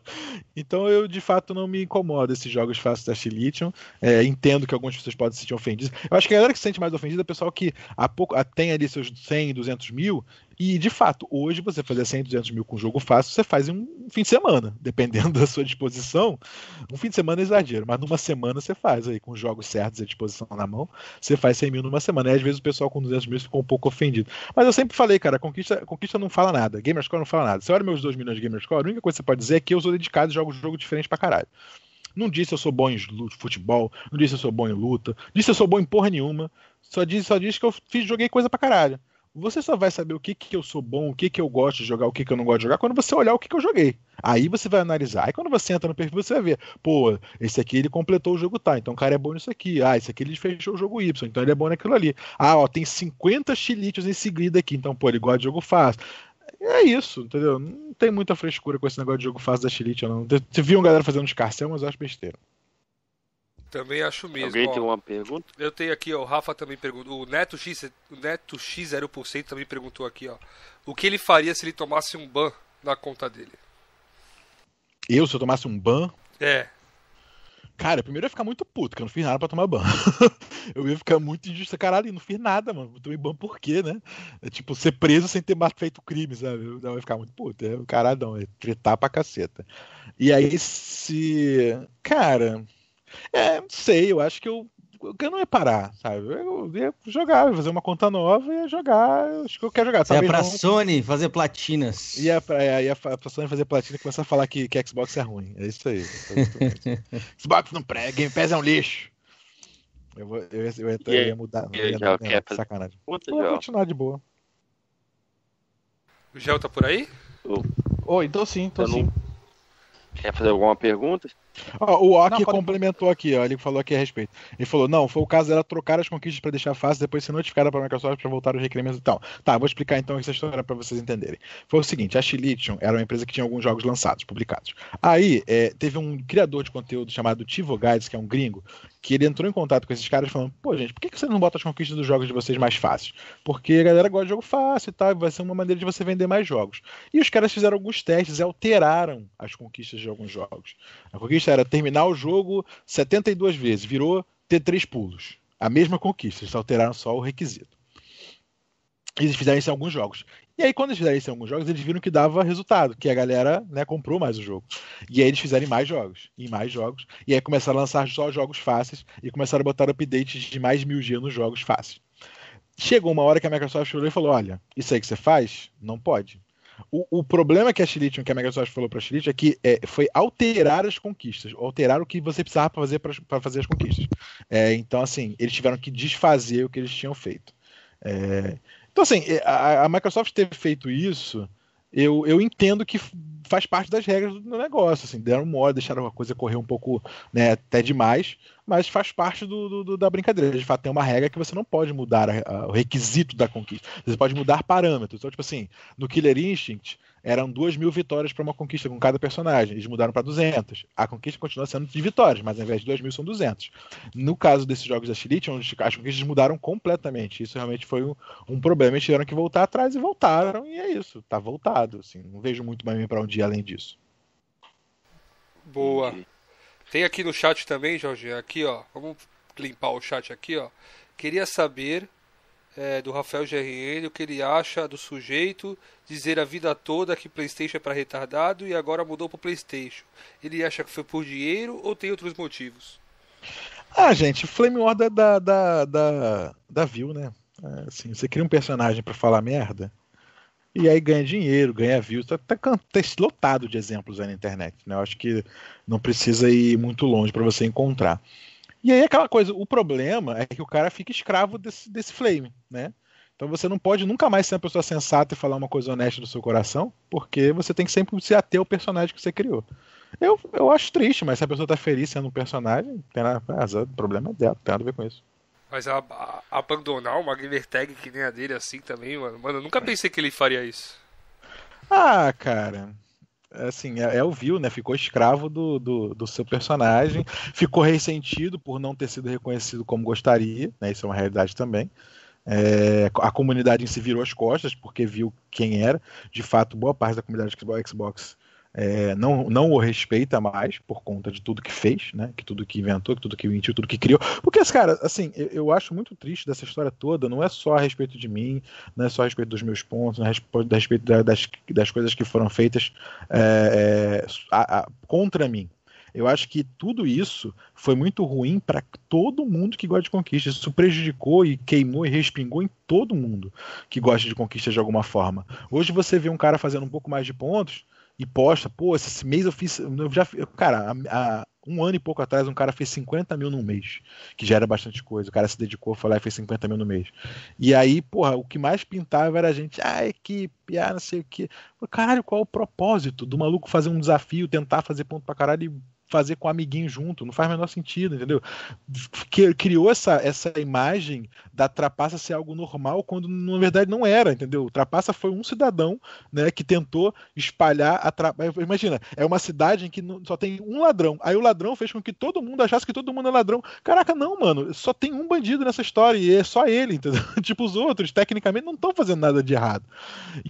[LAUGHS] então eu, de fato, não me incomodo esses jogos fáceis da Chilitium. É, entendo que algumas pessoas podem se sentir ofendidas. Eu acho que a galera que se sente mais ofendida é o pessoal que há pouco, tem ali seus 100, 200 mil e, de fato, hoje você fazer 100, 200 mil com jogo fácil, você faz em um fim de semana, [LAUGHS] dependendo da sua disposição. Um fim de semana é exagero, mas numa semana você faz aí, com jogos certos à disposição na mão, você faz 100 mil numa semana. E às vezes o pessoal com 200 mil ficou um pouco ofendido. Mas eu sempre falei, cara, a conquista, a conquista não fala nada. Gamerscore não fala nada. Você olha meus 2 milhões de Gamerscore, a única coisa que você pode dizer é que eu sou dedicado e jogo jogo diferente pra caralho. Não disse eu sou bom em futebol, não disse eu sou bom em luta, disse eu sou bom em porra nenhuma. Só disse, só disse que eu fiz, joguei coisa pra caralho. Você só vai saber o que, que eu sou bom, o que, que eu gosto de jogar, o que, que eu não gosto de jogar, quando você olhar o que, que eu joguei. Aí você vai analisar. Aí quando você entra no perfil, você vai ver, pô, esse aqui ele completou o jogo tá, então o cara é bom nisso aqui. Ah, esse aqui ele fechou o jogo Y, então ele é bom naquilo ali. Ah, ó, tem 50 chilitos em seguida aqui, então, pô, ele gosta de jogo fácil. É isso, entendeu? Não tem muita frescura com esse negócio de jogo fácil da Chilite, não. Viu uma galera fazendo escarcel, mas eu acho besteira. Também acho mesmo. Alguém ó, tem uma pergunta? Eu tenho aqui, ó, o Rafa também perguntou. O Neto X, o Neto X 0% também perguntou aqui, ó. O que ele faria se ele tomasse um ban na conta dele? Eu, se eu tomasse um ban? É. Cara, primeiro eu ia ficar muito puto, porque eu não fiz nada pra tomar ban. [LAUGHS] eu ia ficar muito injusto. Caralho, não fiz nada, mano. Eu tomei ban por quê, né? É tipo, ser preso sem ter feito crime, sabe? Eu, eu ia ficar muito puto. É, caralho, não. É tretar pra caceta. E aí, se. Cara. É, não sei, eu acho que eu, eu não ia parar, sabe? Eu ia jogar, ia fazer uma conta nova e ia jogar. Acho que eu quero jogar. Sabe? Ia pra não... Sony fazer platinas. Ia pra, ia, ia pra Sony fazer platina e começar a falar que, que Xbox é ruim. É isso aí. [LAUGHS] Xbox não prega, Game Pass é um lixo. Eu, vou, eu, ia, eu, ia, eu ia mudar. Eu ia, já, ia, sacanagem. Puta, vou continuar de boa. O Gel tá por aí? Oi, tô sim, tô eu sim. Não... Quer fazer alguma pergunta? O Oki complementou aqui, ó, ele falou aqui a respeito. Ele falou: não, foi o caso dela trocar as conquistas para deixar fácil, depois ser notificada para a Microsoft para voltar os requerimentos e tal. Tá, vou explicar então essa história para vocês entenderem. Foi o seguinte: a Chilition era uma empresa que tinha alguns jogos lançados, publicados. Aí é, teve um criador de conteúdo chamado Tivo Guides, que é um gringo, que ele entrou em contato com esses caras falando: pô, gente, por que, que você não bota as conquistas dos jogos de vocês mais fáceis? Porque a galera gosta de jogo fácil e tal, vai ser uma maneira de você vender mais jogos. E os caras fizeram alguns testes e alteraram as conquistas de alguns jogos. A conquista era terminar o jogo 72 vezes, virou ter três pulos. A mesma conquista, eles alteraram só o requisito. Eles fizeram isso em alguns jogos. E aí, quando eles fizeram isso em alguns jogos, eles viram que dava resultado, que a galera né, comprou mais o jogo. E aí eles fizeram mais jogos, e mais jogos. E aí começaram a lançar só jogos fáceis e começaram a botar updates de mais mil dias nos jogos fáceis. Chegou uma hora que a Microsoft olhou e falou: olha, isso aí que você faz, não pode. O, o problema que a Chilition, que a Microsoft falou para a Chilition, é que é, foi alterar as conquistas, alterar o que você precisava para fazer, fazer as conquistas. É, então, assim, eles tiveram que desfazer o que eles tinham feito. É, então, assim, é, a, a, Microsoft ter feito isso, eu, eu entendo que faz parte das regras do negócio. Assim, deram mole, deixaram a coisa correr um pouco né, até demais, mas faz parte do, do, da brincadeira. De fato, tem uma regra que você não pode mudar a, a, o requisito da conquista. Você pode mudar parâmetros. Então, tipo assim, no Killer Instinct, eram duas mil vitórias para uma conquista com cada personagem. Eles mudaram para 200. A conquista continua sendo de vitórias, mas ao invés de 2 mil são 200. No caso desses jogos da Chilite, onde as conquistas mudaram completamente. Isso realmente foi um, um problema. Eles tiveram que voltar atrás e voltaram. E é isso. Tá voltado. Assim, não vejo muito mais para um dia além disso. Boa. Tem aqui no chat também, Jorge. Aqui, ó. Vamos limpar o chat aqui, ó. Queria saber é, do Rafael GRN, o que ele acha do sujeito dizer a vida toda que PlayStation é para retardado e agora mudou para PlayStation. Ele acha que foi por dinheiro ou tem outros motivos? Ah, gente, Flame War da, da, da, da, da View, né? É, assim, você cria um personagem para falar merda e aí ganha dinheiro, ganha views. Tá, tá, tá lotado de exemplos aí na internet. Né? Eu acho que não precisa ir muito longe para você encontrar. E aí aquela coisa, o problema é que o cara fica escravo desse, desse flame, né? Então você não pode nunca mais ser uma pessoa sensata e falar uma coisa honesta do seu coração, porque você tem que sempre se ater ao personagem que você criou. Eu, eu acho triste, mas se a pessoa tá feliz sendo um personagem, tem nada, o problema é dela, tem nada a ver com isso. Mas a, a, abandonar uma gamer tag que nem a dele assim também, mano. Mano, eu nunca pensei que ele faria isso. Ah, cara assim, é, é viu, né? Ficou escravo do, do, do, seu personagem, ficou ressentido por não ter sido reconhecido como gostaria, né? Isso é uma realidade também. É, a comunidade em si virou as costas porque viu quem era. De fato, boa parte da comunidade Xbox é, não, não o respeita mais por conta de tudo que fez, né? Que tudo que inventou, que tudo que mentiu, tudo que criou. Porque, cara, assim, eu, eu, acho muito triste dessa história toda. Não é só a respeito de mim, não é só a respeito dos meus pontos, não é a respeito das, das coisas que foram feitas é, é, a, a, contra mim. Eu acho que tudo isso foi muito ruim para todo mundo que gosta de conquista. Isso prejudicou e queimou e respingou em todo mundo que gosta de conquista de alguma forma. Hoje você vê um cara fazendo um pouco mais de pontos e posta, pô, esse mês eu fiz. Eu já, cara, há um ano e pouco atrás, um cara fez 50 mil no mês, que já era bastante coisa. O cara se dedicou, foi lá e fez 50 mil no mês. E aí, porra, o que mais pintava era a gente, ah, equipe, ah, não sei o quê. Caralho, qual é o propósito do maluco fazer um desafio, tentar fazer ponto pra caralho e fazer com o amiguinho junto, não faz o menor sentido, entendeu? Criou essa, essa imagem da trapaça ser algo normal, quando na verdade não era, entendeu? Trapaça foi um cidadão né, que tentou espalhar a trapaça. Imagina, é uma cidade em que só tem um ladrão, aí o ladrão fez com que todo mundo achasse que todo mundo é ladrão. Caraca, não, mano, só tem um bandido nessa história e é só ele, entendeu? [LAUGHS] tipo, os outros, tecnicamente, não estão fazendo nada de errado.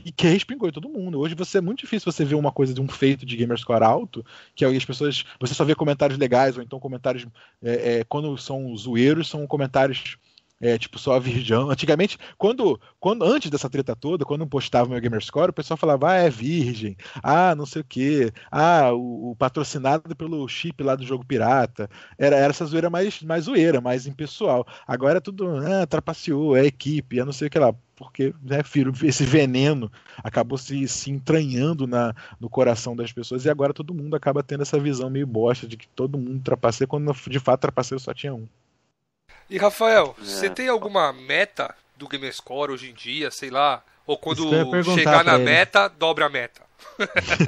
E que respingou em todo mundo. Hoje você é muito difícil você ver uma coisa de um feito de gamerscore alto, que as pessoas você só vê comentários legais, ou então comentários, é, é, quando são zoeiros, são comentários é, tipo só a. [LAUGHS] Antigamente, quando, quando antes dessa treta toda, quando postava meu Gamerscore, o pessoal falava, ah, é virgem, ah, não sei o que, ah, o, o, patrocinado pelo chip lá do jogo pirata. Era, era essa zoeira mais, mais zoeira, mais impessoal. Agora é tudo, ah, trapaceou, é equipe, é não sei o que lá porque né, esse veneno acabou se, se entranhando na, no coração das pessoas e agora todo mundo acaba tendo essa visão meio bosta de que todo mundo trapaceia quando de fato trapaceiro só tinha um. E Rafael, é. você tem alguma meta do Gamerscore hoje em dia, sei lá, Ou quando chegar na meta, dobra a meta? [LAUGHS]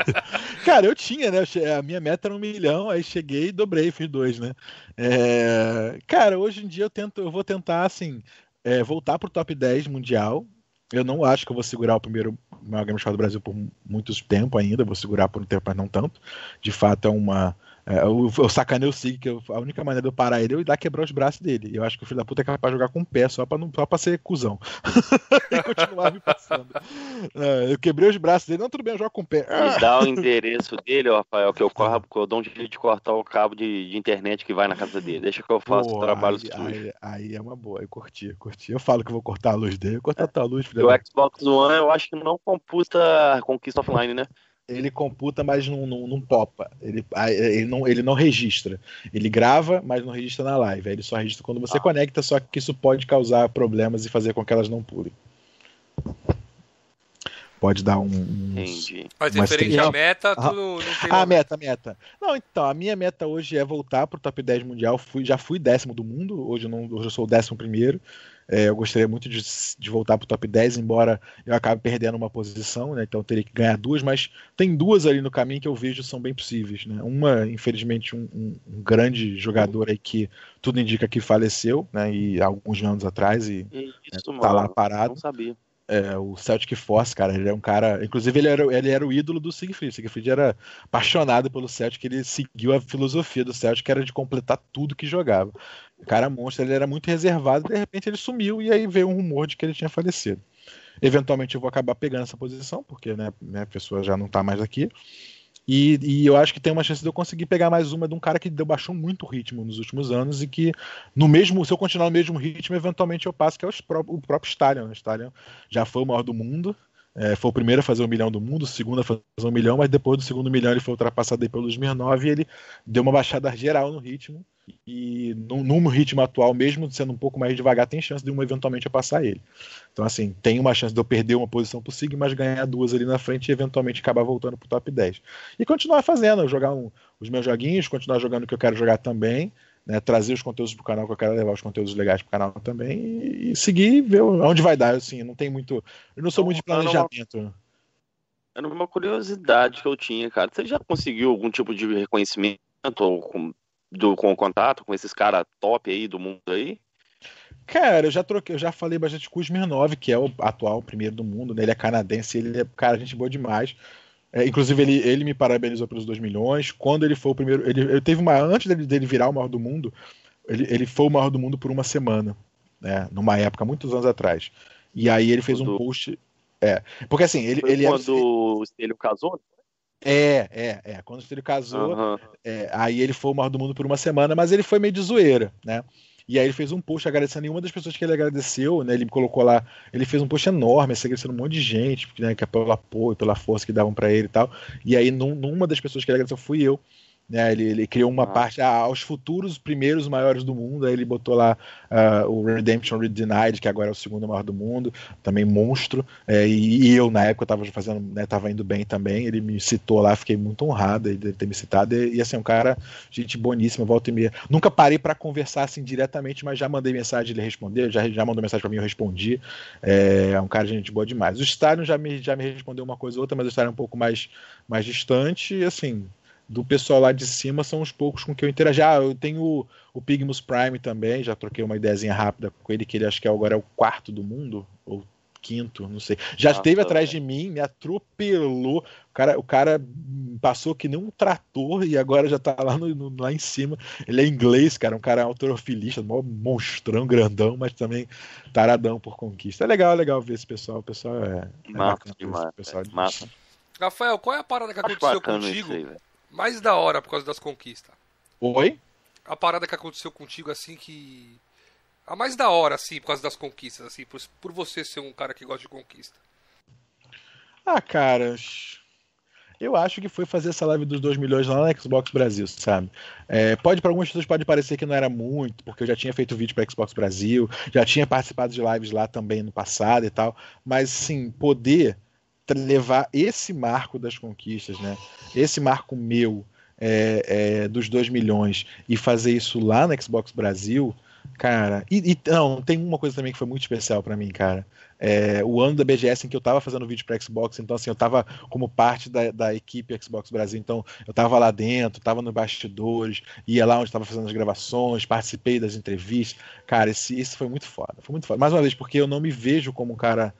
[LAUGHS] Cara, eu tinha, né? A minha meta era um milhão, aí cheguei e dobrei, fiz dois, né? É... Cara, hoje em dia eu tento, eu vou tentar, assim, é, voltar pro top 10 mundial. Eu não acho que eu vou segurar o primeiro maior Game Show do Brasil por muito tempo ainda, vou segurar por um tempo, mas não tanto. De fato, é uma é, eu, eu sacanei o Sig, que eu, a única maneira de eu parar ele é eu ir lá quebrar os braços dele. Eu acho que o filho da puta é capaz de jogar com o pé só pra, não, só pra ser cuzão. [LAUGHS] e continuar me passando. É, eu quebrei os braços dele, não, tudo bem, eu jogo com o pé. Me dá o endereço dele, Rafael, que eu, corro, porque eu dou um jeito de cortar o cabo de, de, internet que vai na casa dele. Deixa que eu faço Pô, o trabalho aí, aí, aí, é uma boa, eu curti, curti. Eu falo que vou cortar a luz dele, eu cortar a tua luz, filho. O Xbox One eu acho que não computa conquista offline, né? Ele computa, mas não, não, não popa. Ele, ele, não, ele não registra. Ele grava, mas não registra na live. Ele só registra quando você ah. conecta, só que isso pode causar problemas e fazer com que elas não pulem. Pode dar um. Entendi. Mas referente à meta, tu ah, não tem. Ah, meta, meta. Não, então, a minha meta hoje é voltar pro top 10 mundial. Fui, já fui décimo do mundo, hoje não, hoje eu sou o décimo primeiro. É, eu gostaria muito de, de voltar para o top 10, embora eu acabe perdendo uma posição, né? então teria que ganhar duas, mas tem duas ali no caminho que eu vejo são bem possíveis. Né? Uma, infelizmente, um, um, um grande jogador aí que tudo indica que faleceu, né? e alguns anos atrás, e está né, lá parado. Não sabia. É, o Celtic Force, cara, ele é um cara. Inclusive, ele era, ele era o ídolo do Siegfried. Siegfried era apaixonado pelo Celtic, ele seguiu a filosofia do Celtic, que era de completar tudo que jogava. O cara monstro, ele era muito reservado, de repente ele sumiu e aí veio um rumor de que ele tinha falecido. Eventualmente eu vou acabar pegando essa posição, porque né, a pessoa já não está mais aqui. E, e, eu acho que tem uma chance de eu conseguir pegar mais uma de um cara que deu, baixou muito ritmo nos últimos anos e que, no mesmo, se eu continuar no mesmo ritmo, eventualmente eu passo, que é o, próprio Stallion. O Stallion já foi o maior do mundo, é, foi o primeiro a fazer um milhão do mundo, o segundo a fazer um milhão, mas depois do segundo milhão ele foi ultrapassado aí pelo 2009 e ele deu uma baixada geral no ritmo. E no, no ritmo atual, mesmo sendo um pouco mais devagar, tem chance de um eventualmente passar ele. Então, assim, tem uma chance de eu perder uma posição pro Sig, mas ganhar duas ali na frente e eventualmente acabar voltando pro top 10. E continuar fazendo, jogar um, os meus joguinhos, continuar jogando o que eu quero jogar também, né, trazer os conteúdos pro canal que eu quero levar os conteúdos legais pro canal também e, e seguir e ver onde vai dar. Assim, não tem muito. Eu não sou muito de planejamento. Era uma curiosidade que eu tinha, cara. Você já conseguiu algum tipo de reconhecimento ou com, do, com o contato com esses caras top aí do mundo aí? Cara, eu já troquei, eu já falei bastante com o Smirnov, que é o atual primeiro do mundo, né? Ele é canadense, ele é, cara, gente boa demais. É, inclusive, ele, ele me parabenizou pelos 2 milhões. Quando ele foi o primeiro. Ele, ele teve uma. Antes dele, dele virar o maior do mundo, ele, ele foi o maior do mundo por uma semana. Né, numa época, muitos anos atrás. E aí ele fez um post. É. Porque assim, ele. Foi ele quando era... o Estelio casou? É, é, é. Quando Estelio casou, uhum. é, aí ele foi o maior do mundo por uma semana, mas ele foi meio de zoeira, né? E aí ele fez um post agradecendo nenhuma das pessoas que ele agradeceu, né? Ele colocou lá, ele fez um post enorme, assim, agradecendo um monte de gente, né, que é pelo apoio, pela força que davam para ele e tal. E aí num, numa das pessoas que ele agradeceu fui eu. Né, ele, ele, criou uma ah. parte ah, aos futuros primeiros maiores do mundo. Aí ele botou lá uh, o Redemption Denied, que agora é o segundo maior do mundo, também monstro. É, e, e, eu, na época, estava fazendo, né, tava indo bem também. Ele me citou lá, fiquei muito honrado de ter me citado. E, e assim, um cara, gente boníssima, volta e meia. Nunca parei para conversar assim diretamente, mas já mandei mensagem, ele respondeu, já, já mandou mensagem para mim, eu respondi. É, é um cara, gente boa demais. O Stalin já me, já me respondeu uma coisa ou outra, mas o Stalin é um pouco mais, mais distante. E assim, do pessoal lá de cima são os poucos com que eu interagi. Ah, eu tenho o, o Pigmus Prime também, já troquei uma ideiazinha rápida com ele, que ele acho que agora é o quarto do mundo, ou quinto, não sei. Já Nossa, esteve atrás de mim, me atropelou. O cara, o cara passou que nem um trator e agora já tá lá, no, no, lá em cima. Ele é inglês, cara, um cara autorofilista, um monstrão, grandão, mas também taradão por conquista. É legal, é legal ver esse pessoal. O pessoal é. é massa demais. Pessoal é, massa. Rafael, qual é a parada que aconteceu contigo? Aí, mais da hora por causa das conquistas? Oi? A parada que aconteceu contigo, assim, que. A mais da hora, assim, por causa das conquistas, assim, por, por você ser um cara que gosta de conquista. Ah, cara. Eu acho que foi fazer essa live dos 2 milhões lá na Xbox Brasil, sabe? É, pode para algumas pessoas pode parecer que não era muito, porque eu já tinha feito vídeo para Xbox Brasil, já tinha participado de lives lá também no passado e tal, mas sim, poder levar esse marco das conquistas, né? Esse marco meu é, é, dos 2 milhões e fazer isso lá no Xbox Brasil, Cara, e, e, não, tem uma coisa também que foi muito especial para mim, cara. É, o ano da BGS em que eu tava fazendo vídeo para Xbox, então assim, eu tava como parte da, da equipe Xbox Brasil, então eu tava lá dentro, tava nos bastidores, ia lá onde tava fazendo as gravações, participei das entrevistas. Cara, esse, esse foi muito foda, foi muito foda. Mais uma vez, porque eu não me vejo como um cara,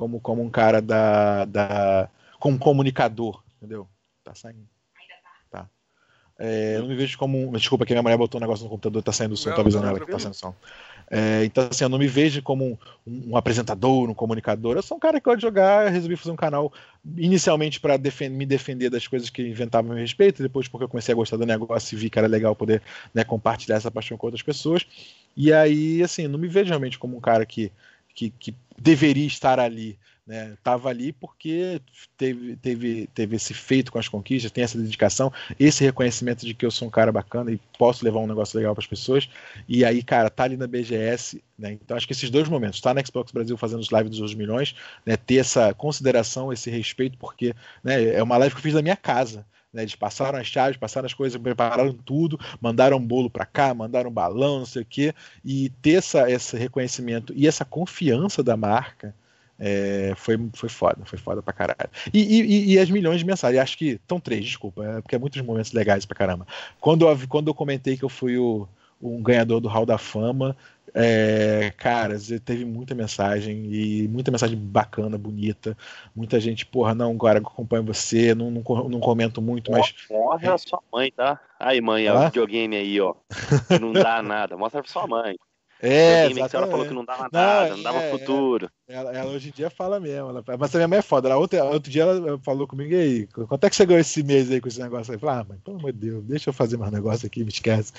como, como um cara da, da como comunicador, entendeu? Tá saindo. É, eu não me vejo como. Desculpa, que minha mulher botou um negócio no computador, tá saindo o som, não, tô avisando ela que tá saindo som. É, então, assim, eu não me vejo como um, um, apresentador, um comunicador. Eu sou um cara que gosta de jogar, resolvi fazer um canal inicialmente para defend me defender das coisas que inventavam a meu respeito, depois porque eu comecei a gostar do negócio e vi que era legal poder né, compartilhar essa paixão com outras pessoas. E aí, assim, não me vejo realmente como um cara que, que, que deveria estar ali né? Tava ali porque teve, teve, teve esse feito com as conquistas, tem essa dedicação, esse reconhecimento de que eu sou um cara bacana e posso levar um negócio legal para as pessoas. E aí, cara, tá ali na BGS, né? Então acho que esses dois momentos, tá na Xbox Brasil fazendo os lives dos 2 milhões, né? Ter essa consideração, esse respeito, porque né, é uma live que eu fiz da minha casa. Né, eles passaram as chaves, passaram as coisas, prepararam tudo, mandaram um bolo para cá, mandaram balão, não sei o quê, e ter essa, esse reconhecimento e essa confiança da marca, é, foi, foi foda, foi foda pra caralho. E, e, e as milhões de mensagens, acho que estão três, desculpa, é, porque é muitos momentos legais pra caramba. Quando eu, quando eu comentei que eu fui o, um ganhador do Hall da Fama, é, cara, teve muita mensagem e muita mensagem bacana, bonita. Muita gente, porra, não, agora acompanho você, não, não, não comento muito, mas. Mostra a sua mãe, tá? Aí, mãe, é o videogame aí, ó. Não dá nada. Mostra pra sua mãe. É, exatamente. que ela falou que não dava nada, não, dava é, futuro. Ela, ela, hoje em dia fala mesmo. Ela, mas a minha mãe é foda. Ela, outro, outro dia ela falou comigo, e aí, quanto é que você ganhou esse mês aí com esse negócio aí? Eu falei, ah, mãe, pelo amor de Deus, deixa eu fazer mais negócio aqui, me esquece.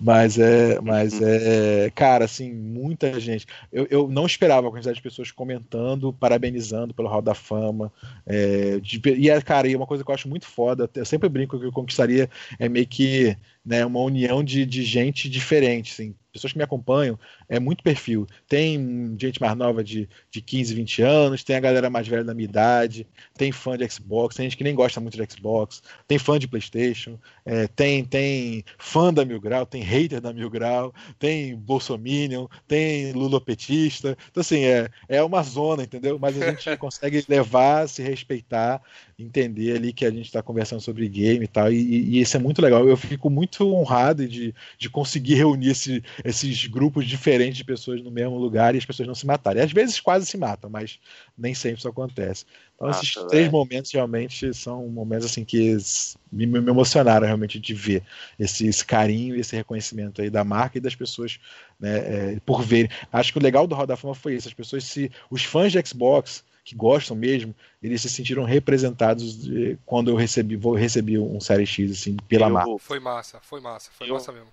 Mas é, mas é, cara, assim, muita gente. Eu, eu não esperava a quantidade de pessoas comentando, parabenizando pelo Hall da Fama. É, de, e, é, cara, e uma coisa que eu acho muito foda, eu sempre brinco que eu conquistaria é meio que né, uma união de, de gente diferente, assim, pessoas que me acompanham, é muito perfil. Tem gente mais nova de, de 15, 20 anos, tem a galera mais velha da minha idade, tem fã de Xbox, tem gente que nem gosta muito de Xbox, tem fã de PlayStation, é, tem, tem fã da Mil Grau, tem hater da Mil Grau, tem Bolsominion, tem lulopetista. Então, assim, é, é uma zona, entendeu? Mas a gente [LAUGHS] consegue levar, se respeitar, entender ali que a gente está conversando sobre game e tal, e, e, isso é muito legal. Eu fico muito honrado de, de conseguir reunir esse, esses grupos diferentes de pessoas no mesmo lugar e as pessoas não se matarem. Às vezes quase se matam, mas nem sempre isso acontece. Então Nossa, esses três momentos realmente são momentos assim que me, me, emocionaram realmente de ver esse, esse carinho e esse reconhecimento aí da marca e das pessoas né, é, por verem. Acho que o legal do Roda Fama foi isso. As pessoas se, os fãs de Xbox que gostam mesmo, eles se sentiram representados de, quando eu recebi, vou recebi um Série X assim pela eu, marca. Foi massa, foi massa, foi eu, massa mesmo.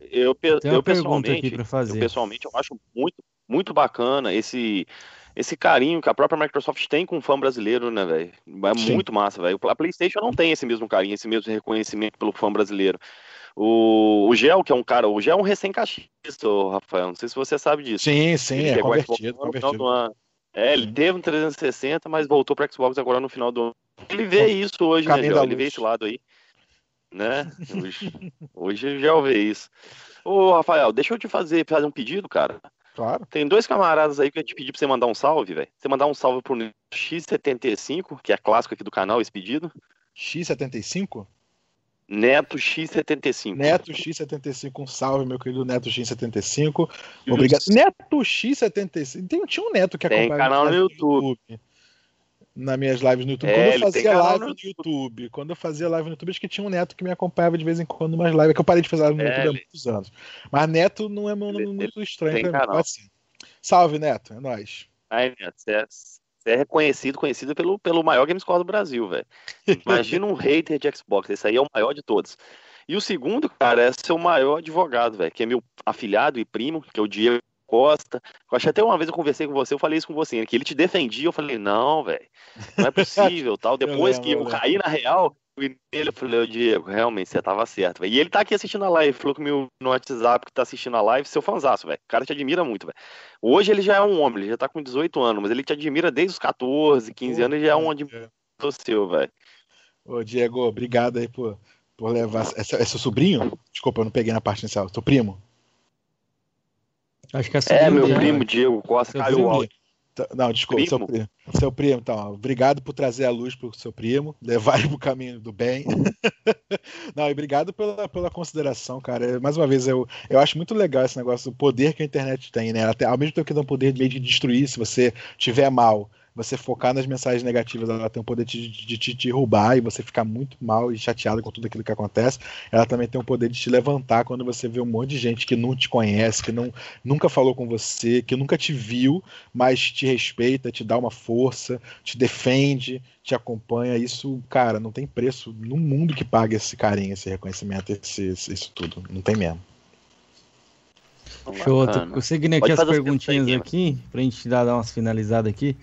Eu, eu, eu pessoalmente, eu pessoalmente eu acho muito, muito bacana esse esse carinho que a própria Microsoft tem com o fã brasileiro, né, velho? É Sim. muito massa, velho. A PlayStation não tem esse mesmo carinho, esse mesmo reconhecimento pelo fã brasileiro. O, o Gel, que é um cara, o Gel é um recém-cachista, Rafael. Não sei se você sabe disso. Sim, sim, ele é convertido, convertido. É, ele teve um 360, mas voltou para Xbox agora no final do ano. Ele vê isso hoje, né, Gel? Ele vê esse lado aí. Né? Hoje, hoje o Gel vê isso. Ô, Rafael, deixa eu te fazer, fazer um pedido, cara. Claro. Tem dois camaradas aí que eu te pedi pra você mandar um salve, velho. Você mandar um salve pro X75, que é clássico aqui do canal, esse pedido. X75? Neto X75. Neto X75, um salve, meu querido Neto X75. Obrigado. Neto X75. Tem, tinha um neto que acompanha. Tem canal no YouTube. YouTube nas minhas lives no YouTube. É, quando eu fazia live no YouTube. Quando eu fazia live no YouTube, acho que tinha um neto que me acompanhava de vez em quando umas lives, que eu parei de fazer live no é, YouTube há muitos anos. Mas neto não é meu nome muito estranho pra mim. Assim. Salve, Neto, é nóis. Ai, Neto, você é, é reconhecido, conhecido pelo, pelo maior Gamescore do Brasil, velho. Imagina um [LAUGHS] hater de Xbox, esse aí é o maior de todos. E o segundo, cara, é seu maior advogado, velho, que é meu afilhado e primo, que é o Diego Costa. Eu acho até uma vez eu conversei com você, eu falei isso com você, que ele te defendia, eu falei, não, velho, não é possível, [LAUGHS] tal. Depois eu que eu, eu caí na real, eu falei, ô Diego, realmente, você tava certo, véio. E ele tá aqui assistindo a live, falou comigo no WhatsApp que tá assistindo a live, seu fanzaço, velho. O cara te admira muito, velho. Hoje ele já é um homem, ele já tá com 18 anos, mas ele te admira desde os 14, 15 anos, ele já é um admirador seu, velho. Ô Diego, obrigado aí por, por levar. É, é seu sobrinho? Desculpa, eu não peguei na parte inicial. Seu primo? Acho que é, é meu primo Diego Costa caiu o áudio. Tá, não, desculpa, primo? seu primo. Seu primo, então, obrigado por trazer a luz para o seu primo, [LAUGHS] levar ele para o caminho do bem. [LAUGHS] não, e obrigado pela, pela consideração, cara. Mais uma vez, eu, eu acho muito legal esse negócio do poder que a internet tem, né? Até, ao mesmo tempo que dá um poder meio de destruir se você tiver mal você focar nas mensagens negativas, ela tem o poder de, de, te derrubar e você ficar muito mal e chateado com tudo aquilo que acontece. Ela também tem o poder de te levantar quando você vê um monte de gente que não te conhece, que não, nunca falou com você, que nunca te viu, mas te respeita, te dá uma força, te defende, te acompanha. Isso, cara, não tem preço no mundo que pague esse carinho, esse reconhecimento, esse, isso tudo. Não tem mesmo. Show, tô seguindo aqui as perguntinhas aqui, pra gente dar, dar umas finalizadas aqui.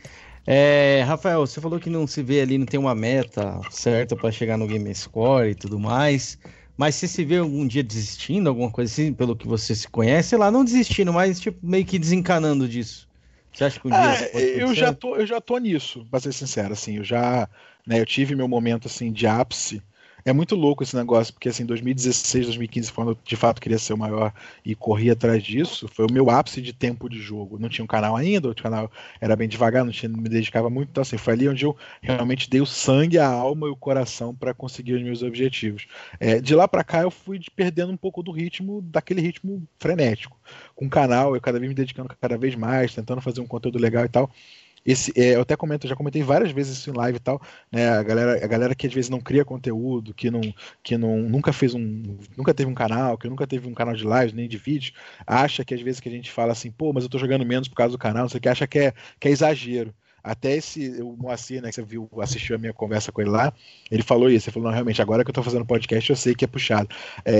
É, Rafael, você falou que não se vê ali, não tem uma meta certa para chegar no Game Score e tudo mais. Mas você se vê algum dia desistindo, alguma coisa assim, pelo que você se conhece, sei lá, não desistindo, mas tipo, meio que desencanando disso. Você acha que um dia. Ah, eu, já tô, eu já tô nisso, pra ser sincero, assim, eu já. Né, eu tive meu momento assim de ápice é muito louco esse negócio, porque assim, 2016, 2015, quando eu de fato queria ser o maior e corri atrás disso, foi o meu ápice de tempo de jogo. Não tinha um canal ainda, o canal era bem devagar, não, tinha, me dedicava muito, então assim, foi ali onde eu realmente dei o sangue, a alma e o coração para conseguir os meus objetivos. É, de lá para cá eu fui perdendo um pouco do ritmo, daquele ritmo frenético. Com o canal, eu cada vez me dedicando cada vez mais, tentando fazer um conteúdo legal e tal. Esse, é, eu até comento, já comentei várias vezes isso em live e tal, né? A galera, a galera que às vezes não cria conteúdo, que não, que não nunca fez um, nunca teve um canal, que nunca teve um canal de live nem de vídeo, acha que às vezes que a gente fala assim, pô, mas eu tô jogando menos por causa do canal, você que acha que é, que é exagero. Até esse, o Moacir, né, que você viu, assistiu a minha conversa com ele lá, ele falou isso. Ele falou: não, realmente, agora que eu tô fazendo podcast, eu sei que é puxado. É,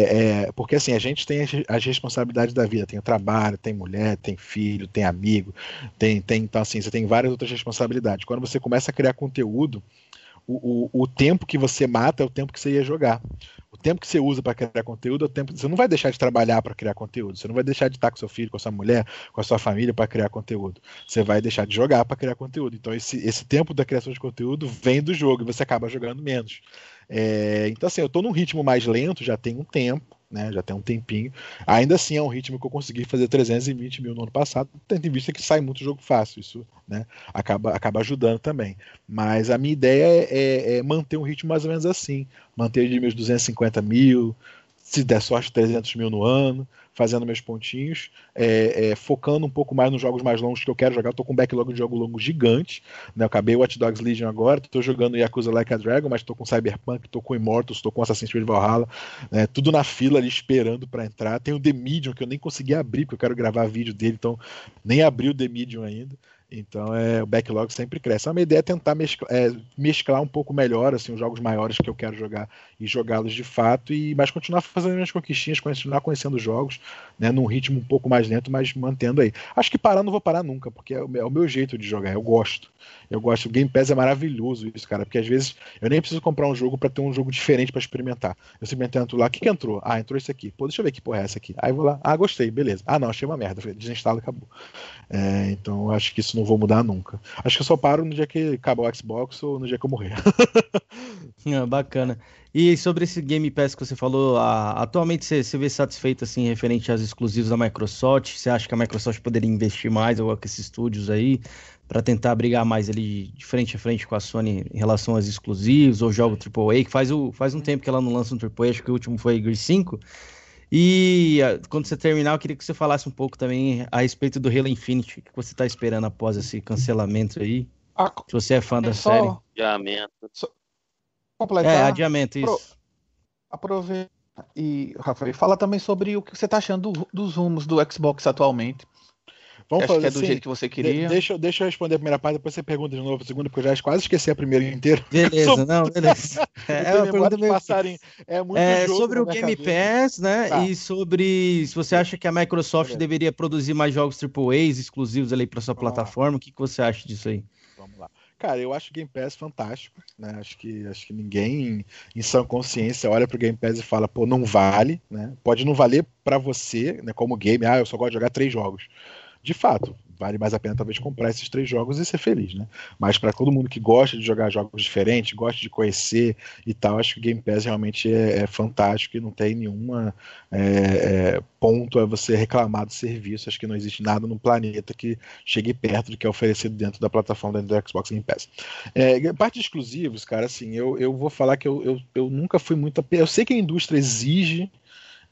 é, porque assim, a gente tem as, responsabilidades da vida: tem o trabalho, tem mulher, tem filho, tem amigo, tem, tem. Então, assim, você tem várias outras responsabilidades. Quando você começa a criar conteúdo, o, o, o tempo que você mata é o tempo que você ia jogar o tempo que você usa para criar conteúdo é o tempo. Você não vai deixar de trabalhar para criar conteúdo. Você não vai deixar de estar com seu filho, com a sua mulher, com a sua família para criar conteúdo. Você vai deixar de jogar para criar conteúdo. Então, esse, esse tempo da criação de conteúdo vem do jogo e você acaba jogando menos. É, então, assim, eu estou num ritmo mais lento já tem um tempo né? Já tem um tempinho. Ainda assim é um ritmo que eu consegui fazer 320 mil no ano passado, tendo em vista que sai muito jogo fácil, isso né? acaba, acaba ajudando também. Mas a minha ideia é, é, é manter um ritmo mais ou menos assim, manter de meus 250 mil, se der sorte 300 mil no ano, fazendo meus pontinhos, é, é, focando um pouco mais nos jogos mais longos que eu quero jogar. Eu tô com um backlog de jogo longo gigante. Né? Eu acabei Watch Dogs Legion agora, tô jogando Yakuza Like a Dragon, mas tô com Cyberpunk, tô com Immortals, tô com Assassin's Creed Valhalla, né? tudo na fila ali esperando para entrar. Tem o The Medium que eu nem consegui abrir, porque eu quero gravar vídeo dele, então nem abri o The Medium ainda. Então é, o backlog sempre cresce. A minha ideia é tentar mesclar, é, mesclar um pouco melhor assim, os jogos maiores que eu quero jogar e jogá-los de fato, e mas continuar fazendo minhas conquistinhas, continuar conhecendo os jogos, né, num ritmo um pouco mais lento, mas mantendo aí. Acho que parar não vou parar nunca, porque é o, é o meu jeito de jogar, eu gosto. Eu gosto. O Game Pass é maravilhoso isso, cara, porque às vezes eu nem preciso comprar um jogo para ter um jogo diferente para experimentar. Eu simplesmente entro lá, o que, que entrou? Ah, entrou esse aqui. Pô, deixa eu ver que porra é essa aqui. Aí vou lá, ah, gostei, beleza. Ah, não, achei uma merda. Desinstalo e acabou. É, então acho que isso não vou mudar nunca. Acho que eu só paro no dia que acabar o Xbox ou no dia que eu morrer. [LAUGHS] ah, bacana. E sobre esse Game Pass que você falou, a, atualmente você, você vê satisfeito assim referente aos exclusivos da Microsoft? Você acha que a Microsoft poderia investir mais ou com esses estúdios aí para tentar brigar mais ali de frente a frente com a Sony em relação aos exclusivos ou jogo AAA, que faz, o, faz um tempo que ela não lança um AAA, acho que o último foi Gear 5. E quando você terminar, eu queria que você falasse um pouco também a respeito do Halo Infinite, o que você está esperando após esse cancelamento aí. Ah, se você é fã da só... série. Adiamento. Só... Completar. É, adiamento, isso. Pro... Aproveita e, Rafael, fala também sobre o que você está achando do, dos rumos do Xbox atualmente. Vamos fazer que é do assim, jeito que você queria. deixa, deixa eu responder a primeira parte, depois você pergunta de novo a segunda, porque eu já quase esqueci a primeira inteira. Beleza, [LAUGHS] não, beleza. [LAUGHS] [LAUGHS] É, é uma pergunta meio... passarem, é muito é, sobre o Game Pass, né? Tá. E sobre se você acha que a Microsoft é. deveria produzir mais jogos AAA exclusivos ali para sua Vamos plataforma, lá. o que, que você acha disso aí? Vamos lá. Cara, eu acho o Game Pass fantástico, né? Acho que, acho que ninguém em sã consciência olha pro Game Pass e fala, pô, não vale, né? Pode não valer para você, né, como game, ah, eu só gosto de jogar três jogos de fato, vale mais a pena talvez comprar esses três jogos e ser feliz, né? Mas para todo mundo que gosta de jogar jogos diferentes, gosta de conhecer e tal, acho que o Game Pass realmente é, é fantástico e não tem nenhuma é, é, ponto a você reclamar do serviço. Acho que não existe nada no planeta que chegue perto do que é oferecido dentro da plataforma do Xbox Game Pass. É, parte de exclusivos, cara, assim, eu, eu vou falar que eu, eu, eu nunca fui muito. Eu sei que a indústria exige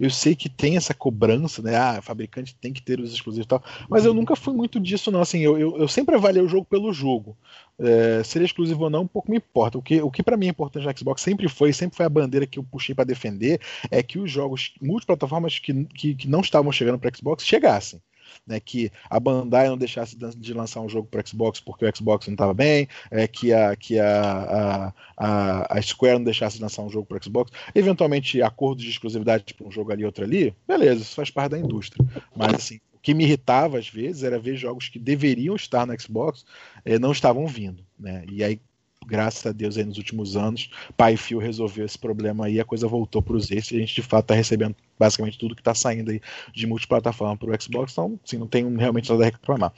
eu sei que tem essa cobrança, né? Ah, fabricante tem que ter os exclusivos e tal. Mas eu nunca fui muito disso, não. Assim, eu, eu, eu sempre avaliei o jogo pelo jogo. É, ser exclusivo ou não, um pouco me importa. O que, o que para mim é importante no Xbox sempre foi, sempre foi a bandeira que eu puxei para defender, é que os jogos multiplataformas que, que, que não estavam chegando para Xbox chegassem né, que a Bandai não deixasse de lançar um jogo para Xbox porque o Xbox não estava bem, é, que, a, que a, a, a Square não deixasse de lançar um jogo para Xbox, eventualmente acordos de exclusividade para um jogo ali outro ali, beleza, isso faz parte da indústria. Mas assim, o que me irritava às vezes era ver jogos que deveriam estar no Xbox é, não estavam vindo, né? E aí graças a Deus aí nos últimos anos, Pai Phil resolveu esse problema aí, a coisa voltou para os e a gente de fato está recebendo basicamente tudo que está saindo aí de multiplataforma para o Xbox, então sim, não tem realmente nada a reclamar.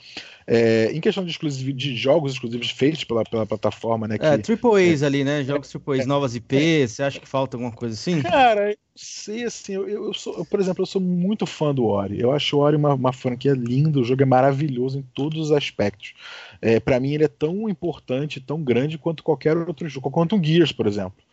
É, em questão de, exclusivo, de jogos exclusivos feitos pela, pela plataforma, né? Que, é, Triple A's é, ali, né? Jogos Triple A's, é, novas IPs, você acha que falta alguma coisa assim? Cara, sei assim, eu, eu, sou, eu, por exemplo, eu sou muito fã do Ori. Eu acho o Ori uma, uma franquia linda, o jogo é maravilhoso em todos os aspectos. É, para mim ele é tão importante, tão grande quanto qualquer outro jogo, quanto um Gears, por exemplo.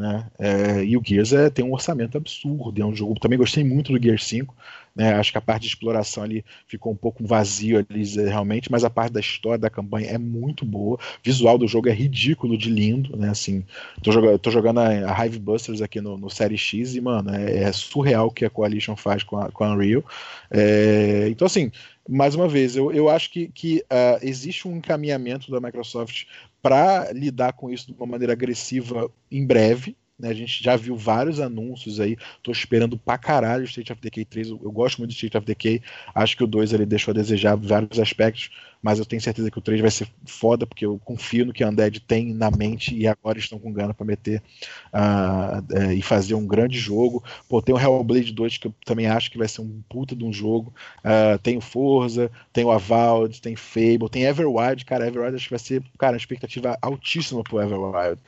Né? É, e o Gears é, tem um orçamento absurdo, é um jogo. Também gostei muito do Gears 5. Né? Acho que a parte de exploração ali ficou um pouco vazio ali, realmente, mas a parte da história da campanha é muito boa. O visual do jogo é ridículo de lindo, né? Assim, tô jogando, tô jogando a Hive Busters aqui no, no Série X e, mano, é, é, surreal o que a Coalition faz com a, com a Unreal. É, então, assim, mais uma vez, eu, eu acho que, que uh, existe um encaminhamento da Microsoft para lidar com isso de uma maneira agressiva em breve. Né? A gente já viu vários anúncios aí. Tô esperando pra caralho o State of Decay 3. Eu, eu gosto muito do State of Decay. Acho que o 2 ele deixou a desejar vários aspectos mas eu tenho certeza que o 3 vai ser foda, porque eu confio no que a Undead tem na mente e agora estão com gana para meter uh, uh, e fazer um grande jogo. Pô, tem o Hellblade 2 que eu também acho que vai ser um puta de um jogo. Uh, tem o Forza, tem o Avowed, tem Fable, tem Everwild, cara, Everwild acho que vai ser, cara, uma expectativa altíssima pro Everwild.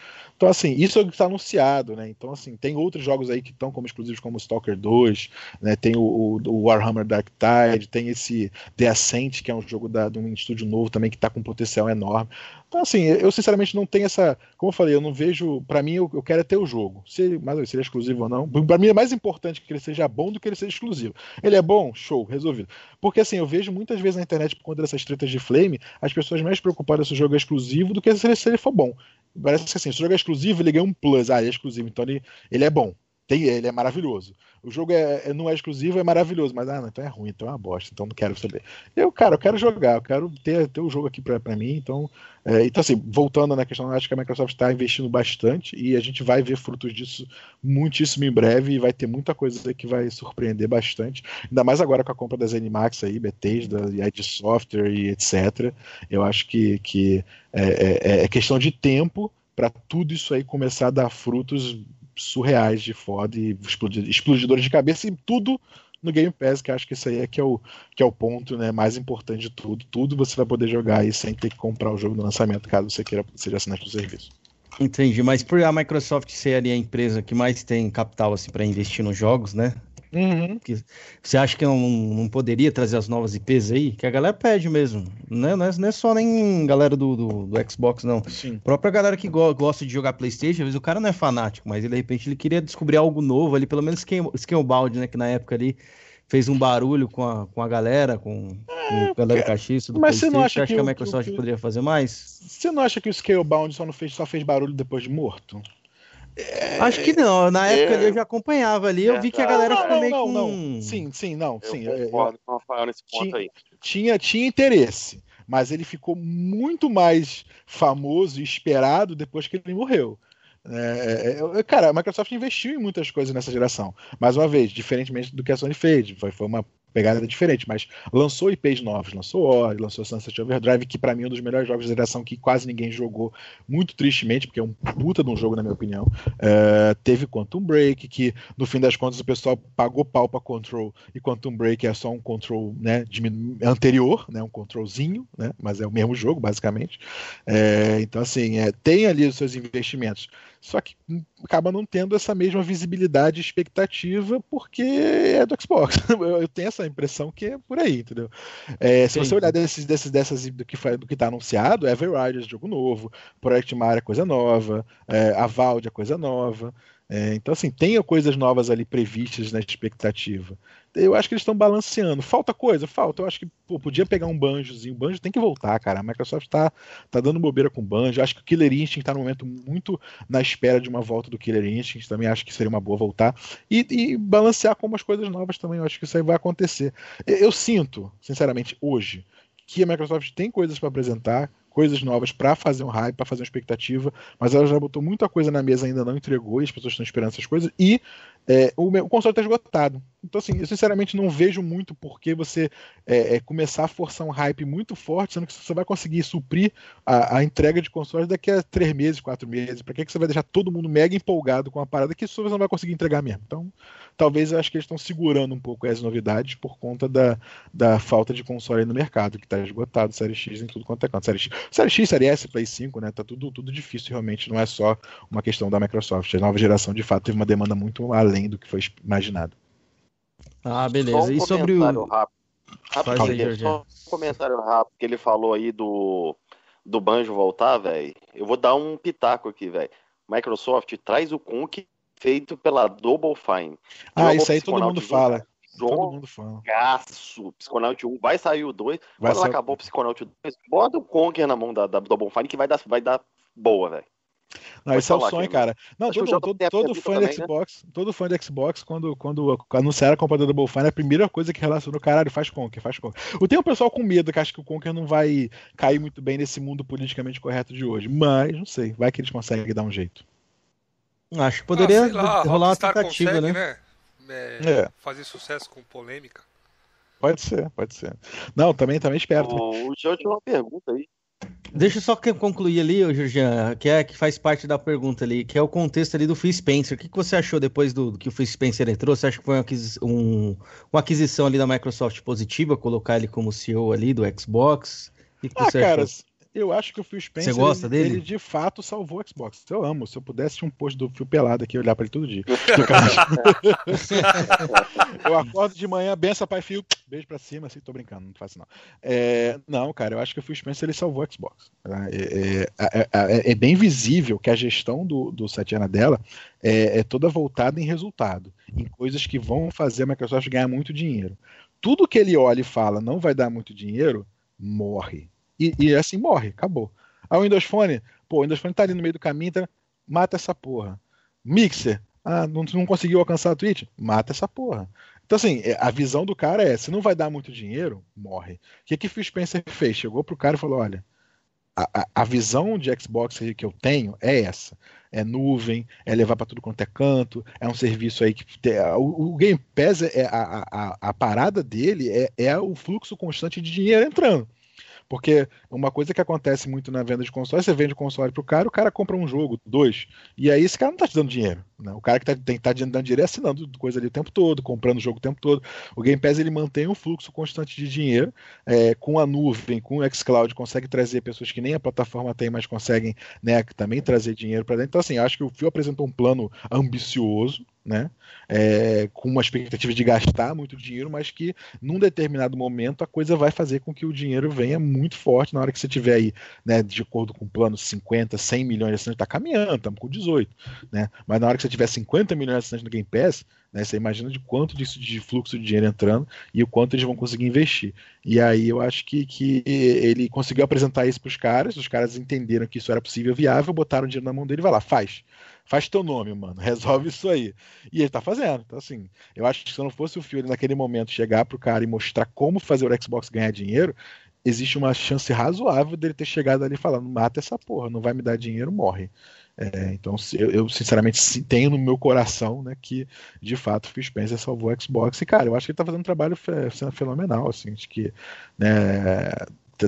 Então, assim, isso é o que está anunciado, né? Então, assim, tem outros jogos aí que estão como exclusivos, como Stalker 2, né? Tem o, o, Warhammer Dark Tide, tem esse The Ascent, que é um jogo da, de um estúdio novo também que está com um potencial enorme. Então, assim, eu sinceramente não tenho essa. Como eu falei, eu não vejo. Para mim, eu, eu, quero é ter o jogo. Se, se ele é exclusivo ou não. Para mim é mais importante que ele seja bom do que ele seja exclusivo. Ele é bom? Show, resolvido. Porque, assim, eu vejo muitas vezes na internet, por conta dessas tretas de flame, as pessoas mais preocupadas se o jogo é exclusivo do que se ele, se ele for bom. Parece que assim, se o jogo é exclusivo, ele ganha um plus. Ah, ele é exclusivo, então ele, ele é bom. Tem, ele é maravilhoso. O jogo é, é, não é exclusivo, é maravilhoso, mas ah, não, então é ruim, então é uma bosta, então não quero saber. Eu, cara, eu quero jogar, eu quero ter, ter o jogo aqui pra, pra mim, então. É, então, assim, voltando na questão, acho que a Microsoft está investindo bastante e a gente vai ver frutos disso muitíssimo em breve e vai ter muita coisa que vai surpreender bastante. Ainda mais agora com a compra das Animax aí, Bethesda, ID Software e etc. Eu acho que, que é, é, é questão de tempo para tudo isso aí começar a dar frutos surreais de foda e explodidores de cabeça e tudo no Game Pass, que acho que isso aí é que é o, que é o ponto né, mais importante de tudo. Tudo você vai poder jogar aí sem ter que comprar o jogo no lançamento, caso você queira seja assinante do serviço. Entendi, mas por a Microsoft ser ali a empresa que mais tem capital assim, para investir nos jogos, né? Uhum. Você acha que não, não poderia trazer as novas IPs aí? Que a galera pede mesmo. Né? Não, é, não é só nem galera do, do, do Xbox, não. Sim. A própria galera que go gosta de jogar Playstation, às vezes o cara não é fanático, mas ele, de repente ele queria descobrir algo novo ali, pelo menos Scalebound, né? Que na época ali fez um barulho com a, com a galera, com, é, com a galera caxiça do mas você não acha que, que, a Microsoft que, poderia fazer mais? Você não acha que o Scalebound só, não fez, só fez barulho depois de morto? É, Acho que não. Na é, época ali eu já acompanhava ali, eu vi que a galera ficou meio não, com... não. Sim, sim, não. Eu sim, concordo com o Rafael nesse ponto tinha, aí. Tinha, tinha interesse, mas ele ficou muito mais famoso e esperado depois que ele morreu. É, é, é, cara, a Microsoft investiu em muitas coisas nessa geração. Mais uma vez, diferentemente do que a Sony fez. Foi, foi uma pegada diferente, mas lançou IPs novos, lançou Ori, lançou Sunset Overdrive, que para mim é um dos melhores jogos de geração que quase ninguém jogou, muito tristemente, porque é um puta de um jogo, na minha opinião. Uh, teve Quantum Break, que no fim das contas o pessoal pagou pau pra Control, e Quantum Break é só um Control né, anterior, né, um Controlzinho, né, mas é o mesmo jogo, basicamente. É, então, assim, é, tem ali os seus investimentos só que acaba não tendo essa mesma visibilidade e expectativa porque é do Xbox. [LAUGHS] Eu tenho essa impressão que é por aí, entendeu? É, se você olhar desses, desses, dessas do que do que está anunciado, Everriders, jogo novo, Project Mario é coisa nova, é, a Valde é coisa nova. É, então, assim, tem coisas novas ali previstas na expectativa eu acho que eles estão balanceando. Falta coisa? Falta. Eu acho que pô, podia pegar um banjozinho. O banjo tem que voltar, cara. A Microsoft está tá dando bobeira com o banjo. Eu acho que o Killer Instinct está no momento muito na espera de uma volta do Killer Instinct. Também acho que seria uma boa voltar. E, e balancear com umas coisas novas também. Eu acho que isso aí vai acontecer. Eu, eu sinto, sinceramente, hoje, que a Microsoft tem coisas para apresentar coisas novas para fazer um hype, para fazer uma expectativa, mas ela já botou muita coisa na mesa ainda não entregou e as pessoas estão esperando essas coisas e é, o, o, console está esgotado. Então, assim, eu sinceramente não vejo muito por que você é, é, começar a forçar um hype muito forte, sendo que você vai conseguir suprir a, a entrega de consoles daqui a três meses, quatro meses. Para que, que você vai deixar todo mundo mega empolgado com a parada que você não vai conseguir entregar mesmo? Então, talvez eu acho que eles estão segurando um pouco as novidades por conta da, da falta de console no mercado, que está esgotado, Série X em tudo quanto é canto. Série X, Série X, Série S, Play 5, né? Tá tudo, tudo difícil, realmente, não é só uma questão da Microsoft. A nova geração, de fato, teve uma demanda muito além do que foi imaginado. Ah, beleza. Um e sobre o. Rápido. Rápido, aí, só um comentário rápido que ele falou aí do, do Banjo voltar, velho. Eu vou dar um pitaco aqui, velho. Microsoft traz o Conk feito pela Double Fine. Ah, isso aí todo mundo fala. Todo mundo fala. Gaço, Psychonaut 1. Vai sair o 2. Quando ser... acabou o Psychonaut 2, bota o Conker na mão da, da Double Fine que vai dar, vai dar boa, velho. Não, esse é o sonho, aqui, cara. Não, todo, todo, todo fã também, né? Xbox, né? todo fã de Xbox, quando, quando anunciaram a compra da Double Fine, a primeira coisa que relacionou, caralho, faz Conker, faz Conker. Eu tenho um pessoal com medo que acha que o Conker não vai cair muito bem nesse mundo politicamente correto de hoje. Mas, não sei, vai que eles conseguem dar um jeito. Acho que poderia ah, lá, rolar uma tentativa, consegue, né? né? É, é. Fazer sucesso com polêmica. Pode ser, pode ser. Não, também, também espero. O João tinha uma pergunta aí. Deixa eu só concluir ali, ô Georgian, que é que faz parte da pergunta ali, que é o contexto ali do Phil Spencer. O que, que você achou depois do, do que o Phil Spencer entrou? Você acha que foi uma, um, uma aquisição ali da Microsoft positiva, colocar ele como CEO ali do Xbox? O que, que ah, você cara, achou? Eu acho que o Phil Spencer, Você gosta ele, dele? ele de fato salvou o Xbox. Eu amo. Se eu pudesse, tinha um post do Fio pelado aqui, olhar para ele todo dia. [LAUGHS] eu acordo de manhã, benção, pai Fio, beijo para cima, assim, tô brincando, não faço não. É, não, cara, eu acho que o Phil Spencer ele salvou o Xbox. É, é, é, é bem visível que a gestão do, do Satya dela é, toda voltada em resultado, em coisas que vão fazer a Microsoft ganhar muito dinheiro. Tudo que ele olha e fala não vai dar muito dinheiro, morre e, e assim morre, acabou. Aí o Windows Phone, pô, o Windows Phone tá ali no meio do caminho, tá, mata essa porra. Mixer, ah, não, não conseguiu alcançar a Twitch? Mata essa porra. Então, assim, é, a visão do cara é: se não vai dar muito dinheiro, morre. O que, que Phil Spencer fez? Chegou pro cara e falou: olha, a, a, visão de Xbox que eu tenho é essa. É nuvem, é levar para tudo quanto é canto, é um serviço aí que. o, o, Game Pass, é, a, a, a parada dele é, é o fluxo constante de dinheiro entrando. Porque uma coisa que acontece muito na venda de console, você vende o console pro cara, o cara compra um jogo, dois, e aí esse cara não tá te dando dinheiro. Né? O cara que tá, tem tá dando dinheiro é assinando coisa ali o tempo todo, comprando o jogo o tempo todo. O Game Pass ele mantém um fluxo constante de dinheiro, é, com a nuvem, com o xCloud, consegue trazer pessoas que nem a plataforma tem, mas conseguem né, também trazer dinheiro para dentro. Então, assim, acho que o Phil apresentou um plano ambicioso, né? É, com uma expectativa de gastar muito dinheiro, mas que num determinado momento a coisa vai fazer com que o dinheiro venha muito forte na hora que você tiver aí, né, de acordo com o plano 50, 100 milhões de assinantes, está caminhando, estamos com 18, né? Mas na hora que você tiver 50 milhões de assinantes no Game Pass, né, você imagina de quanto disso de fluxo de dinheiro entrando e o quanto eles vão conseguir investir. E aí eu acho que, que ele conseguiu apresentar isso para os caras, os caras entenderam que isso era possível, viável, botaram o dinheiro na mão dele e vai lá, faz faz teu nome, mano, [LAUGHS] resolve isso aí. E ele tá fazendo. Então, assim, eu acho que se não fosse o Fury naquele momento chegar pro cara e mostrar como fazer o Xbox ganhar dinheiro, existe uma chance razoável dele ter chegado ali falando: mata essa porra, não vai me dar dinheiro, morre. É, então, eu, eu, sinceramente tenho no meu coração né, que de fato o Phil Spencer salvou o Xbox. E, cara, eu acho que ele está fazendo um trabalho fenomenal. Assim, de que né,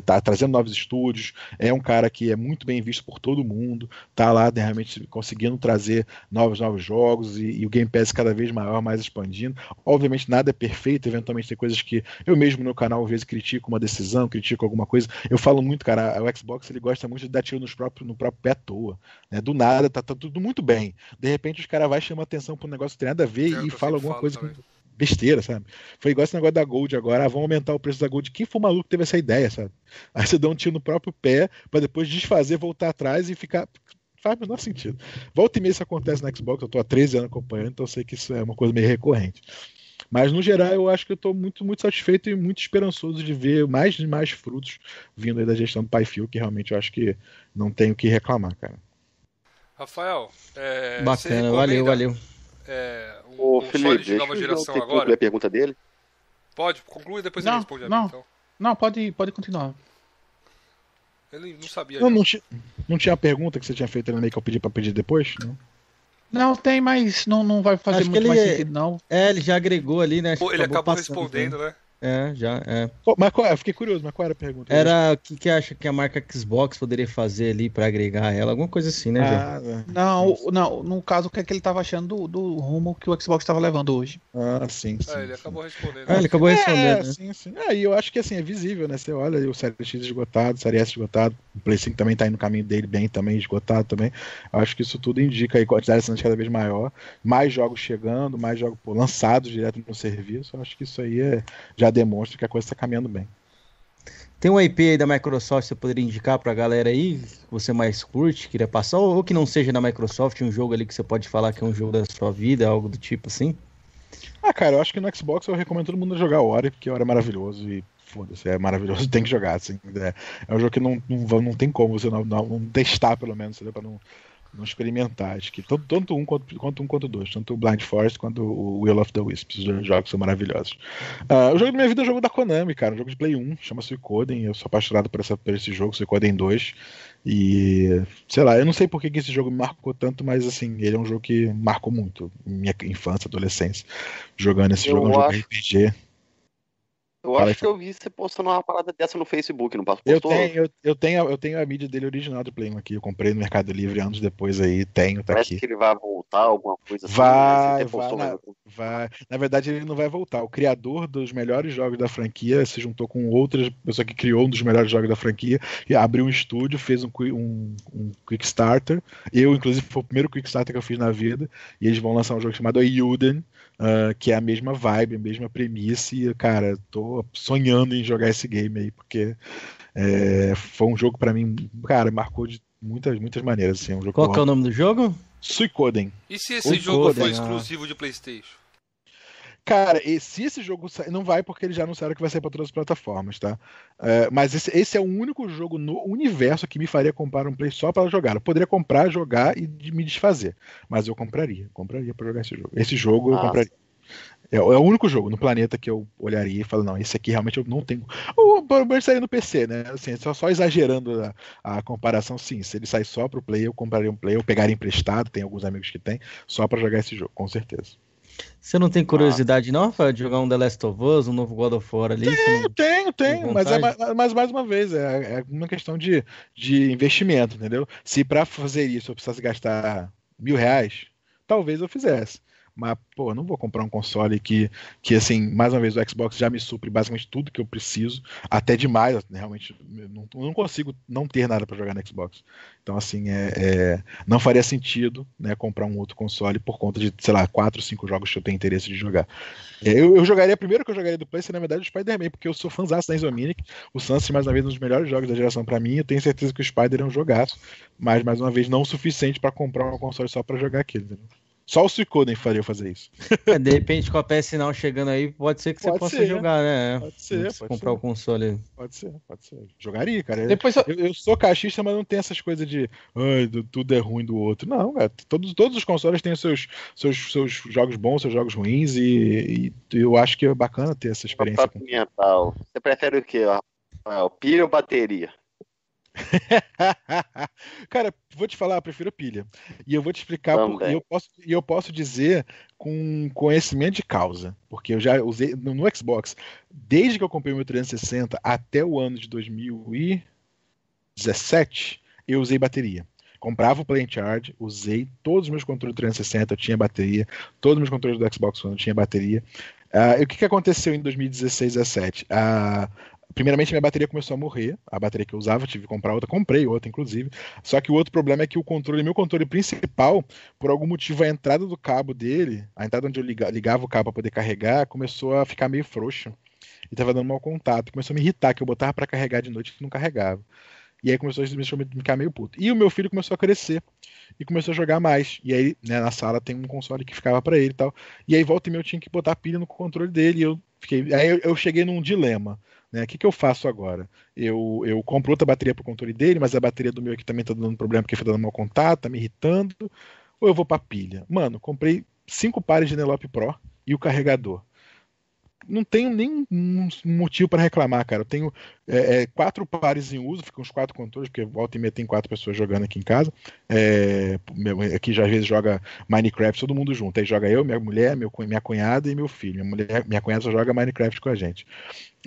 tá trazendo novos estúdios, é um cara que é muito bem visto por todo mundo, tá lá realmente conseguindo trazer novos novos jogos e, e, o Game Pass cada vez maior, mais expandindo. Obviamente nada é perfeito, eventualmente tem coisas que eu mesmo no canal às vezes critico uma decisão, critico alguma coisa. Eu falo muito, cara, o Xbox ele gosta muito de dar tiro nos próprios, no próprio pé à toa, né? Do nada tá, tá tudo muito bem. De repente os caras vai chamar atenção para um negócio que tem nada a ver é, e fala alguma coisa também. que besteira, sabe? Foi igual esse negócio da Gold agora, ah, vão aumentar o preço da Gold. Quem foi o maluco que teve essa ideia, sabe? Aí você dá um tiro no próprio pé para depois desfazer, voltar atrás e ficar. Faz o menor sentido. Volta e meia isso acontece na Xbox, eu tô há 13 anos acompanhando, então eu sei que isso é uma coisa meio recorrente. Mas no geral eu acho que eu estou muito, muito satisfeito e muito esperançoso de ver mais e mais frutos vindo aí da gestão do Pyfil, que realmente eu acho que não tenho o que reclamar, cara. Rafael, é, bacana, valeu, valeu. É, um, um Felipe, de nova geração agora? a pergunta dele? Pode, conclui e depois não, ele responde a não, mim, então. Não, pode, pode continuar. Ele não sabia. Não, não, tinha, não tinha a pergunta que você tinha feito ali que eu pedi pra pedir depois? Não. Não, tem, mas não, não vai fazer Acho muito mais é, sentido, não. É, ele já agregou ali, né? Pô, ele acabou, respondendo, né? É, já, é. Mas qual, eu fiquei curioso, mas qual era a pergunta? Era o que, que acha que a marca Xbox poderia fazer ali para agregar ela, alguma coisa assim, né, ah, é. Não, não, no caso, o que é que ele tava achando do, do rumo que o Xbox estava levando hoje. Ah, sim, sim. É, ele acabou respondendo. Ah, ele acabou respondendo. É, né? sim, sim. É, e eu acho que assim, é visível, né? Você olha o Série X esgotado, o Série S esgotado, o Play 5 também tá indo no caminho dele bem também, esgotado também. Eu acho que isso tudo indica aí quantidade de cada vez maior, mais jogos chegando, mais jogos pô, lançados direto no serviço. Eu acho que isso aí é, já demonstra que a coisa está caminhando bem. Tem um IP aí da Microsoft que você poderia indicar para a galera aí, que você mais curte, queria passar, ou que não seja da Microsoft, um jogo ali que você pode falar que é um jogo da sua vida, algo do tipo assim? Ah, cara, eu acho que no Xbox eu recomendo todo mundo jogar Ori, porque Ori é maravilhoso e foda-se, é maravilhoso, [LAUGHS] tem que jogar, assim. É, é um jogo que não, não, não tem como você não, não, não testar, pelo menos, para não não experimentar. Acho que tanto, tanto um quanto, quanto um quanto dois, tanto o Blind Forest quanto o Will of the Wisps. Os jogos são maravilhosos. Uh, o jogo da minha vida é o jogo da Konami, cara. Um jogo de Play 1, chama Suicoden. Eu sou apaixonado por, essa, por esse jogo, Suicoden 2. E sei lá, eu não sei por que, que esse jogo me marcou tanto, mas assim, ele é um jogo que marcou muito minha infância, adolescência. Jogando esse eu jogo, é um jogo RPG. Eu acho que eu vi você postando uma parada dessa no Facebook, não postou? Eu tenho, eu, eu, tenho, eu tenho a mídia dele original do Play 1 aqui. Eu comprei no Mercado Livre anos depois aí, tenho, tá Parece aqui. que ele vai voltar, alguma coisa assim. Vai, né? vai, na, vai. Na verdade, ele não vai voltar. O criador dos melhores jogos da franquia se juntou com outra pessoa que criou um dos melhores jogos da franquia e abriu um estúdio, fez um, um, um Kickstarter. Eu, inclusive, foi o primeiro Kickstarter que eu fiz na vida. E eles vão lançar um jogo chamado Ayuden uh, que é a mesma vibe, a mesma premissa, e, cara, tô sonhando em jogar esse game aí, porque é, foi um jogo para mim, cara, marcou de muitas, muitas maneiras. Assim, um jogo Qual que é o nome do jogo? Suicoden. E se esse jogo for ah. exclusivo de Playstation? Cara, e se esse jogo sair, não vai porque eles já anunciaram que vai sair para todas as plataformas, tá? É, mas esse, esse, é o único jogo no universo que me faria comprar um Play só para jogar. Eu poderia comprar, jogar e me desfazer, mas eu compraria, compraria para jogar esse jogo. Esse jogo eu compraria. É, é, o único jogo no planeta que eu olharia e falo, não, esse aqui realmente eu não tenho. O Burberry saiu no PC, né? Assim, só, só exagerando a, a, comparação, sim. Se ele sai só pro Play, eu compraria um Play, eu pegaria emprestado, tem alguns amigos que tem, só para jogar esse jogo, com certeza. Você não tem curiosidade, ah. não, Rafael, de jogar um The Last of Us, um novo God of War ali? Tenho, não... tenho, tenho. Mas, é, mas mais uma vez, é, é uma questão de, de investimento, entendeu? Se para fazer isso eu precisasse gastar mil reais, talvez eu fizesse. Mas, pô, não vou comprar um console que, que, assim, mais uma vez, o Xbox já me supre basicamente tudo que eu preciso, até demais, realmente, não, não consigo não ter nada para jogar no Xbox. Então, assim, é, é, não faria sentido né, comprar um outro console por conta de, sei lá, quatro, cinco jogos que eu tenho interesse de jogar. É, eu, eu jogaria, primeiro que eu jogaria do PlayStation, na verdade, o Spider-Man, porque eu sou fãzão da Insomniac, o Sunset, mais uma vez, um dos melhores jogos da geração para mim, eu tenho certeza que o Spider é um jogaço, mas, mais uma vez, não o suficiente para comprar um console só para jogar aquilo, entendeu? Só o Suicoden faria fazer isso. [LAUGHS] É, de repente, com a PS Now chegando aí, pode ser que pode você possa ser, jogar, né? Pode ser, pode comprar ser. o console. Pode ser, pode ser. Jogaria, cara. Depois eu, eu sou caixista, mas não tem essas coisas de Ai, tudo é ruim do outro. Não, cara. Todos, todos os consoles têm seus, seus, seus jogos bons, seus jogos ruins, e, e eu acho que é bacana ter essa experiência. Com... Você prefere o quê? Pilha ou bateria? [LAUGHS] Cara, vou te falar, eu prefiro pilha. E eu vou te explicar, por, e, eu posso, e eu posso dizer com conhecimento de causa, porque eu já usei no, no Xbox, desde que eu comprei o meu 360 até o ano de 2017, eu usei bateria comprava o Play Charge, usei todos os meus controles 360, eu tinha bateria, todos os meus controles do Xbox One eu tinha bateria. Uh, e o que, que aconteceu em 2016 17? Uh, primeiramente minha bateria começou a morrer, a bateria que eu usava, tive que comprar outra, comprei outra inclusive. Só que o outro problema é que o controle, meu controle principal, por algum motivo a entrada do cabo dele, a entrada onde eu ligava o cabo para poder carregar, começou a ficar meio frouxo. E tava dando mau contato, começou a me irritar que eu botava para carregar de noite e não carregava. E aí começou a me ficar meio puto. E o meu filho começou a crescer e começou a jogar mais. E aí, né, na sala tem um console que ficava para ele e tal. E aí, volta e meia, eu tinha que botar pilha no controle dele. E eu fiquei. Aí eu, eu cheguei num dilema. Né? O que, que eu faço agora? Eu, eu compro outra bateria pro controle dele, mas a bateria do meu aqui também tá dando problema porque foi dando mau contato, tá me irritando. Ou eu vou pra pilha? Mano, comprei cinco pares de Nelope Pro e o carregador não tenho nem um motivo para reclamar, cara. Eu tenho é, é, quatro pares em uso, ficam os quatro controles, porque volta e meia tem quatro pessoas jogando aqui em casa. É, meu, aqui já às vezes joga Minecraft todo mundo junto. Aí joga eu, minha mulher, meu, minha cunhada e meu filho. Minha, mulher, minha cunhada só joga Minecraft com a gente.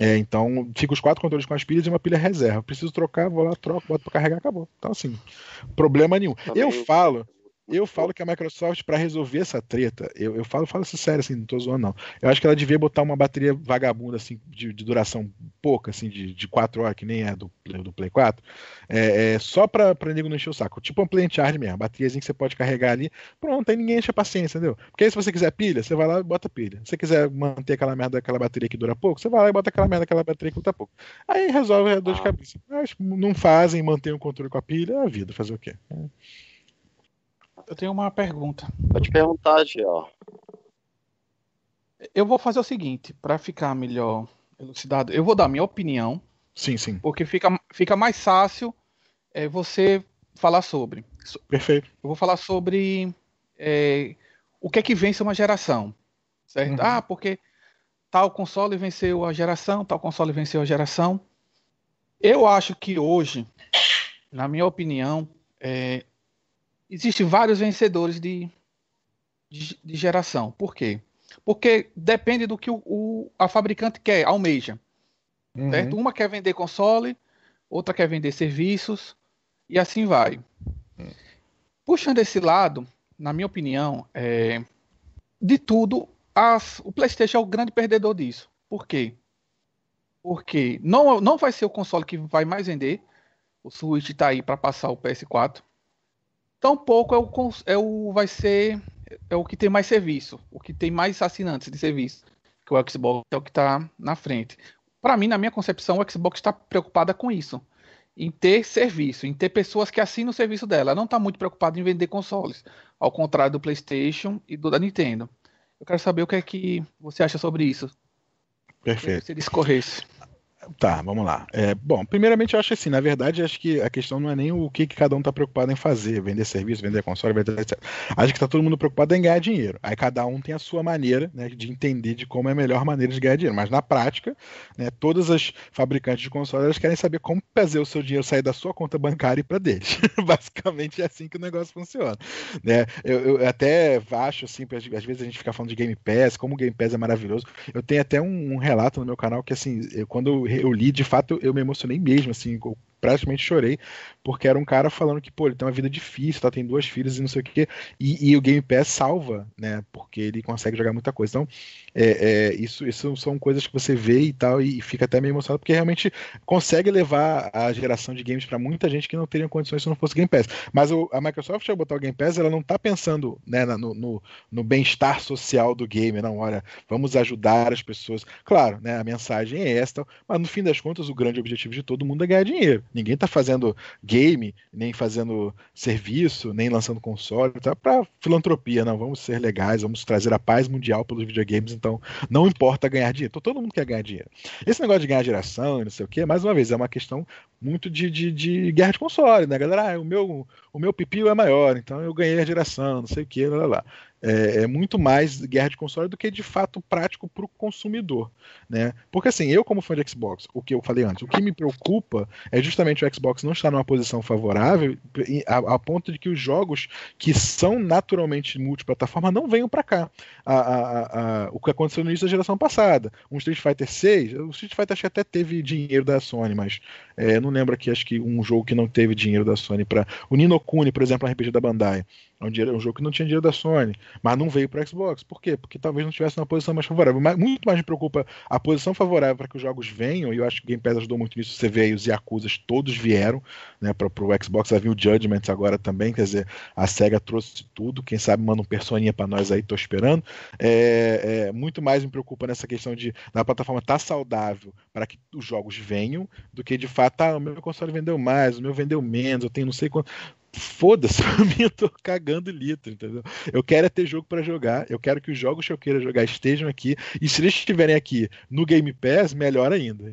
É, então, fica os quatro controles com as pilhas e uma pilha reserva. Preciso trocar, vou lá, troco, boto para carregar, acabou. Então, assim, problema nenhum. Eu falo eu falo que a Microsoft, para resolver essa treta, eu, eu falo, falo isso sério, assim, não tô zoando, não. Eu acho que ela devia botar uma bateria vagabunda, assim, de, de duração pouca, assim, de, de 4 horas, que nem é do, do Play 4, é, é, só pra, pra nego não encher o saco. Tipo um Play Charge mesmo, bateriazinha que você pode carregar ali. Pronto, aí ninguém enche a paciência, entendeu? Porque aí se você quiser pilha, você vai lá e bota pilha. Se você quiser manter aquela merda, aquela bateria que dura pouco, você vai lá e bota aquela merda, aquela bateria que dura pouco. Aí resolve a dor de ah. cabeça. Mas não fazem, mantém o controle com a pilha, é a vida, fazer o quê? É. Eu tenho uma pergunta. Pode perguntar, Gio. Eu vou fazer o seguinte, para ficar melhor elucidado, eu vou dar minha opinião. Sim, sim. Porque fica, fica mais fácil é, você falar sobre. Perfeito. Eu vou falar sobre é, o que é que vence uma geração. Certo? Uhum. Ah, porque tal console venceu a geração, tal console venceu a geração. Eu acho que hoje, na minha opinião, é, existem vários vencedores de, de, de, geração. Por quê? Porque depende do que o, o a fabricante quer, almeja. Uhum. Certo? Uma quer vender console, outra quer vender serviços, e assim vai. Uhum. Puxando esse lado, na minha opinião, é, de tudo, as, o PlayStation é o grande perdedor disso. Por quê? Porque não, não vai ser o console que vai mais vender. O Switch está aí para passar o PS4 tampouco é o, é o vai ser é o que tem mais serviço, o que tem mais assinantes de serviço, que o Xbox é o que está na frente. Para mim, na minha concepção, o Xbox está preocupada com isso, em ter serviço, em ter pessoas que assinam o serviço dela. Ela não está muito preocupada em vender consoles, ao contrário do PlayStation e do da Nintendo. Eu quero saber o que é que você acha sobre isso. Perfeito. Se discorresse. Tá, vamos lá. É, bom, primeiramente eu acho assim, na verdade, acho que a questão não é nem o que, que cada um está preocupado em fazer, vender serviço, vender console, vender etc. Acho que está todo mundo preocupado em ganhar dinheiro. Aí cada um tem a sua maneira né, de entender de como é a melhor maneira de ganhar dinheiro. Mas na prática, né, todas as fabricantes de console elas querem saber como fazer o seu dinheiro sair da sua conta bancária e para deles. [LAUGHS] Basicamente é assim que o negócio funciona. Né? Eu, eu até acho assim, às vezes a gente fica falando de Game Pass, como o Game Pass é maravilhoso. Eu tenho até um, um relato no meu canal que assim, eu, quando eu eu li, de fato, eu me emocionei mesmo, assim, praticamente chorei, porque era um cara falando que, pô, ele tem uma vida difícil, tá, tem duas filhas e não sei o quê, e, e o Game Pass salva, né, porque ele consegue jogar muita coisa. Então, é, é, isso, isso são coisas que você vê e tal, e fica até meio emocionado, porque realmente consegue levar a geração de games para muita gente que não teria condições se não fosse Game Pass. Mas o, a Microsoft, ao botar o Game Pass, ela não tá pensando né, no, no, no bem-estar social do game, não, olha, vamos ajudar as pessoas. Claro, né, a mensagem é esta, mas no fim das contas, o grande objetivo de todo mundo é ganhar dinheiro. Ninguém está fazendo game, nem fazendo serviço, nem lançando console, tá para filantropia, não. Vamos ser legais, vamos trazer a paz mundial pelos videogames, então não importa ganhar dinheiro. Então, todo mundo quer ganhar dinheiro. Esse negócio de ganhar geração e não sei o quê, mais uma vez, é uma questão muito de, de, de guerra de console, né, galera? Ah, o meu, o meu pipio é maior, então eu ganhei a geração, não sei o quê, lá, lá. É, é, muito mais guerra de console do que de fato prático para o consumidor, né? Porque assim, eu como fã de Xbox, o que eu falei antes, o que me preocupa é justamente o Xbox não estar numa posição favorável a, a ponto de que os jogos que são naturalmente multiplataforma não venham para cá. A, a, o que aconteceu no início da geração passada, um Street Fighter 6, o Street Fighter acho que até teve dinheiro da Sony, mas é, não lembro aqui, acho que um jogo que não teve dinheiro da Sony para o Nino Kuni, por exemplo, RPG da Bandai. É um, dinheiro, um jogo que não tinha dinheiro da Sony, mas não veio para Xbox. Por quê? Porque talvez não tivesse uma posição mais favorável. Mas, muito mais me preocupa a posição favorável para que os jogos venham, e eu acho que o Game Pass ajudou muito nisso. Você vê aí os Yakuza todos vieram né, para o Xbox. Havia o Judgment agora também, quer dizer, a SEGA trouxe tudo. Quem sabe manda um personinha para nós aí, tô esperando. É, é, muito mais me preocupa nessa questão de da plataforma estar tá saudável para que os jogos venham, do que de fato, ah, o meu console vendeu mais, o meu vendeu menos, eu tenho não sei quanto foda-se, [LAUGHS] pra mim eu tô cagando litro, entendeu? Eu quero é ter jogo para jogar, eu quero que os jogos que eu queira jogar estejam aqui, e se eles estiverem aqui no Game Pass, melhor ainda.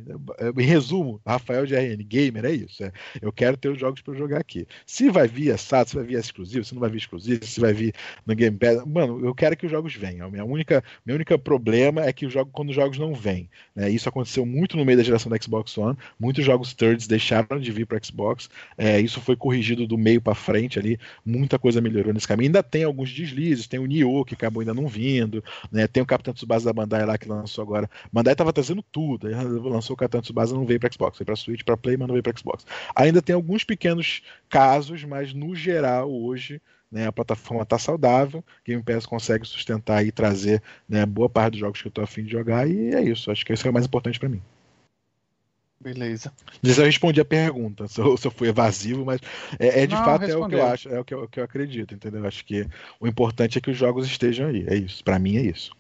Em resumo, Rafael de RN, gamer, é isso. É. Eu quero ter os jogos para jogar aqui. Se vai vir assado, se vai vir exclusivo, se não vai vir exclusivo, se vai vir no Game Pass, mano, eu quero que os jogos venham. Minha única, meu único problema é que o jogo, quando os jogos não vêm. Né? Isso aconteceu muito no meio da geração da Xbox One, muitos jogos thirds deixaram de vir para Xbox, é, isso foi corrigido do meio para frente ali, muita coisa melhorou nesse caminho. Ainda tem alguns deslizes, tem o Nioh que acabou ainda não vindo, né? Tem o Capitão Tsubasa da Bandai lá que lançou agora. Bandai estava trazendo tudo, [LAUGHS] lançou o Capitão Tsubasa não veio para Xbox, veio para Switch, para Play, mas não veio para Xbox. Ainda tem alguns pequenos casos, mas no geral hoje né, a plataforma está saudável, Game Pass consegue sustentar e trazer né, boa parte dos jogos que eu estou afim de jogar, e é isso. Acho que isso é o mais importante para mim. Beleza. Se eu respondi a pergunta, se eu, se eu fui evasivo, mas é, é de Não, fato respondeu. é o que eu acho, é o que eu, o que eu acredito, entendeu? Acho que o importante é que os jogos estejam aí. É isso. Para mim é isso.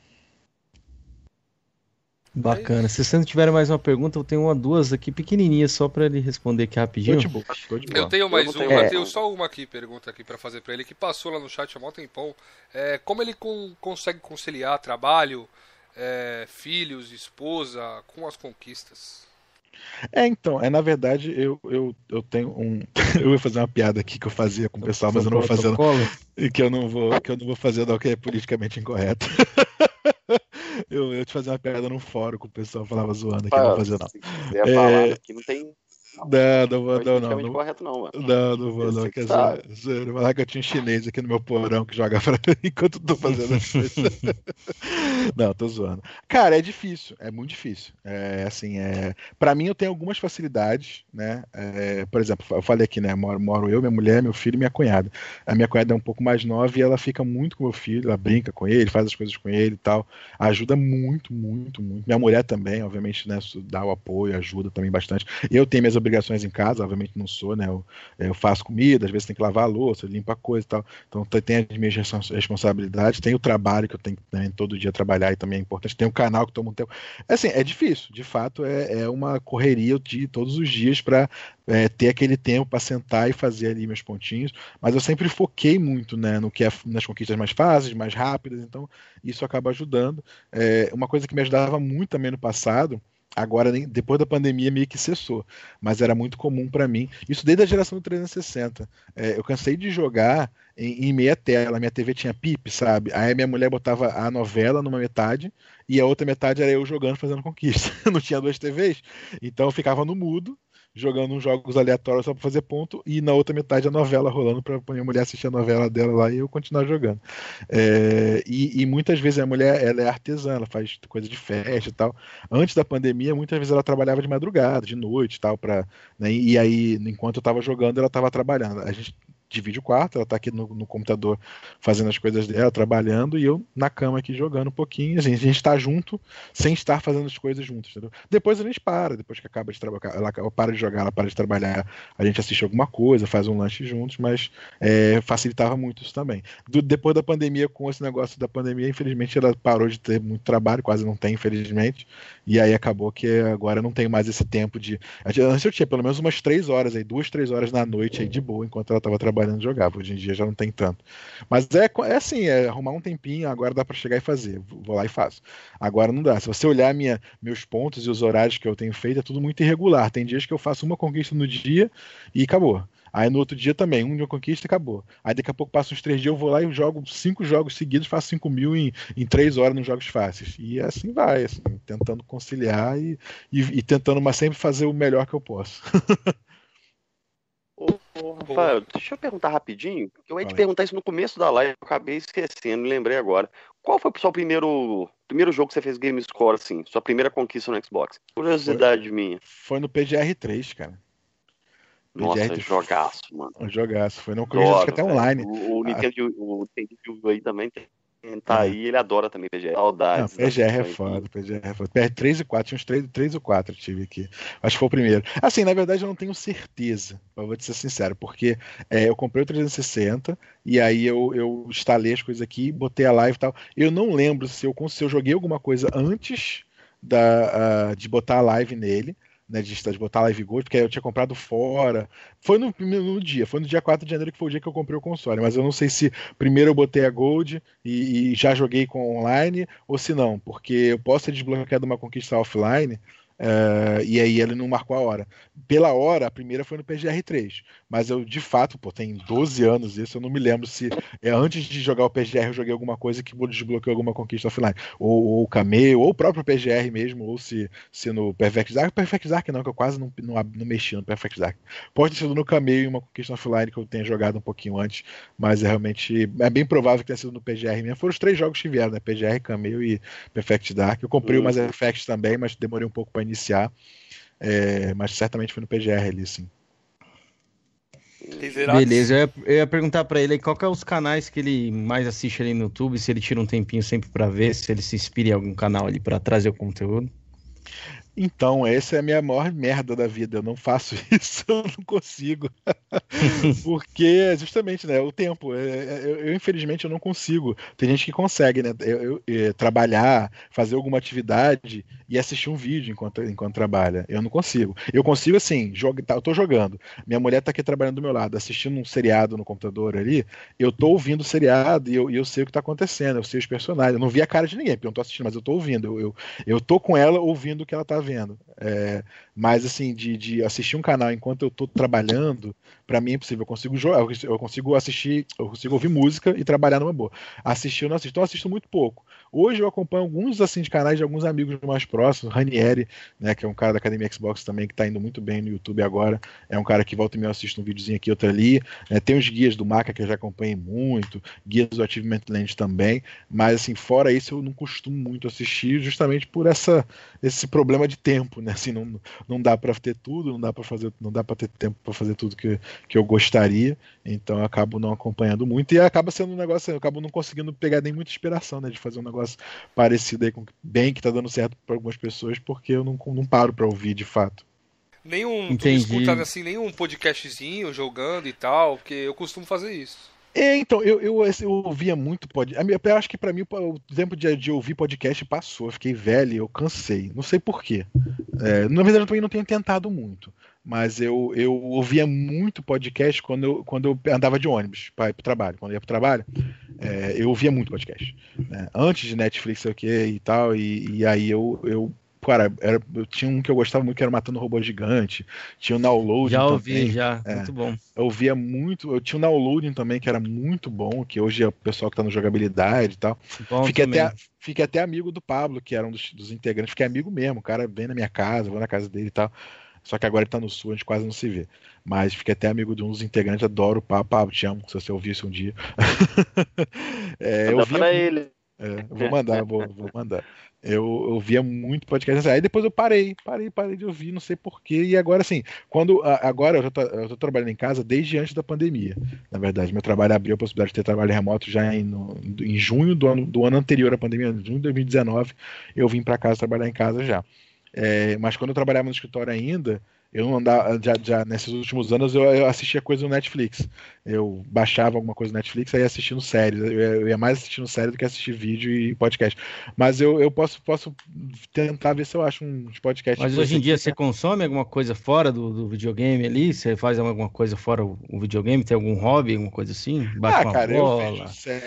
Bacana. Se vocês não tiverem mais uma pergunta, eu tenho uma, duas aqui pequenininhas só para ele responder aqui rapidinho. Tô de tô de eu tenho mais eu uma, eu tenho só uma aqui, pergunta aqui para fazer para ele, que passou lá no chat há um tempão. É, como ele com, consegue conciliar trabalho, é, filhos, esposa com as conquistas? É, então, é na verdade, eu, eu, eu tenho um. [LAUGHS] eu ia fazer uma piada aqui que eu fazia com o pessoal, mas eu não vou fazer. E que eu não vou, que eu não vou fazer, não, que é politicamente incorreto. [LAUGHS] eu, eu te fazer uma piada no fórum com o pessoal falava zoando aqui, não vou fazer, não. Se quiser é... falar aqui, não tem não, não vou, não, não. Não, correto, não, mano. não, não vou, não. Quer dizer, vai lá que eu tinha um chinês aqui no meu porão que joga pra mim enquanto eu tô fazendo as coisas. [LAUGHS] [LAUGHS] não, tô zoando. Cara, é difícil, é muito difícil. É assim, é. Pra mim, eu tenho algumas facilidades, né? É, por exemplo, eu falei aqui, né? Moro, moro eu, minha mulher, meu filho e minha cunhada. A minha cunhada é um pouco mais nova e ela fica muito com meu filho, ela brinca com ele, faz as coisas com ele e tal. Ajuda muito, muito, muito. Minha mulher também, obviamente, né? Dá o apoio, ajuda também bastante. Eu tenho minhas obrigações em casa, obviamente não sou, né? Eu, eu faço comida, às vezes tem que lavar a louça, limpar coisa e tal. Então tem as minhas responsabilidades, tem o trabalho que eu tenho né, todo dia trabalhar e também é importante. Tem o canal que toma um tempo. É assim, é difícil, de fato, é, é uma correria de todos os dias para é, ter aquele tempo para sentar e fazer ali meus pontinhos. Mas eu sempre foquei muito né, no que é nas conquistas mais fáceis, mais rápidas, então isso acaba ajudando. É, uma coisa que me ajudava muito também no passado Agora, depois da pandemia, meio que cessou. Mas era muito comum para mim. Isso desde a geração do 360. É, eu cansei de jogar em, em, meia tela. Minha TV tinha pip, sabe? Aí minha mulher botava a novela numa metade e a outra metade era eu jogando, fazendo conquista. [LAUGHS] Não tinha duas TVs. Então eu ficava no mudo jogando uns jogos aleatórios só pra fazer ponto, e na outra metade a novela rolando pra minha mulher assistir a novela dela lá e eu continuar jogando. É, e, e, muitas vezes a mulher ela é artesã, ela faz coisa de festa e tal. Antes da pandemia, muitas vezes ela trabalhava de madrugada, de noite e tal, pra, né, e aí, enquanto eu tava jogando, ela tava trabalhando. A gente divide o quarto, ela tá aqui no, no, computador fazendo as coisas dela, trabalhando, e eu na cama aqui jogando um pouquinho. Assim, a gente tá junto, sem estar fazendo as coisas juntos, entendeu? Depois a gente para, depois que acaba de trabalhar, ela para de jogar, ela para de trabalhar, a gente assiste alguma coisa, faz um lanche juntos, mas é, facilitava muito isso também. Do, depois da pandemia, com esse negócio da pandemia, infelizmente ela parou de ter muito trabalho, quase não tem, infelizmente, e aí acabou que agora não tem mais esse tempo de. Antes eu tinha pelo menos umas três horas aí, duas, três horas na noite aí de boa, enquanto ela estava trabalhando trabalhando jogava. Hoje em dia já não tem tanto. Mas é, é assim, é arrumar um tempinho, agora dá para chegar e fazer. Vou lá e faço. Agora não dá. Se você olhar minha, meus pontos e os horários que eu tenho feito, é tudo muito irregular. Tem dias que eu faço uma conquista no dia e acabou. Aí no outro dia também, um dia conquista e acabou. Aí daqui a pouco passa uns três dias, eu vou lá e jogo cinco jogos seguidos, faço cinco mil em, em três horas nos jogos fáceis. E assim vai, assim, tentando conciliar e, e, e tentando mas sempre fazer o melhor que eu posso. [LAUGHS] Deixa eu perguntar rapidinho. Eu ia te perguntar isso no começo da live, eu acabei esquecendo, me lembrei agora. Qual foi o seu primeiro, primeiro jogo que você fez Game Score, assim? Sua primeira conquista no Xbox? Curiosidade foi, minha. Foi no PGR3, cara. Nossa, PGR3, jogaço, mano. Um jogaço. Foi no que até online. O, o Nintendo, ah. o Nintendo aí também tem tá é. aí, ele adora também PGR. Saudades. Não, PGR é foda, PGR é foda. PR 3 e 4, tinha uns 3, 3 ou 4 eu tive aqui. Acho que foi o primeiro. Assim, na verdade eu não tenho certeza, eu vou te ser sincero, porque é, eu comprei o 360 e aí eu, eu instalei as coisas aqui, botei a live e tal. Eu não lembro se eu, se eu joguei alguma coisa antes da, uh, de botar a live nele né, de, de botar Live Gold, porque eu tinha comprado fora. Foi no, no, dia, foi no dia 4 de janeiro que foi o dia que eu comprei o console, mas eu não sei se primeiro eu botei a Gold e, e já joguei com online, ou se não, porque eu posso ter desbloqueado uma conquista offline Uh, e aí ele não marcou a hora. Pela hora, a primeira foi no PGR3. Mas eu, de fato, pô, tem 12 anos isso, eu não me lembro se é antes de jogar o PGR eu joguei alguma coisa que desbloqueou alguma conquista offline. Ou, ou o Cameo, ou o próprio PGR mesmo, ou se, se no Perfect Dark. Perfect Dark não, que eu quase não, não, não mexi no Perfect Dark. Pode ter sido no Cameo e uma conquista offline que eu tenha jogado um pouquinho antes, mas é realmente é bem provável que tenha sido no PGR mesmo. Foram os três jogos que vieram, né? PGR, Cameo e Perfect Dark. Eu comprei uhum. o Mass Effect também, mas demorei um pouco para iniciar. É, mas certamente foi no PGR ali, sim. Beleza, eu ia, perguntar para ele qual que é os canais que ele mais assiste ali no YouTube, se ele tira um tempinho sempre para ver, se ele se inspira em algum canal ali para trazer o conteúdo. Então, essa é a minha maior merda da vida. Eu não faço [LAUGHS] isso, eu não consigo. [LAUGHS] Porque, justamente, né? O tempo. É, é, eu, eu, infelizmente, eu não consigo. Tem gente que consegue, né? Eu, eu, eu, trabalhar, fazer alguma atividade e assistir um vídeo enquanto, enquanto trabalha. Eu não consigo. Eu consigo, assim, joga, tá, eu tô jogando. Minha mulher tá aqui trabalhando do meu lado, assistindo um seriado no computador ali. Eu tô ouvindo o seriado e eu, eu sei o que tá acontecendo. Eu sei os personagens. Eu não vi a cara de ninguém, porque eu não tô assistindo, mas eu tô ouvindo. Eu, eu, eu tô com ela ouvindo o que ela tá vendo. É, mas assim, de, de, assistir um canal enquanto eu estou trabalhando, para mim é impossível. Eu consigo jogar, eu consigo assistir, eu consigo ouvir música e trabalhar numa boa. Assistir eu não assisto, então eu assisto muito pouco. Hoje eu acompanho alguns assim de canais de alguns amigos mais próximos, Ranieri, né, que é um cara da Academia Xbox também que está indo muito bem no YouTube agora. É um cara que volta e meia assiste um videozinho aqui, outro ali. É, tem os guias do Maca que eu já acompanhei muito, guias do Achievement Land também, mas assim, fora isso eu não costumo muito assistir justamente por essa esse problema de tempo, né? Assim, não, não dá para ter tudo, não dá para fazer, não dá para ter tempo para fazer tudo que, que eu gostaria. Então eu acabo não acompanhando muito e acaba sendo um negócio, eu acabo não conseguindo pegar nem muita inspiração, né, de fazer um negócio parecido aí com bem que tá dando certo para algumas pessoas, porque eu não, não paro para ouvir de fato. Nenhum, Entendi. escutando assim, nenhum podcastzinho jogando e tal, porque eu costumo fazer isso. É, então, eu, eu, eu ouvia muito podcast. Eu acho que para mim o tempo de, de, ouvir podcast passou. Eu fiquei velho, eu cansei. Não sei porquê. É, na verdade, eu também não tenho tentado muito. Mas eu, eu ouvia muito podcast quando eu, quando eu andava de ônibus para ir pro trabalho. Quando eu ia pro trabalho, é, eu ouvia muito podcast. Né? Antes de Netflix, sei o que e tal. E, e aí eu, eu cara, era, eu tinha um que eu gostava muito que era Matando Robô Gigante. Tinha o Downloading Já ouvi, também. já. É, muito bom. Eu ouvia muito. Eu tinha o Downloading também, que era muito bom, que hoje é o pessoal que tá no jogabilidade e tal. fiquei até, fiquei até amigo do Pablo, que era um dos, dos integrantes. Fiquei amigo mesmo. O cara vem na minha casa, vou na casa dele e tal. Só que agora ele tá no sul, a gente quase não se vê. Mas fiquei até amigo de uns integrantes, adoro o. Pablo, te amo, se você ouvisse um dia. [LAUGHS] é, eu via... pra ele. É, vou mandar, vou, vou mandar. Eu ouvia muito podcast. Aí depois eu parei, parei, parei de ouvir, não sei porquê. E agora, assim, quando. Agora eu já tô, eu tô trabalhando em casa desde antes da pandemia. Na verdade, meu trabalho abriu a possibilidade de ter trabalho remoto já em, no, em junho do ano, do ano anterior à pandemia, em junho de 2019. Eu vim para casa trabalhar em casa já. É, mas quando eu trabalhava no escritório ainda, eu não andava, já, já nesses últimos anos eu, eu, assistia coisa no Netflix. Eu baixava alguma coisa no Netflix e ia assistindo séries. Eu, eu, ia mais assistindo série do que assistir vídeo e podcast. Mas eu, eu posso, posso tentar ver se eu acho uns podcasts. Mas hoje em dia você consome alguma coisa fora do, do, videogame ali? Você faz alguma coisa fora o, o, videogame? Tem algum hobby, alguma coisa assim? Bate ah, uma cara, bola?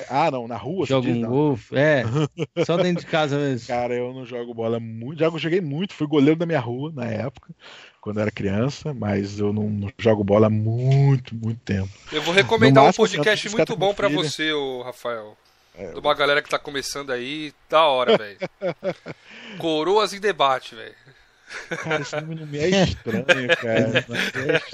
Ah, não, na rua? Joga um golfe? É, [LAUGHS] só dentro de casa mesmo. Cara, eu não jogo bola muito. Já joguei muito, fui goleiro da minha rua na época quando eu era criança, mas eu não, não jogo bola há muito, muito tempo. Eu vou recomendar máximo, um podcast muito bom para você, ô, Rafael. É, de uma galera que tá começando aí, da hora, velho. [LAUGHS] Coroas em debate, velho. Cara, esse nome não me é estranho, cara. [LAUGHS]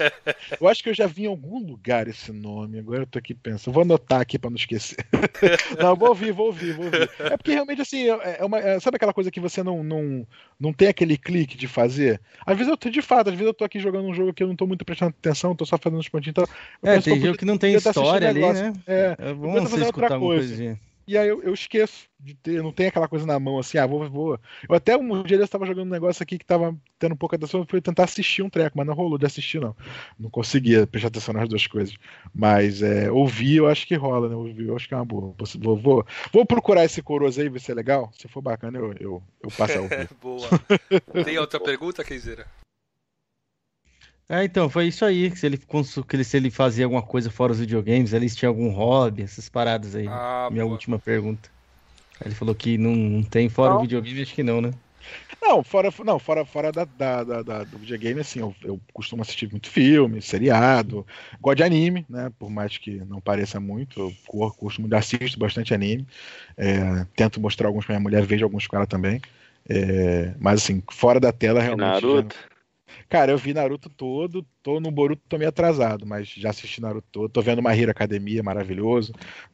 É eu acho que eu já vi em algum lugar esse nome. Agora eu tô aqui pensando. Vou anotar aqui pra não esquecer. [LAUGHS] Não, vou ouvir, vou ouvir, vou ouvir. É porque realmente, assim, é, é uma, é, sabe aquela coisa que você não, não, não tem aquele clique de fazer? Às vezes eu tô, de fato, às vezes eu tô aqui jogando um jogo que eu não tô muito prestando atenção, tô só fazendo os pontinhos. Então, é, tem jogo que não tem história ali, né? É, é bom você escutar outra coisa. Coisinha. E aí eu, eu, esqueço de ter, não tem aquela coisa na mão assim, ah, vou, vou. Eu até um dia eu estava jogando um negócio aqui que tava tendo um pouco atenção, eu fui tentar assistir um treco, mas não rolou de assistir, não. Não conseguia prestar atenção nas duas coisas. Mas é, ouvir eu acho que rola, né? Ouvir eu acho que é uma boa. Vou, vou, vou procurar esse coroso aí, ver se é legal. Se for bacana, eu, eu, eu passo a ouvir. [LAUGHS] boa. Tem outra [LAUGHS] pergunta, Keizeira? É, então, foi isso aí. Se ele, se ele fazia alguma coisa fora os videogames, ele tinha algum hobby, essas paradas aí. Ah, minha boa. última pergunta. Ele falou que não, não tem fora não. o videogame, acho que não, né? Não, fora, não, fora, fora da, da, da, da do videogame, assim, eu, eu, costumo assistir muito filme, seriado, gosto de anime, né? Por mais que não pareça muito, eu costumo assisto bastante anime. É, tento mostrar alguns pra minha mulher, vejo alguns com ela também. É, mas assim, fora da tela realmente. Naruto? Já... Cara, eu vi Naruto todo, tô no Boruto, tô meio atrasado, mas já assisti Naruto todo. Tô vendo My Hero Academia, maravilhoso.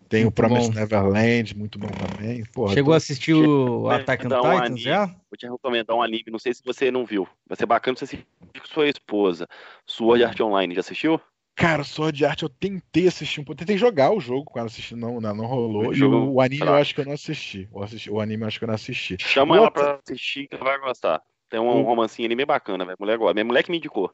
Tem muito o Promise bom. Neverland, muito bom também. Porra, Chegou tô... a assistir o Attack on Titan um já? Vou te recomendar um anime, não sei se você não viu. Vai ser bacana você assistir com sua esposa. Sword Art Online, já assistiu? Cara, Sword Art eu tentei assistir um pouco. Tentei jogar o jogo com ela assistindo, não, não, não rolou. O e o, o anime eu acho que eu não assisti. O, assisti. o anime eu acho que eu não assisti. Chama o ela outro... pra assistir que ela vai gostar. Tem um, um romancinho ali meio bacana, velho. Mulher gosta. Minha mulher que me indicou.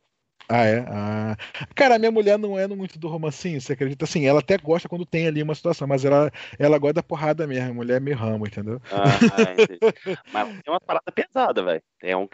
Ah, é? Ah. Cara, minha mulher não é muito do romancinho, você acredita? Assim, ela até gosta quando tem ali uma situação, mas ela, ela gosta da porrada mesmo. A mulher é meio ramo, entendeu? Ah, [LAUGHS] mas tem uma parada pesada, velho. É um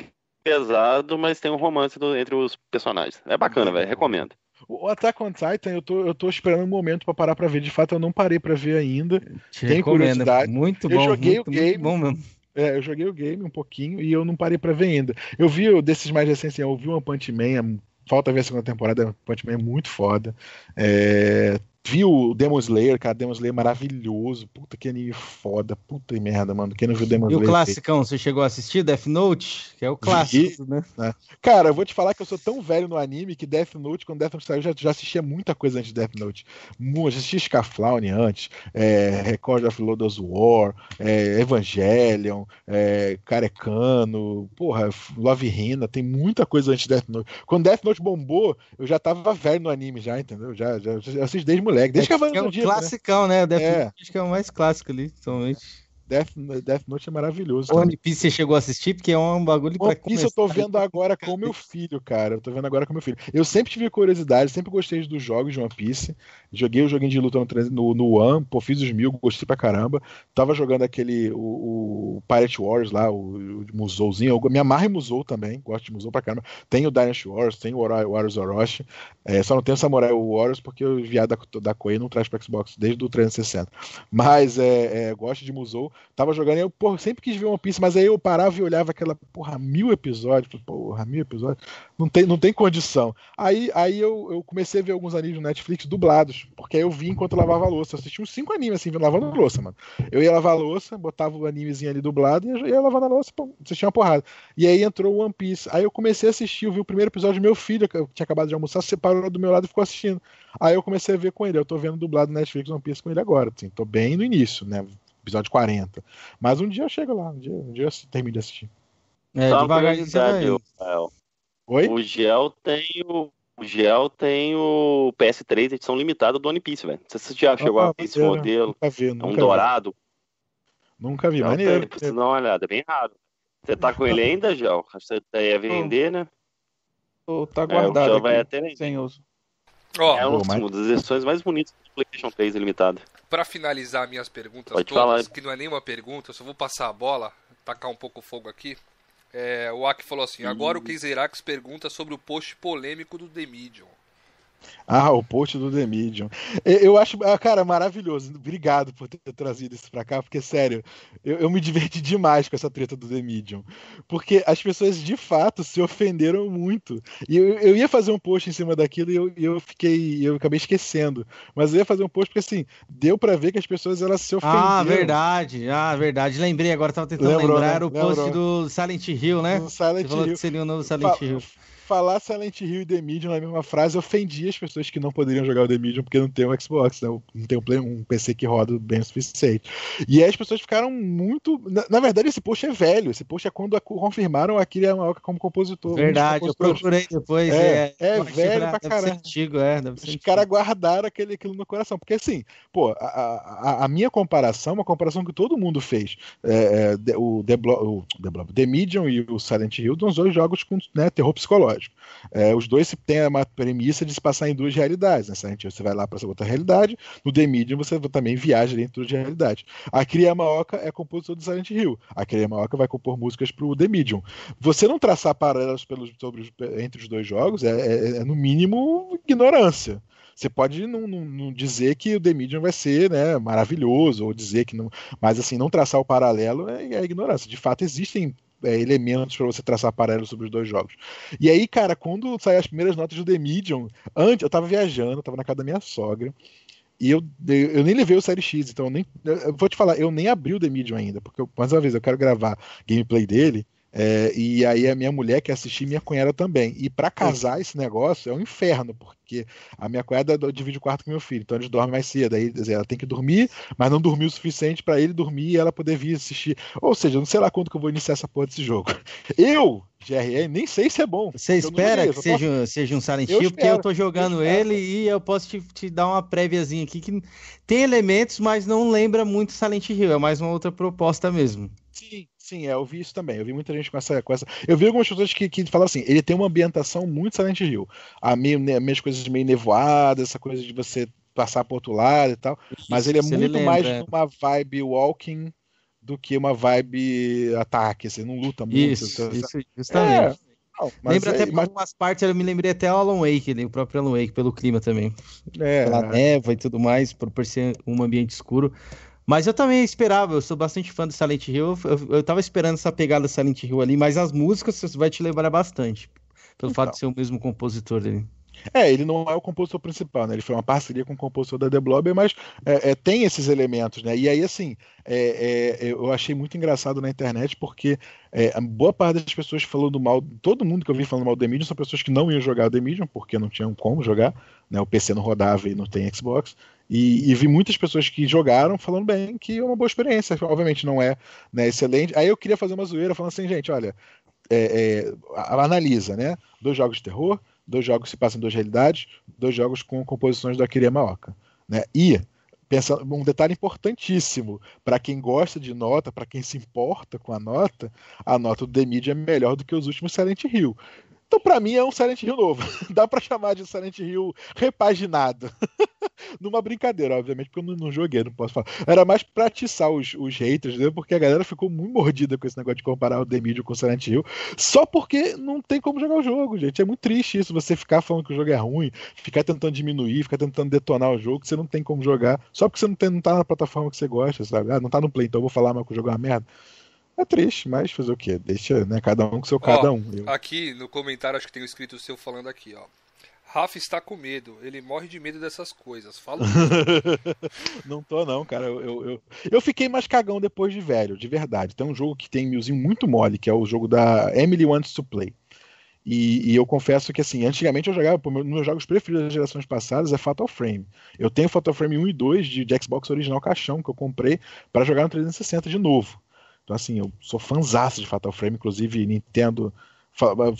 pesado, mas tem um romance do, entre os personagens. É bacana, velho. Recomendo. O Attack on Titan, eu tô, eu tô esperando um momento para parar para ver. De fato, eu não parei para ver ainda. Te Tenho curiosidade. Muito bom. Eu joguei muito, o game. bom mesmo. É, eu joguei o game um pouquinho e eu não parei para ver ainda. Eu vi desses mais recentes, eu vi One Punch Man, falta ver a segunda temporada, One Punch Man é muito foda. É, viu o Demon Slayer, cara, Demon Slayer maravilhoso. Puta que anime foda. Puta merda, mano. Quem não viu Demon Slayer? E o classicão, você chegou a assistir Death Note? Que é o clássico, né? né? [LAUGHS] Cara, eu vou te falar que eu sou tão velho no anime que Death Note, quando Death Note saiu, eu já, já assistia muita coisa antes de Death Note. Eu já assisti Scaflowne antes, é, Record of Lodoss War, é, Evangelion, é, Carecano, porra, Love Hina, tem muita coisa antes de Death Note. Quando Death Note bombou, eu já tava velho no anime já, entendeu? Já, já, já assisti desde moleque, desde é, que, é o Dia, classicão, né? né? É. Acho que é o mais clássico ali, somente. Death, Death Note é maravilhoso. One Piece você chegou a assistir? Porque é um bagulho One Piece eu tô vendo agora com meu filho, cara. Eu tô vendo agora com meu filho. Eu sempre tive curiosidade, sempre gostei dos jogos de One Piece. Joguei o joguinho de luta no, no One, pô, fiz os mil, gostei pra caramba. Tava jogando aquele, o, o Pirate Wars lá, o, o Musouzinho. Eu me amarro em Musou também, gosto de Musou pra caramba. Tem o Dynasty Wars, tem o Warriors Orochi. É, só não tem o Samurai Warriors porque o viado da, da Koei não traz pra Xbox desde o 360. Mas é, é, gosto de Musou. Tava jogando eu, porra, sempre quis ver One Piece, mas aí eu parava e olhava aquela, porra, mil episódios. Porra, mil episódios. Não tem, não tem condição. Aí, aí eu, eu comecei a ver alguns animes no Netflix dublados porque aí eu vi enquanto lavava a louça. Eu assisti uns cinco animes assim, lavando louça, mano. Eu ia lavar louça, botava o animezinho ali dublado e ia, lavando a louça, pô, assistia uma porrada. E aí entrou One Piece. Aí eu comecei a assistir, eu vi o primeiro episódio meu filho, que eu tinha acabado de almoçar, separou do meu lado e ficou assistindo. Aí eu comecei a ver com ele. Eu tô vendo dublado Netflix One Piece com ele agora. Assim, tô bem no início, né? Episódio 40. Mas um dia eu chego lá, um dia, um dia eu termino de assistir. É, Só devagarzinho. Oi? O Gel tem o o Gel tem o PS3 edição limitada do One Piece, velho. Você já chegou ah, a ver esse modelo? Nunca vi, nunca é um vi. dourado. Nunca vi, maneiro. Tem, dar uma olhada, é bem raro. Você tá com ele [LAUGHS] ainda, Gel? Você ia vender, né? Oh, tá guardado. É, o vai até sem uso. Oh, é uma das edições mais bonitas do PlayStation 3 limitado. Para finalizar minhas perguntas Pode todas, falar. que não é nenhuma pergunta, eu só vou passar a bola, tacar um pouco o fogo aqui. É, o Aki falou assim: agora o Keizerax pergunta sobre o post polêmico do The Medium. Ah, o post do The Medium. Eu acho, ah, cara, maravilhoso. Obrigado por ter trazido isso pra cá, porque, sério, eu, eu, me diverti demais com essa treta do The Medium. Porque as pessoas, de fato, se ofenderam muito. E eu, eu ia fazer um post em cima daquilo e eu, eu fiquei, eu acabei esquecendo. Mas eu ia fazer um post porque, assim, deu pra ver que as pessoas, elas se ofenderam. Ah, verdade. Ah, verdade. Lembrei, agora tava tentando Lembrou, lembrar. Né? Era o Lembrou. post do Silent Hill, né? Do Silent Hill. que seria o novo Silent Hill falar Silent Hill e The Medium na mesma frase ofendia as pessoas que não poderiam jogar o The Medium porque não tem um Xbox, né? não tem um, play, um PC que roda bem o suficiente. E aí as pessoas ficaram muito. Na, na, verdade, esse post é velho. Esse post é quando a, confirmaram a Kira Yamaoka como compositor. Verdade, eu procurei depois. É, é, é velho pra caralho. Antigo, é, Os caras guardaram aquele, aquilo no coração. Porque assim, pô, a, a, a minha comparação, uma comparação que todo mundo fez. É, é, o, The Blo o, The, Blo The Medium e o Silent Hill são os dois jogos com né, terror psicológico. É, os dois têm uma premissa de se passar em duas realidades. Né? Você vai lá para essa outra realidade, no The Medium você também viaja dentro de realidade. A Kriya é compositor do Silent Hill. A Kriya vai compor músicas para o The Medium. Você não traçar paralelos pelos, sobre, entre os dois jogos é, é, é no mínimo ignorância. Você pode não, não, não, dizer que o The Medium vai ser né, maravilhoso, ou dizer que não. Mas assim, não traçar o paralelo é, é ignorância. De fato, existem é, elementos para você traçar paralelo sobre os dois jogos. E aí, cara, quando saíram as primeiras notas do The Medium, antes, eu tava viajando, eu tava na casa da minha sogra. E eu, eu nem levei o Série X, então eu nem. Eu vou te falar, eu nem abri o The Medium ainda, porque eu, mais uma vez eu quero gravar gameplay dele. É, e aí a minha mulher quer assistir minha cunhada também. E para casar esse negócio é um inferno, porque a minha cunhada divide o quarto com meu filho, então eles dormem mais cedo. Aí ela tem que dormir, mas não dormiu o suficiente para ele dormir e ela poder vir assistir. Ou seja, não sei lá quando que eu vou iniciar essa porra desse jogo. [LAUGHS] Eu, GRE, nem sei se é bom. Você espera que seja, posso... seja um Silent Hill, porque eu tô jogando eu ele e eu posso te, te, dar uma préviazinha aqui que tem elementos, mas não lembra muito Silent Hill, é mais uma outra proposta mesmo. Sim, sim, é, eu vi isso também. Eu vi muita gente com essa. Com essa... Eu vi algumas pessoas que, que falam assim: ele tem uma ambientação muito Silent Hill. A meio, né, meio coisas meio nevoadas, essa coisa de você passar pro outro lado e tal. Isso, mas ele é muito lembra, mais é. uma vibe walking do que uma vibe ataque. Você não luta muito. Isso, então, isso justamente. É, não, Lembra é, até mas... algumas partes, eu me lembrei até o Alan Wake, né, o próprio Alan Wake, pelo clima também. É, Pela neva e tudo mais, por, por ser um ambiente escuro. Mas eu também esperava, eu sou bastante fã do Silent Hill, eu, eu tava esperando essa pegada Silent Hill ali, mas as músicas vai te lembrar bastante, pelo então. fato de ser o mesmo compositor dele. É, ele não é o compositor principal, né? Ele foi uma parceria com o compositor da The Blobber, mas é, é, tem esses elementos, né? E aí, assim, é, é eu achei muito engraçado na internet porque é, boa parte das pessoas falando mal, todo mundo que eu vi falando mal do The Medium são pessoas que não iam jogar o The Medium porque não tinham como jogar, né? O PC não rodava e não tem Xbox. E, e, vi muitas pessoas que jogaram falando bem que é uma boa experiência. Obviamente não é né, excelente. Aí eu queria fazer uma zoeira falando assim, gente, olha, é, é, analisa, né? Dois jogos de terror, dois jogos que se passam em duas realidades, dois jogos com composições do Akira Maoka. Né? E pensando, um detalhe importantíssimo para quem gosta de nota, para quem se importa com a nota, a nota do The Media é melhor do que os últimos Silent Hill. Então, para mim, é um Silent Hill novo. [LAUGHS] Dá para chamar de Silent Hill repaginado. [LAUGHS] Numa brincadeira, obviamente, porque eu não, não, joguei, não posso falar. Era mais pra atiçar os, os haters, né? porque a galera ficou muito mordida com esse negócio de comparar o The Medium com o Silent Hill, só porque não tem como jogar o jogo, gente. É muito triste isso, você ficar falando que o jogo é ruim, ficar tentando diminuir, ficar tentando detonar o jogo, que você não tem como jogar, só porque você não, tem, não tá na plataforma que você gosta, sabe? Ah, não tá no Play, então eu vou falar mas que o jogo é uma merda. É triste, mas fazer o quê? Deixa, né? Cada um com seu ó, cada um. Eu... Aqui no comentário, acho que tem um escrito seu falando aqui, ó. Rafa está com medo, ele morre de medo dessas coisas. Fala. [LAUGHS] não tô, não, cara. Eu, eu, eu, eu, fiquei mais cagão depois de velho, de verdade. Tem um jogo que tem milzinho muito mole, que é o jogo da Emily Wants to Play. E, e, eu confesso que, assim, antigamente eu jogava, nos meus jogos preferidos das gerações passadas é Fatal Frame. Eu tenho Fatal Frame 1 e 2 de, de Xbox original caixão que eu comprei para jogar no 360 de novo. Então, assim, eu sou fãzaço de Fatal Frame, inclusive Nintendo.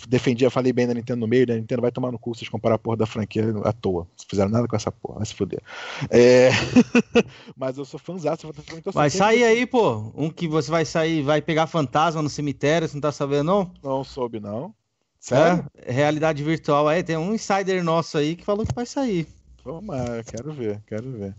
Defendia, falei bem da Nintendo no meio, da né? Nintendo vai tomar no cu vocês comparar a porra da franquia à toa. Não fizeram nada com essa porra, vai se fuder. É... [LAUGHS] Mas eu sou fãzaço Frame. Então, vai sair aí, pô. Um que você vai sair, vai pegar fantasma no cemitério, você não tá sabendo, não? Não soube, não. Sério? É, realidade virtual aí, tem um insider nosso aí que falou que vai sair. Tomara, quero ver, quero ver.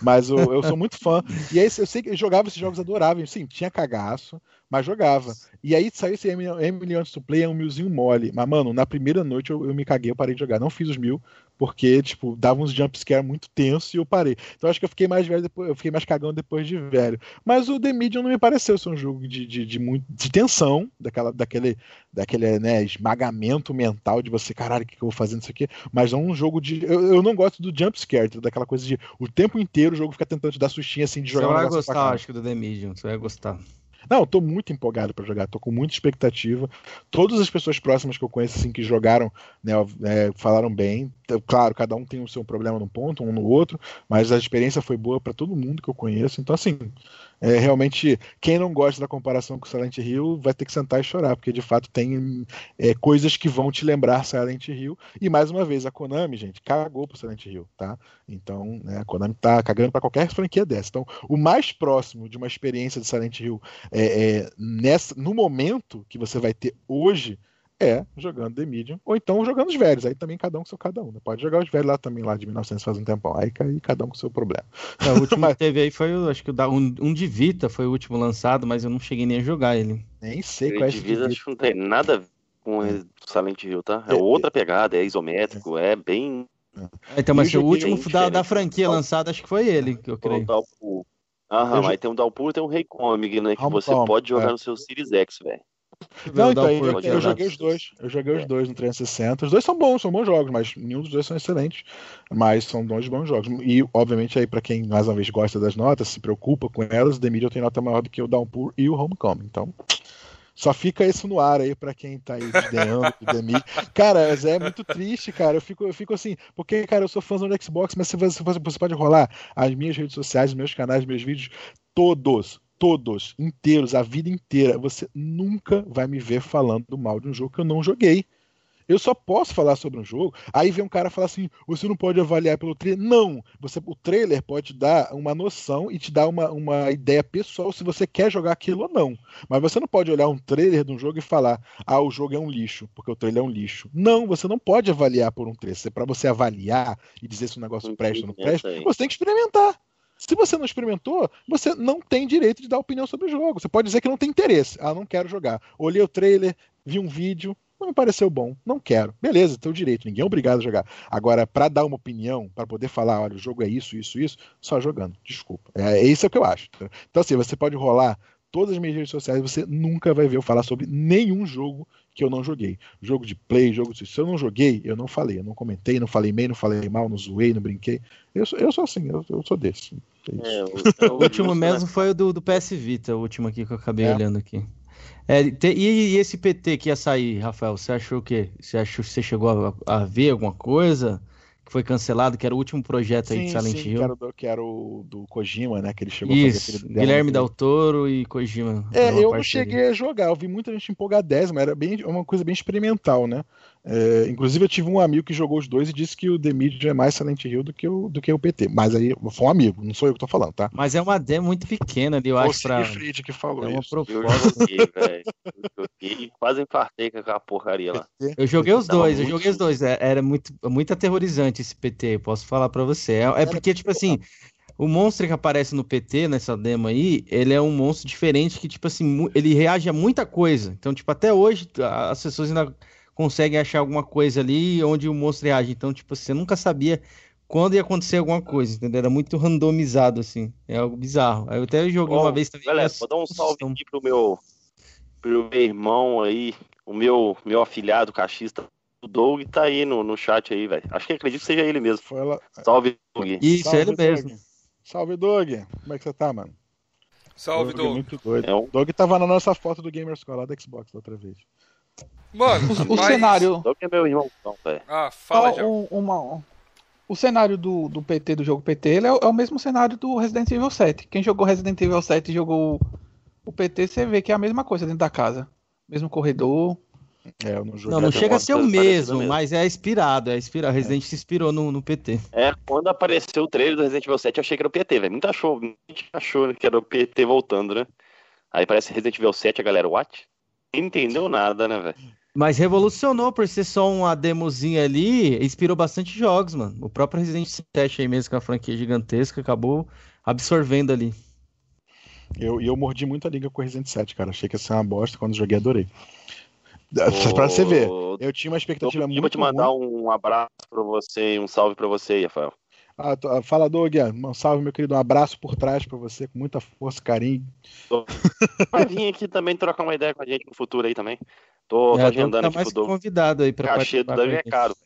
Mas eu, eu sou muito fã. E aí eu sei que jogava esses jogos adoráveis. Sim, tinha cagaço, mas jogava. E aí saiu esse Emily Wants to Play, é um milzinho mole. Mas, mano, na primeira noite eu, eu, me caguei, eu parei de jogar. Não fiz os mil, porque, tipo, dava uns jumpscare muito tenso e eu parei. Então acho que eu fiquei mais velho depois, eu fiquei mais cagão depois de velho. Mas o The Medium não me pareceu ser um jogo de, de, de, muito, de tensão, daquela, daquele, daquele né, esmagamento mental de você, caralho, o que, que eu vou fazer nisso aqui? Mas é um jogo de. Eu, eu não gosto do jumpscare, daquela coisa de o tempo inteiro o jogo fica tentando te dar sustinha assim de jogar Você vai gostar, acho que, do The Medium, você vai gostar. Não, eu tô muito empolgado para jogar, tô com muita expectativa. Todas as pessoas próximas que eu conheço, assim, que jogaram, né, é, falaram bem. Claro, cada um tem o seu problema num ponto, um no outro, mas a experiência foi boa para todo mundo que eu conheço. Então, assim, é, realmente, quem não gosta da comparação com Silent Hill vai ter que sentar e chorar, porque de fato tem é, coisas que vão te lembrar Silent Hill. E mais uma vez, a Konami, gente, cagou pro Silent Hill, tá? Então, né, a Konami tá cagando para qualquer franquia dessa. Então, o mais próximo de uma experiência de Silent Hill é, é, nessa, no momento que você vai ter hoje é jogando The Medium, ou então jogando os velhos, aí também cada um com seu cada um. Né? Pode jogar os velhos lá também, lá de 1900 faz um tempão, aí, aí cada um com seu problema. É, o [LAUGHS] último mas... que teve aí foi, acho que o da, um, um de Vita foi o último lançado, mas eu não cheguei nem a jogar ele. Nem sei qual é esse de Vita. Acho que não tem nada a ver com o Silent Hill, tá? É, é outra pegada, é isométrico, é, é bem... É, então, mas o último da, da franquia lançado, acho que foi ele, que eu creio. Aham, eu... aí tem um Dalpur e tem um Rei Comic, né? Que Home você pode jogar é. no seu Series X, velho. Não, então, eu, eu, joguei os dois. Eu joguei os dois no 360. Os dois são bons, são bons jogos, mas nenhum dos dois são excelentes. Mas são dois bons jogos. E, obviamente, aí, para quem mais uma vez gosta das notas, se preocupa com elas, o The Medium tem nota maior do que o Downpour e o Homecoming. Então, só fica isso no ar aí para quem tá aí desdenhando do The Medium. Cara, é muito triste, cara. Eu fico, eu fico assim, porque, cara, eu sou fãzão do Xbox, mas você, você pode rolar as minhas redes sociais, meus canais, meus vídeos, todos, todos, inteiros, a vida inteira, você nunca vai me ver falando mal de um jogo que eu não joguei. Eu só posso falar sobre um jogo. Aí vem um cara falar assim: você não pode avaliar pelo trailer. Não! Você, o trailer pode dar uma noção e te dar uma, uma ideia pessoal se você quer jogar aquilo ou não. Mas você não pode olhar um trailer de um jogo e falar: ah, o jogo é um lixo, porque o trailer é um lixo. Não, você não pode avaliar por um trailer. Para você avaliar e dizer se o negócio presta ou não presta, você tem que experimentar. Se você não experimentou, você não tem direito de dar opinião sobre o jogo. Você pode dizer que não tem interesse. Ah, não quero jogar. Olhei o trailer, vi um vídeo, não me pareceu bom, não quero. Beleza, teu direito, ninguém é obrigado a jogar. Agora, para dar uma opinião, para poder falar, olha, o jogo é isso, isso, isso, só jogando. Desculpa. É, é isso que eu acho. Então, assim, você pode rolar todas as minhas redes sociais, você nunca vai ver eu falar sobre nenhum jogo que eu não joguei. Jogo de play, jogo de. Se eu não joguei, eu não falei, eu não comentei, não falei bem, não falei mal, não zoei, não brinquei. Eu sou, eu sou assim, eu, eu sou desse. É, o, [LAUGHS] o, último mesmo foi o do, do PS Vita, o último aqui que eu acabei é. olhando aqui. É, te, e, e, esse PT que ia sair, Rafael, você achou o quê? Você achou você chegou a, a ver alguma coisa? Que foi cancelado, que era o último projeto sim, aí de Silent sim, Hill. Que era, do, que era o do Kojima, né? Que ele chegou Isso, a fazer Guilherme Del Toro e Kojima. É, eu não cheguei a jogar, eu vi muita gente empolgadésima, era bem, uma coisa bem experimental, né? É, inclusive, eu tive um amigo que jogou os dois e disse que o The Medium é mais Silent Hill do que o, do que o PT. Mas aí foi um amigo, não sou eu que tô falando, tá? Mas é uma demo muito pequena ali, eu Foi acho. Pra... Fried que falou é uma isso. Eu joguei, velho. Eu joguei quase infartei com aquela porcaria lá. Eu joguei os dois, eu joguei os dois. É, era muito, muito aterrorizante esse PT, posso falar pra você. É, é porque, tipo assim. O monstro que aparece no PT, nessa demo aí, ele é um monstro diferente que, tipo assim, ele reage a muita coisa. Então, tipo, até hoje, as pessoas ainda conseguem achar alguma coisa ali onde o monstro reage. Então, tipo, você nunca sabia quando ia acontecer alguma coisa, entendeu? Era muito randomizado, assim. É algo bizarro. Aí eu até joguei Bom, uma vez também. Galera, vou dar um salve aqui pro meu, pro meu irmão aí, o meu, meu afilhado cachista. O Doug tá aí no, no chat aí, velho. Acho que acredito que seja ele mesmo. Lá... Salve, Doug. Isso, Salve, é ele mesmo. Doug. Salve, Doug. Como é que você tá, mano? Salve, Doug. Doug. É muito doido. É um... Doug tava na nossa foto do Gamerscore lá da Xbox da outra vez. Mano, o, o [LAUGHS] cenário. é meu irmão, velho. Ah, fala, já. Um, uma, o cenário do, do PT, do jogo PT, ele é, é, o mesmo cenário do Resident Evil 7. Quem jogou Resident Evil 7 e jogou o PT, você vê que é a mesma coisa dentro da casa. Mesmo corredor. É, não, não, não chega a ser o mesmo, mesmo, mas é inspirado. É inspirado. Resident é. se inspirou no, no PT. É, quando apareceu o trailer do Resident Evil 7, eu achei que era o PT, velho. Muita achou, achou que era o PT voltando, né? Aí parece Resident Evil 7, a galera, what? Não entendeu nada, né, velho? Mas revolucionou por ser só uma demozinha ali, inspirou bastante jogos, mano. O próprio Resident Evil 7 aí mesmo, com a franquia gigantesca, acabou absorvendo ali. Eu, eu mordi muito a liga com o Resident 7, cara. Achei que ia ser uma bosta, quando joguei adorei. Ô, [LAUGHS] pra você ver, eu tinha uma expectativa eu muito. Eu vou te mandar ruim. um abraço para você e um salve para você aí, Rafael. Ah, tô, ah, fala, Doug, um salve, meu querido, um abraço por trás para você, com muita força, carinho. [LAUGHS] Vai vir aqui também trocar uma ideia com a gente no futuro aí também. Tô, é, tô agendando tá aqui mais pro convidado aí para Cachê do Davi é caro.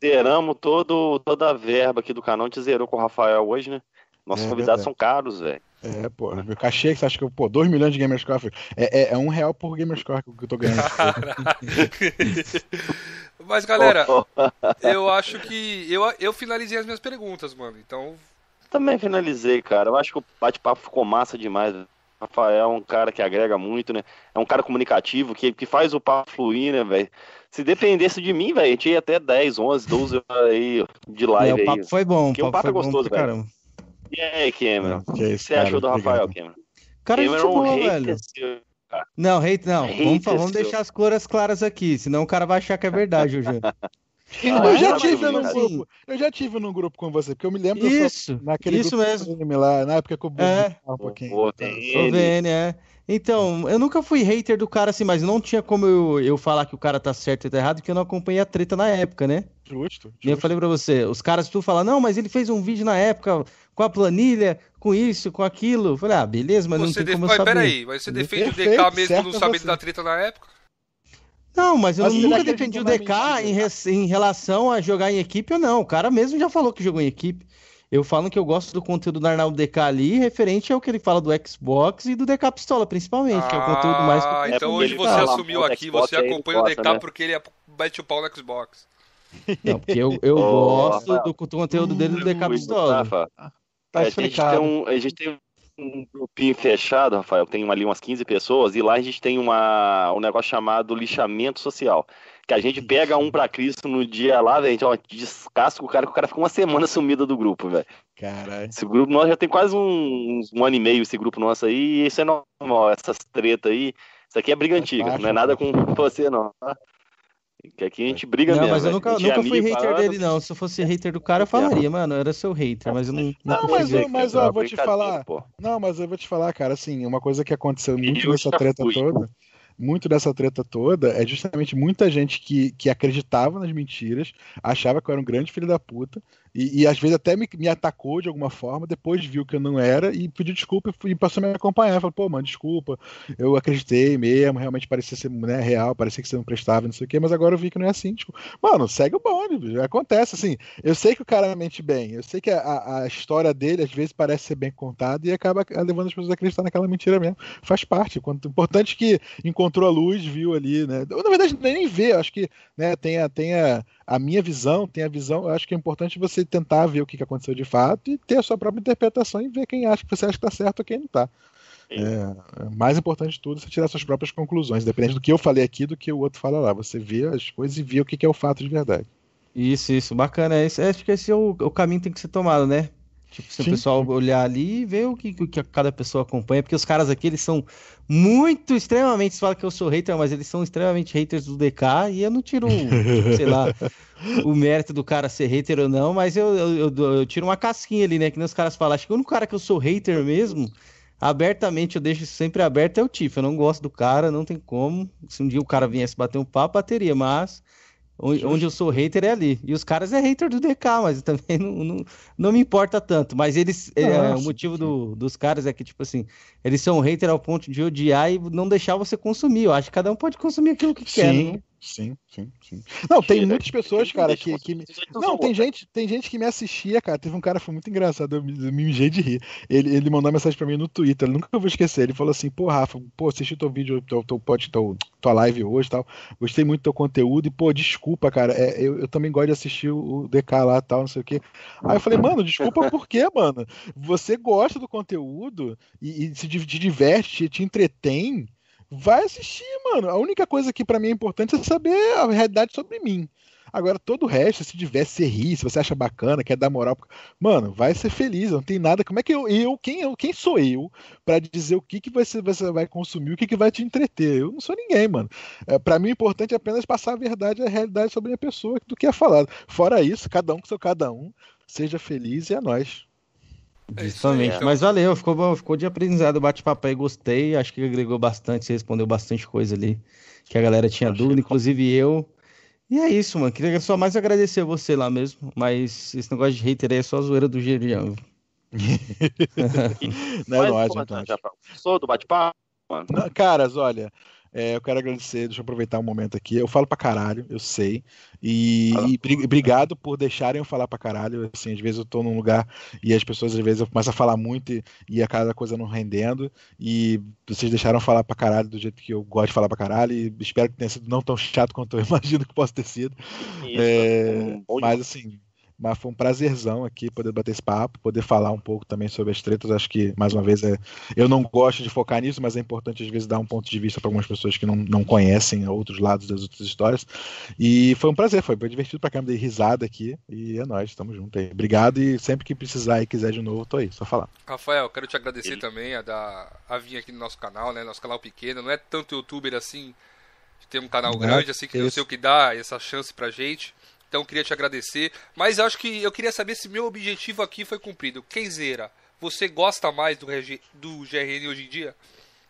Zeramos todo, toda a verba aqui do canal, a gente zerou com o Rafael hoje, né? Nossos é, convidados verdade. são caros, velho. É, pô, meu cachê, você acha que, pô, 2 milhões de Gamerscore é, é, é um real por Gamerscore que eu tô ganhando. [LAUGHS] Mas, galera, [LAUGHS] eu acho que. Eu, eu finalizei as minhas perguntas, mano. Então. Também finalizei, cara. Eu acho que o bate-papo ficou massa demais. Rafael é um cara que agrega muito, né? É um cara comunicativo, que, que faz o papo fluir, né, velho? Se dependesse de mim, velho, a gente ia até 10, 11, 12 aí de live. É, o papo aí. foi bom. Porque o papo, é gostoso, velho. E aí, Cameron? O que, é você achou do Rafael, Cameron? Cara, Cameron, gente boa, velho. Seu, não, hate não. Hate vamos, vamos deixar as cores claras aqui, senão o cara vai achar que é verdade, Júlio. [LAUGHS] Ah, eu já tive num grupo. Eu já tive num grupo com você, porque eu me lembro isso, naquele isso mesmo. lá, na época que eu é. um pouquinho. O, o, VN, é. Então, eu nunca fui hater do cara assim, mas não tinha como eu, eu falar que o cara tá certo e tá errado, porque eu não acompanhei a treta na época, né? Justo. justo. E eu falei pra você, os caras tu falam, não, mas ele fez um vídeo na época com a planilha, com isso, com aquilo. Eu falei, ah, beleza, mas você não tem def... como mas, saber. Peraí, mas você defende Perfeito, o DK mesmo não sabendo da treta na época? Não, mas eu mas nunca defendi o DK em, em relação a jogar em equipe ou não. O cara mesmo já falou que jogou em equipe. Eu falo que eu gosto do conteúdo do Arnaldo DK ali, referente ao que ele fala do Xbox e do DK Pistola, principalmente, ah, que é o conteúdo mais. Ah, então hoje você assumiu aqui, você acompanha o DK né? porque ele mete o pau no Xbox. Não, porque eu, eu oh, gosto do, do, conteúdo dele do DK Pistola. Rafa, tá a, gente tem um, a gente tem um grupinho fechado, Rafael, tem ali umas 15 pessoas, e lá a gente tem uma, um negócio chamado lixamento social que a gente pega um pra Cristo no dia lá, velho, a gente ó, descasca o cara, que o cara fica uma semana [LAUGHS] sumido do grupo, velho. Caralho. Esse grupo nosso já tem quase um, um ano e meio, esse grupo nosso aí, e isso é normal, essas tretas aí. Isso aqui é briga antiga, não é nada com você, não. Que aqui a gente briga não, mesmo. Mas eu nunca, nunca fui hater falando... dele, não. Se eu fosse hater do cara, eu falaria, mano, eu era seu hater, mas eu não. Não, mas, eu, mas ó, eu vou te falar. Pô. Não, mas eu vou te falar, cara, assim, uma coisa que aconteceu muito nessa treta fui. toda muito dessa treta toda é justamente muita gente que, que acreditava nas mentiras, achava que eu era um grande filho da puta, e, e às vezes até me, me, atacou de alguma forma, depois viu que eu não era e pediu desculpa e, passou a me acompanhar. Falou, pô, mano, desculpa, eu acreditei mesmo, realmente parecia ser né, real, parecia que você não prestava, não sei o quê, mas agora eu vi que não é assim. Tipo, mano, segue o bonde, acontece assim. Eu sei que o cara mente bem, eu sei que a, a história dele às vezes parece ser bem contada e acaba levando as pessoas a acreditar naquela mentira mesmo. Faz parte. Quanto importante que encontrou a luz, viu ali, né? Na verdade, nem vê, acho que né, tem, a, tem a, a minha visão, tem a visão, eu acho que é importante você tentar ver o que aconteceu de fato e ter a sua própria interpretação e ver quem acha que você acha que está certo ou quem não está. É, é, mais importante de tudo é você tirar suas próprias conclusões, dependendo do que eu falei aqui, do que o outro fala lá. Você vê as coisas e vê o que é o fato de verdade. Isso, isso, bacana. Esse, acho que esse é o, o caminho que tem que ser tomado, né? Tipo, se o pessoal olhar ali e ver o que, o que cada pessoa acompanha, porque os caras aqui, eles são muito, extremamente, você fala que eu sou hater, mas eles são extremamente haters do DK, e eu não tiro, [LAUGHS] sei lá, o mérito do cara ser hater ou não, mas eu, eu, eu, eu tiro uma casquinha ali, né, que nem os caras falam, acho que o único cara que eu sou hater mesmo, abertamente, eu deixo sempre aberto, é o Tiff, eu não gosto do cara, não tem como, se um dia o cara viesse bater um papo, bateria, mas Onde eu sou hater é ali. E os caras é hater do DK, mas [LAUGHS] também não, não, não me importa tanto. Mas eles. É, o motivo do, dos caras é que, tipo assim, eles são hater ao ponto de odiar e não deixar você consumir. Eu acho que cada um pode consumir aquilo que Sim. quer. Né? Sim, sim, sim. Não, tem muitas pessoas, cara, que. que... Não, tem gente, tem gente que me assistia, cara. Teve um cara foi muito engraçado, eu me, eu me de rir. Ele, ele mandou uma mensagem pra mim no Twitter, nunca vou esquecer. Ele falou assim: pô, Rafa, pô, assisti teu vídeo, teu, teu, teu, tua live hoje e tal. Gostei muito do teu conteúdo e, pô, desculpa, cara. É, eu, eu também gosto de assistir o DK lá e tal, não sei o quê. Aí eu falei, mano, desculpa por quê, mano? Você gosta do conteúdo e, e se te diverte, te, te entretém vai assistir, mano. A única coisa que para mim é importante é saber a realidade sobre mim. Agora, todo o resto, se diverte, se rir, se você acha bacana, quer dar moral. Mano, vai ser feliz, não tem nada. Como é que eu, eu quem, eu, quem sou eu para dizer o que, que você, você vai consumir, o que, que vai te entreter? Eu não sou ninguém, mano. É, para mim, o importante é apenas passar a verdade, a realidade sobre a pessoa do que é falado. Fora isso, cada um com seu cada um, seja feliz e é nós. Justamente. É então. Mas valeu, ficou, ficou de aprendizado o bate-papo aí, gostei. Acho que agregou bastante, você respondeu bastante coisa ali que a galera tinha dúvida, inclusive eu. E é isso, mano. Queria só mais agradecer você lá mesmo. Mas esse negócio de hater aí é só a zoeira do Gerian. [LAUGHS] [LAUGHS] não, é nóis, Sou do bate-papo, mano. Caras, olha, é, eu quero agradecer, deixa eu aproveitar um momento aqui. Eu falo pra caralho, eu sei. E, e obrigado por deixarem eu falar pra caralho. Assim, às vezes eu tô num lugar e as pessoas, às vezes, eu começo a falar muito e, e a cada coisa não rendendo. E vocês deixaram falar pra caralho do jeito que eu gosto de falar pra caralho. E espero que tenha sido não tão chato quanto eu [LAUGHS] imagino que possa ter sido. Isso, é, mas assim, mas foi um prazerzão aqui poder bater esse papo, poder falar um pouco também sobre as tretas. Acho que, mais uma vez, é... eu não gosto de focar nisso, mas é importante às vezes dar um ponto de vista para algumas pessoas que não, não conhecem outros lados das outras histórias. E foi um prazer, foi, foi divertido pra caramba, dei risada aqui. E é nóis, tamo junto aí. Obrigado e sempre que precisar e quiser de novo, tô aí, só falar. Rafael, quero te agradecer Ele... também a, dar, a vir aqui no nosso canal, né? Nosso canal pequeno, não é tanto youtuber assim, ter um canal grande, assim, que eu sei o que dá essa chance pra gente. Então queria te agradecer. Mas acho que eu queria saber se meu objetivo aqui foi cumprido. Kenzeira, você gosta mais do, do GRN hoje em dia?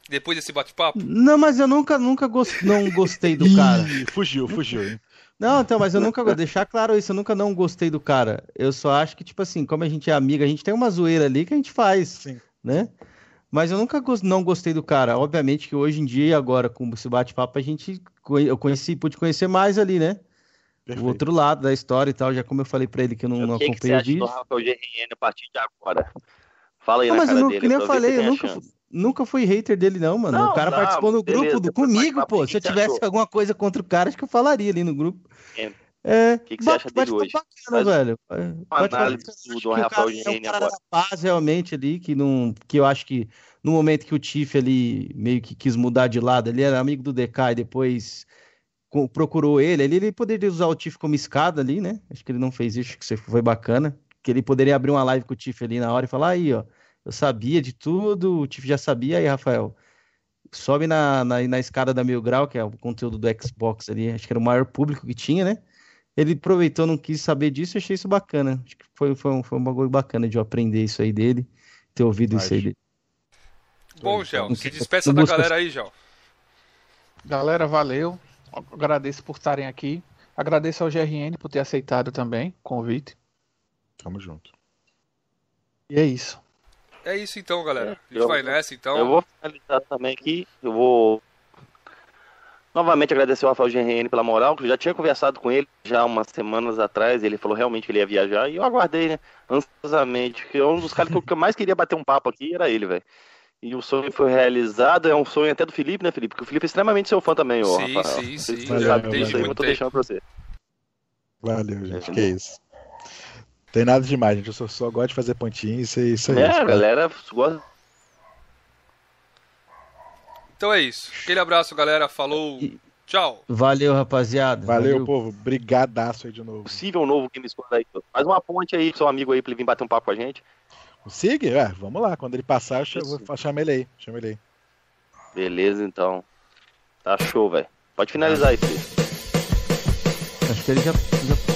Depois desse bate-papo? Não, mas eu nunca, nunca gost... não gostei do cara. fugiu, fugiu. Não, então, mas eu nunca vou deixar claro isso, eu nunca não gostei do cara. Eu só acho que, tipo assim, como a gente é amiga, a gente tem uma zoeira ali que a gente faz, Sim. né? Mas eu nunca não gostei do cara. Obviamente que hoje em dia, agora, com esse bate-papo, a gente eu conheci, pude conhecer mais ali, né? Perfeito. o outro lado da história e tal, já como eu falei pra ele que eu não, não acompanhei o vídeo. O que você acha do Rafael GRN a partir de agora? Fala aí não, mas cara eu não, dele. Nem eu falei, eu nunca, nunca fui hater dele não, mano. Não, o cara não, participou no beleza, grupo do, comigo, pô. Se eu tivesse achou? alguma coisa contra o cara, acho que eu falaria ali no grupo. É. É, o que, que você acha dele hoje? Bacana, velho. Uma análise do Rafael GRN é um agora. paz realmente ali, que, não, que eu acho que no momento que o Tiff ali meio que quis mudar de lado, ele era amigo do DK e depois procurou ele, ele, ele poderia usar o Tiff como escada ali, né? Acho que ele não fez isso, que foi bacana. Que ele poderia abrir uma live com o Tiff ali na hora e falar, aí, ó, eu sabia de tudo, o Tiff já sabia, aí, Rafael, sobe na, na, na, escada da Mil Grau, que é o conteúdo do Xbox ali, acho que era o maior público que tinha, né? Ele aproveitou, não quis saber disso, achei isso bacana. Acho que foi, foi, um, foi um bagulho bacana de eu aprender isso aí dele, ter ouvido isso aí dele. Bom, Gel, se despeça da galera aí, Gel. Galera, valeu agradeço por estarem aqui. Agradeço ao GRN por ter aceitado também o convite. Tamo junto. E é isso. É isso então, galera. A gente eu, vai nessa então. Eu vou finalizar também aqui. Eu vou novamente agradecer ao Rafael GRN pela moral, que eu já tinha conversado com ele já umas semanas atrás. Ele falou realmente que ele ia viajar e eu aguardei, né? Ansiosamente. Que um dos caras que eu mais queria bater um papo aqui era ele, velho. E o sonho foi realizado, é um sonho até do Felipe, né, Felipe? Porque o Felipe é extremamente seu fã também, ó. Sim, Rafael. sim, sim. Valeu, já tem isso aí, eu tô deixando pra você. Valeu, gente, que isso. Tem nada demais, gente. Eu só, só gosto de fazer pontinho, isso, isso aí. É, a galera gosta. Então é isso. Aquele abraço, galera. Falou. Tchau. Valeu, rapaziada. Valeu, Valeu. povo. Brigadaço aí de novo. Possível novo Game Squad aí. Faz uma ponte aí pro seu amigo aí pra ele vir bater um papo com a gente. O Sig? É, vamos lá. Quando ele passar, eu vou chamar ele aí. Chama ele aí. Beleza, então. Tá show, velho. Pode finalizar aí, filho. Acho que ele já, já